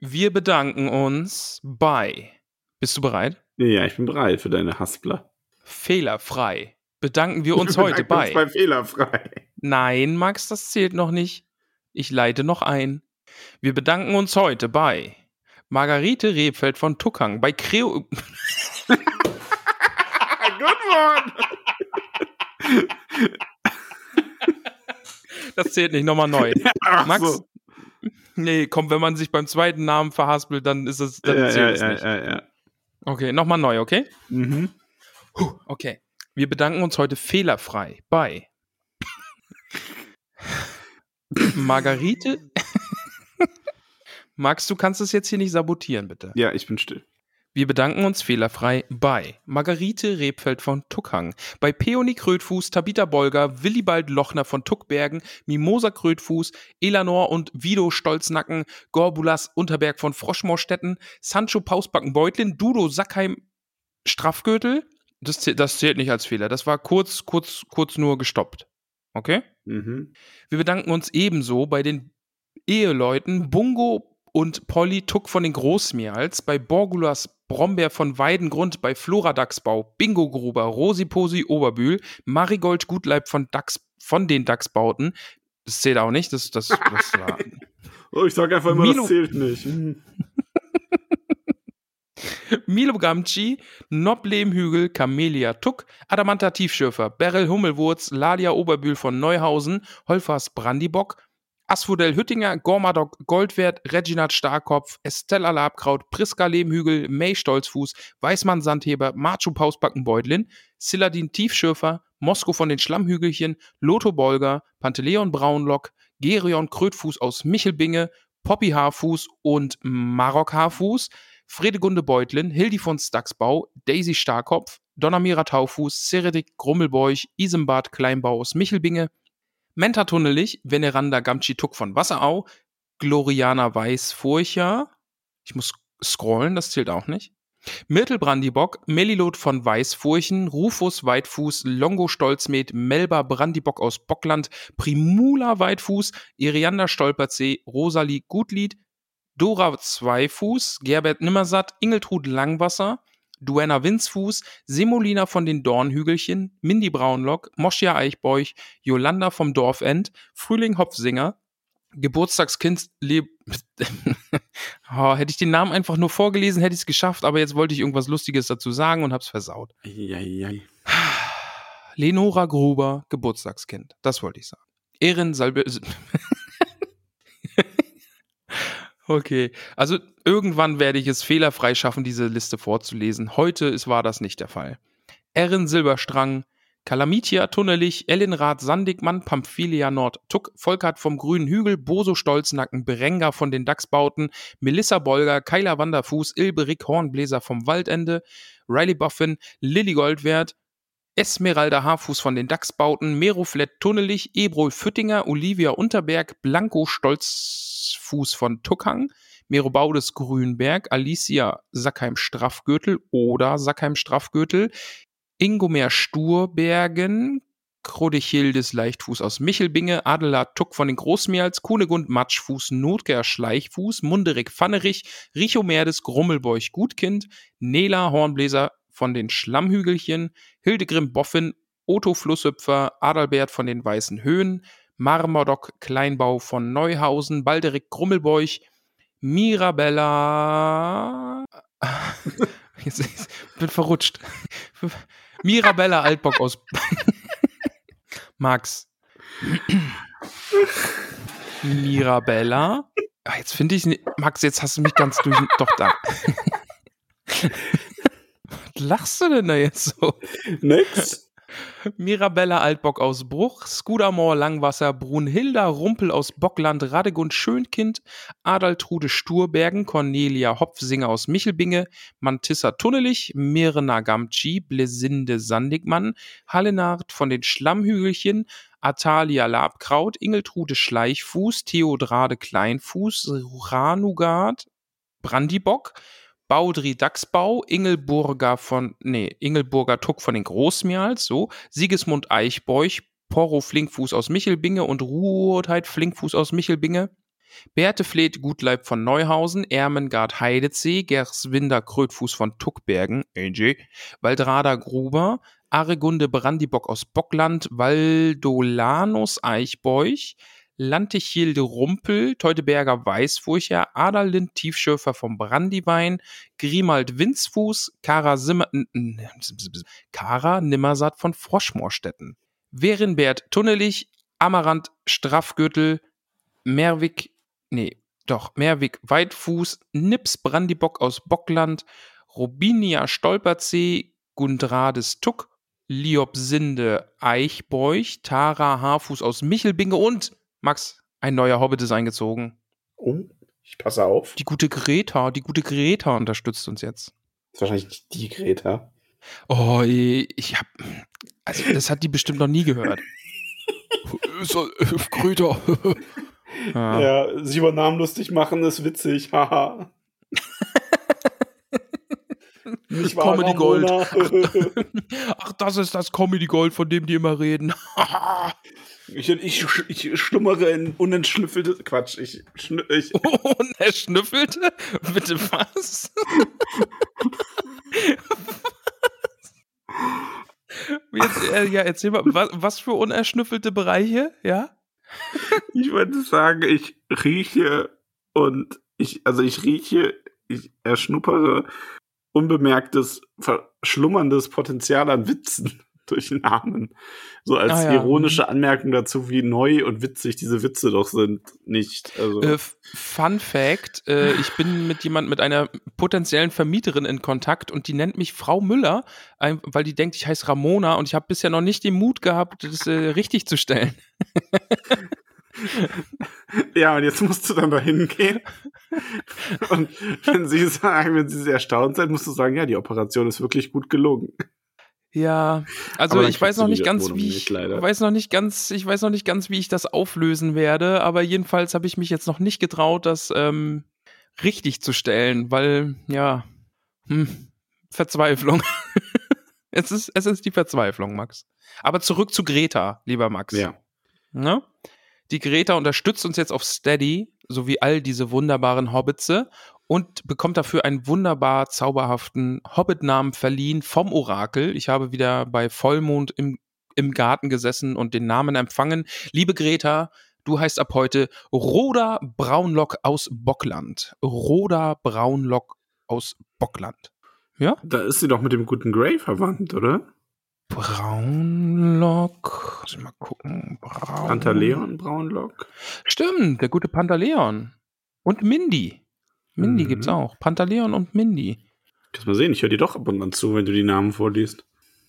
Wir bedanken uns bei. Bist du bereit? Ja, ich bin bereit für deine Haspler. Fehlerfrei. Bedanken wir uns Wir heute bedanken uns bei. bei Fehlerfrei. Nein, Max, das zählt noch nicht. Ich leite noch ein. Wir bedanken uns heute bei Margarete Rebfeld von Tuckang, bei Creo. Good one! Das zählt nicht, nochmal neu. Ach Max? so. Nee, komm, wenn man sich beim zweiten Namen verhaspelt, dann ist es, dann Ja, zählt ja, es ja, nicht. ja, ja. Okay, nochmal neu, okay? Mhm. Puh, okay. Wir bedanken uns heute fehlerfrei bei Margarite. Max, du kannst es jetzt hier nicht sabotieren, bitte. Ja, ich bin still. Wir bedanken uns fehlerfrei bei Margarite Rebfeld von Tuckhang, bei Peony Krötfuß, Tabita Bolger, Willibald Lochner von Tuckbergen, Mimosa Krötfuß, Elanor und Vido Stolznacken, Gorbulas Unterberg von Froschmorstetten, Sancho Pausbacken Beutlin, Dudo Sackheim Straffgürtel. Das, das zählt nicht als Fehler. Das war kurz, kurz, kurz nur gestoppt. Okay? Mhm. Wir bedanken uns ebenso bei den Eheleuten Bungo und Polly Tuck von den Großmeerls, bei Borgulas Brombeer von Weidengrund, bei Flora Dachsbau, Bingo Gruber, Rosi Posi Oberbühl, Marigold Gutleib von Dachs, von den Dachsbauten. Das zählt auch nicht, das, das, das war. Oh, ich sag einfach immer, Milo- das zählt nicht. Milo Gamci, Noblehmhügel, Camellia Tuck, Adamanta Tiefschürfer, Beryl Hummelwurz, Ladia Oberbühl von Neuhausen, Holfers Brandibock, Asphodel Hüttinger, Gormadok Goldwert, Reginald Starkopf, Estella Labkraut, Priska Lehmhügel, May Stolzfuß, Weißmann Sandheber, Machu Pausbackenbeutlin, Siladin Tiefschürfer, Mosko von den Schlammhügelchen, Lotho Bolger, Panteleon Braunlock, Gerion Krötfuß aus Michelbinge, Poppy Haarfuß und Marok Haarfuß, Fredegunde Beutlin, Hildi von Stacksbau, Daisy Starkopf, Donnermira Taufuß, Seredik Grummelbeuch, Isembad Kleinbau aus Michelbinge, Menta Tunnelich, Veneranda Gamchi Tuck von Wasserau, Gloriana Weißfurcher, ich muss scrollen, das zählt auch nicht. Myrtle Brandibock, Melilot von Weißfurchen, Rufus Weitfuß, Longo Stolzmet, Melba Brandibock aus Bockland, Primula Weitfuß, Irianda Stolperzee, Rosalie Gutlied, Dora Zweifuß, Gerbert Nimmersatt, Ingeltrud Langwasser, Duenna Winzfuß, Semolina von den Dornhügelchen, Mindy Braunlock, Moschia Eichbeuch, Jolanda vom Dorfend, Frühling Hopfsinger, Geburtstagskind lebt. oh, hätte ich den Namen einfach nur vorgelesen, hätte ich es geschafft, aber jetzt wollte ich irgendwas Lustiges dazu sagen und hab's versaut. Eieiei. Lenora Gruber, Geburtstagskind. Das wollte ich sagen. Ehren Salbe. okay, also irgendwann werde ich es fehlerfrei schaffen, diese Liste vorzulesen. Heute ist, war das nicht der Fall. Erin Silberstrang, Kalamitia Tunnelich, Ellenrath Sandigmann, Pamphilia Nord Tuck, Volkert vom Grünen Hügel, Boso Stolznacken, Berenga von den Dachsbauten, Melissa Bolger, Keiler Wanderfuß, Ilberik Hornbläser vom Waldende, Riley Buffin, Lilly Goldwert, Esmeralda Haarfuß von den Dachsbauten, Meroflett Tunnelich, Ebrol Füttinger, Olivia Unterberg, Blanco Stolzfuß von Tuckhang, Merobaudes Grünberg, Alicia Sackheim Straffgürtel oder Sackheim Straffgürtel, Ingomer Sturbergen, Krodechildes Leichtfuß aus Michelbinge, Adelard Tuck von den Großmeerls, Kunegund Matschfuß, Notger Schleichfuß, Munderik Pfannerich, Richomerdes Grummelbeuch Gutkind, Nela Hornbläser von den Schlammhügelchen, Hildegrim Boffin, Otto Flusshüpfer, Adalbert von den Weißen Höhen, Marmordock Kleinbau von Neuhausen, Balderik Grummelbeuch, Mirabella. Jetzt, ich bin verrutscht. Mirabella Altbock aus Max. Mirabella. Ah, jetzt finde ich. Max, jetzt hast du mich ganz durch. Doch da. Was lachst du denn da jetzt so? Nix. Mirabella Altbock aus Bruch, Skudamore Langwasser, Brunhilda Rumpel aus Bockland, Radegund Schönkind, Adaltrude Sturbergen, Cornelia Hopfsinger aus Michelbinge, Mantissa Tunnelich, Mirna Gamci, Blesinde Sandigmann, Hallenard von den Schlammhügelchen, Atalia Labkraut, Ingeltrude Schleichfuß, Theodrade Kleinfuß, Ranugard, Brandibock, Baudry Dachsbau, Ingelburger von, nee, Ingelburger Tuck von den Großmials, so, Sigismund Eichbeuch, Porro Flinkfuß aus Michelbinge und Ruhrheit Flinkfuß aus Michelbinge, Berthe Fleet Gutleib von Neuhausen, Ermengard Heidezee, Gerswinder Krötfuß von Tuckbergen, AJ, Waldrada Gruber, Aregunde Brandibock aus Bockland, Valdolanus Eichbeuch, Lantichilde Rumpel, Teuteberger Weißfurcher, Adallind Tiefschürfer vom Brandywein, Grimald Winzfuß, Kara, Simmer, Kara Nimmersatt von Froschmoorstetten, Werinbert Tunnelich, Amarant Straffgürtel, Merwig, nee, doch, Merwig Weitfuß, Nips Brandibock aus Bockland, Robinia Stolperzee, Gundrades Tuck, Liobsinde Eichbeuch, Tara Haarfuß aus Michelbinge und Max, ein neuer Hobbit ist eingezogen. Oh, ich passe auf. Die gute Greta, die gute Greta unterstützt uns jetzt. Das ist wahrscheinlich die Greta. Oh, ich hab. Also, das hat die bestimmt noch nie gehört. Greta. ja. ja, sich über Namen lustig machen ist witzig. Haha. Nicht wahr, Comedy Gold. Ach, das ist das Comedy Gold, von dem die immer reden. Ich, ich, ich schlummere in unentschnüffelte. Quatsch, ich. Schnü, ich Unerschnüffelte? Bitte was? Jetzt, äh, ja, erzähl mal, was, was für unerschnüffelte Bereiche, ja? ich würde sagen, ich rieche und ich, also ich rieche, ich erschnuppere unbemerktes, verschlummerndes Potenzial an Witzen durch Namen. So als Ah, ja. ironische Anmerkung dazu, wie neu und witzig diese Witze doch sind, nicht. Also, Äh, Fun Fact: äh, Ich bin mit jemand mit einer potenziellen Vermieterin in Kontakt und die nennt mich Frau Müller, weil die denkt, ich heiße Ramona und ich habe bisher noch nicht den Mut gehabt, das äh, richtig zu stellen. ja, und jetzt musst du dann dahin gehen. Und wenn sie sagen, wenn sie sehr erstaunt sind, musst du sagen, ja, die Operation ist wirklich gut gelungen. Ja, also ich weiß noch nicht ganz, Wohnung wie nicht, ich leider. weiß noch nicht ganz, ich weiß noch nicht ganz, wie ich das auflösen werde, aber jedenfalls habe ich mich jetzt noch nicht getraut, das ähm, richtig zu stellen, weil ja, hm, Verzweiflung. es ist es ist die Verzweiflung, Max. Aber zurück zu Greta, lieber Max. Ja. Ne? Die Greta unterstützt uns jetzt auf Steady, so wie all diese wunderbaren Hobbitse und bekommt dafür einen wunderbar zauberhaften Hobbit-Namen verliehen vom Orakel. Ich habe wieder bei Vollmond im, im Garten gesessen und den Namen empfangen. Liebe Greta, du heißt ab heute Roda Braunlock aus Bockland. Roda Braunlock aus Bockland. Ja? Da ist sie doch mit dem guten Grey verwandt, oder? Braunlock. Muss ich mal gucken. Braun. Pantaleon Braunlock. Stimmt, der gute Pantaleon. Und Mindy. Mindy Mhm. gibt's auch. Pantaleon und Mindy. Kannst mal sehen, ich höre dir doch ab und an zu, wenn du die Namen vorliest.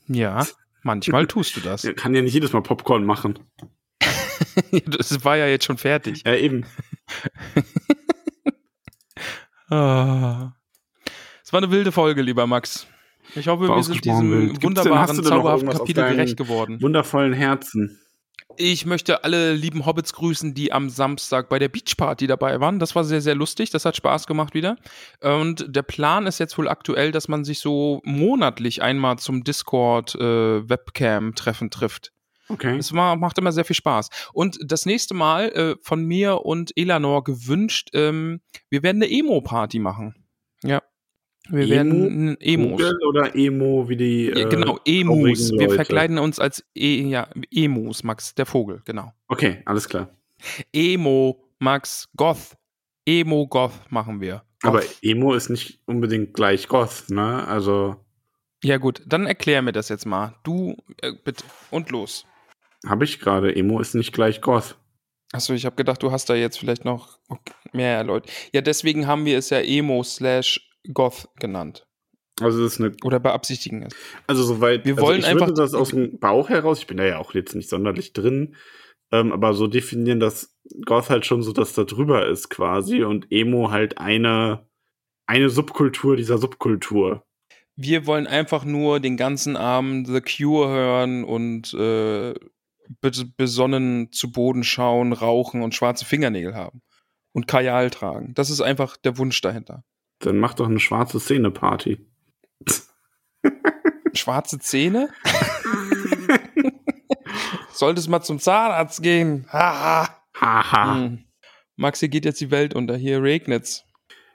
Ja, manchmal tust du das. Ja, kann ja nicht jedes Mal Popcorn machen. Das war ja jetzt schon fertig. Ja, eben. Ah. Es war eine wilde Folge, lieber Max. Ich hoffe, wir sind diesem wunderbaren, zauberhaften Kapitel gerecht geworden. Wundervollen Herzen. Ich möchte alle lieben Hobbits grüßen, die am Samstag bei der Beachparty dabei waren. Das war sehr, sehr lustig. Das hat Spaß gemacht wieder. Und der Plan ist jetzt wohl aktuell, dass man sich so monatlich einmal zum Discord-Webcam-Treffen trifft. Okay. Es war, macht immer sehr viel Spaß. Und das nächste Mal äh, von mir und Elanor gewünscht, ähm, wir werden eine Emo-Party machen. Wir Emo? werden Emos. Google oder Emo wie die. Ja, äh, genau, Emus. Wir Leute. verkleiden uns als e ja, Emus, Max, der Vogel, genau. Okay, alles klar. Emo, Max, Goth. Emo, Goth machen wir. Goth. Aber Emo ist nicht unbedingt gleich Goth, ne? Also ja, gut, dann erklär mir das jetzt mal. Du, äh, bitte. Und los. habe ich gerade. Emo ist nicht gleich Goth. Achso, ich habe gedacht, du hast da jetzt vielleicht noch mehr erläutert. Ja, deswegen haben wir es ja Emo slash Goth genannt. Also das ist eine. Oder beabsichtigen es. Also soweit. Wir also wollen ich einfach- würde das aus dem Bauch heraus. Ich bin da ja auch jetzt nicht sonderlich drin. Ähm, aber so definieren, dass Goth halt schon so, dass da drüber ist quasi und Emo halt eine eine Subkultur dieser Subkultur. Wir wollen einfach nur den ganzen Abend The Cure hören und äh, be- besonnen zu Boden schauen, rauchen und schwarze Fingernägel haben. Und Kajal tragen. Das ist einfach der Wunsch dahinter. Dann mach doch eine schwarze Szene-Party. Schwarze Zähne? Solltest mal zum Zahnarzt gehen. Haha. Haha. Hm. Max, hier geht jetzt die Welt unter. Hier regnet's.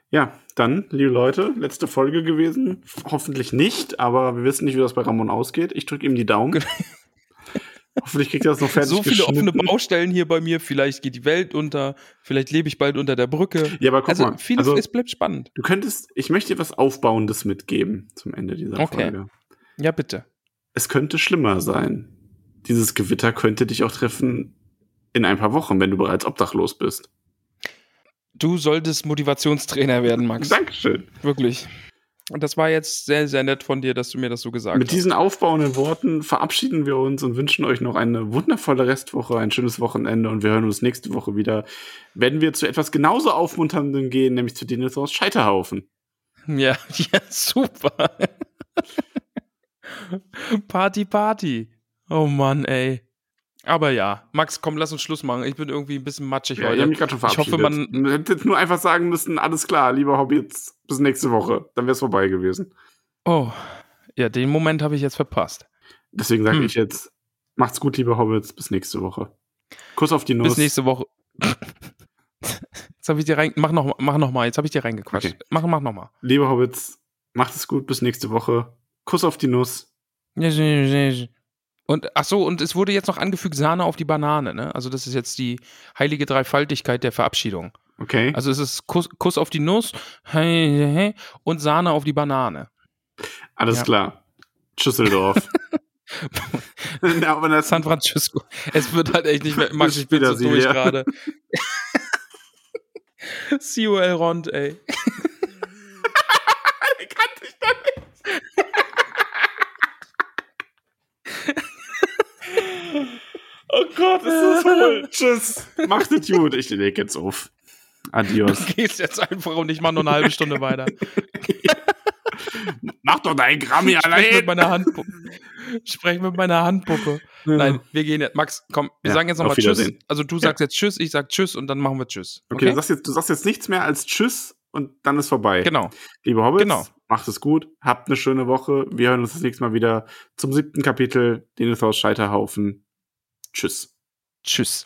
Ja, dann, liebe Leute, letzte Folge gewesen. Hoffentlich nicht, aber wir wissen nicht, wie das bei Ramon ausgeht. Ich drücke ihm die Daumen. Hoffentlich kriegt er das noch fertig so viele offene. Baustellen hier bei mir. Vielleicht geht die Welt unter. Vielleicht lebe ich bald unter der Brücke. Ja, aber guck also, mal. vieles, also, es bleibt spannend. du könntest, ich möchte dir was Aufbauendes mitgeben zum Ende dieser Okay. Folge. Ja, bitte. Es könnte schlimmer sein. Dieses Gewitter könnte dich auch treffen in ein paar Wochen, wenn du bereits obdachlos bist. Du solltest Motivationstrainer werden, Max. Dankeschön. Wirklich. Und das war jetzt sehr, sehr nett von dir, dass du mir das so gesagt Mit hast. diesen aufbauenden Worten verabschieden wir uns und wünschen euch noch eine wundervolle Restwoche, ein schönes Wochenende und wir hören uns nächste Woche wieder, wenn wir zu etwas genauso aufmunterndem gehen, nämlich zu Dinosaurs Scheiterhaufen. Ja, ja, super. Party, Party. Oh Mann, ey. Aber ja, Max, komm, lass uns Schluss machen. Ich bin irgendwie ein bisschen matschig Ja, ich heute. habe mich gerade schon Ich hoffe, verabschiedet. man- man hätte jetzt nur einfach sagen müssen, alles klar, lieber Hobbits, bis nächste Woche. Dann wäre es vorbei gewesen. Oh, ja, den Moment habe ich jetzt verpasst. Deswegen sage Hm. ich jetzt, macht's gut, liebe Hobbits, bis nächste Woche. Kuss auf die Nuss. Bis nächste Woche. Jetzt habe ich dir rein. Mach noch, mach noch mal. Jetzt habe ich dir reingequatscht. Okay. Mach, mach noch mal. Liebe Hobbits, macht es gut, bis nächste Woche. Kuss auf die Nuss. Und ach so, und es wurde jetzt noch angefügt Sahne auf die Banane, ne? Also das ist jetzt die heilige Dreifaltigkeit der Verabschiedung. Okay? Also es ist Kuss, Kuss auf die Nuss und Sahne auf die Banane. Alles Ja. klar. Schüsseldorf. ja, San Francisco. Es wird halt echt nicht mehr. Max, ich bin so durch gerade. COL Rond, ey. kannte ich doch nicht. Oh Gott, ist das voll. Tschüss. Macht es gut. Ich leg jetzt auf. Adios. Du gehst jetzt einfach und ich mach nur eine halbe Stunde weiter. Mach doch dein Grammy Sprech mit allein. meiner Handpuppe. Sprech mit meiner Handpuppe. Nein, wir gehen jetzt. Max, komm, wir Ja, sagen jetzt nochmal Tschüss. Also du sagst jetzt Tschüss, ich sag Tschüss und dann machen wir Tschüss. Okay, Du, sagst jetzt, du sagst jetzt nichts mehr als Tschüss und dann ist vorbei. Genau. Liebe Hobbits, Genau. macht es gut, habt eine schöne Woche. Wir hören uns das nächste Mal wieder zum siebten Kapitel, Denethors Scheiterhaufen. Tschüss. Tschüss.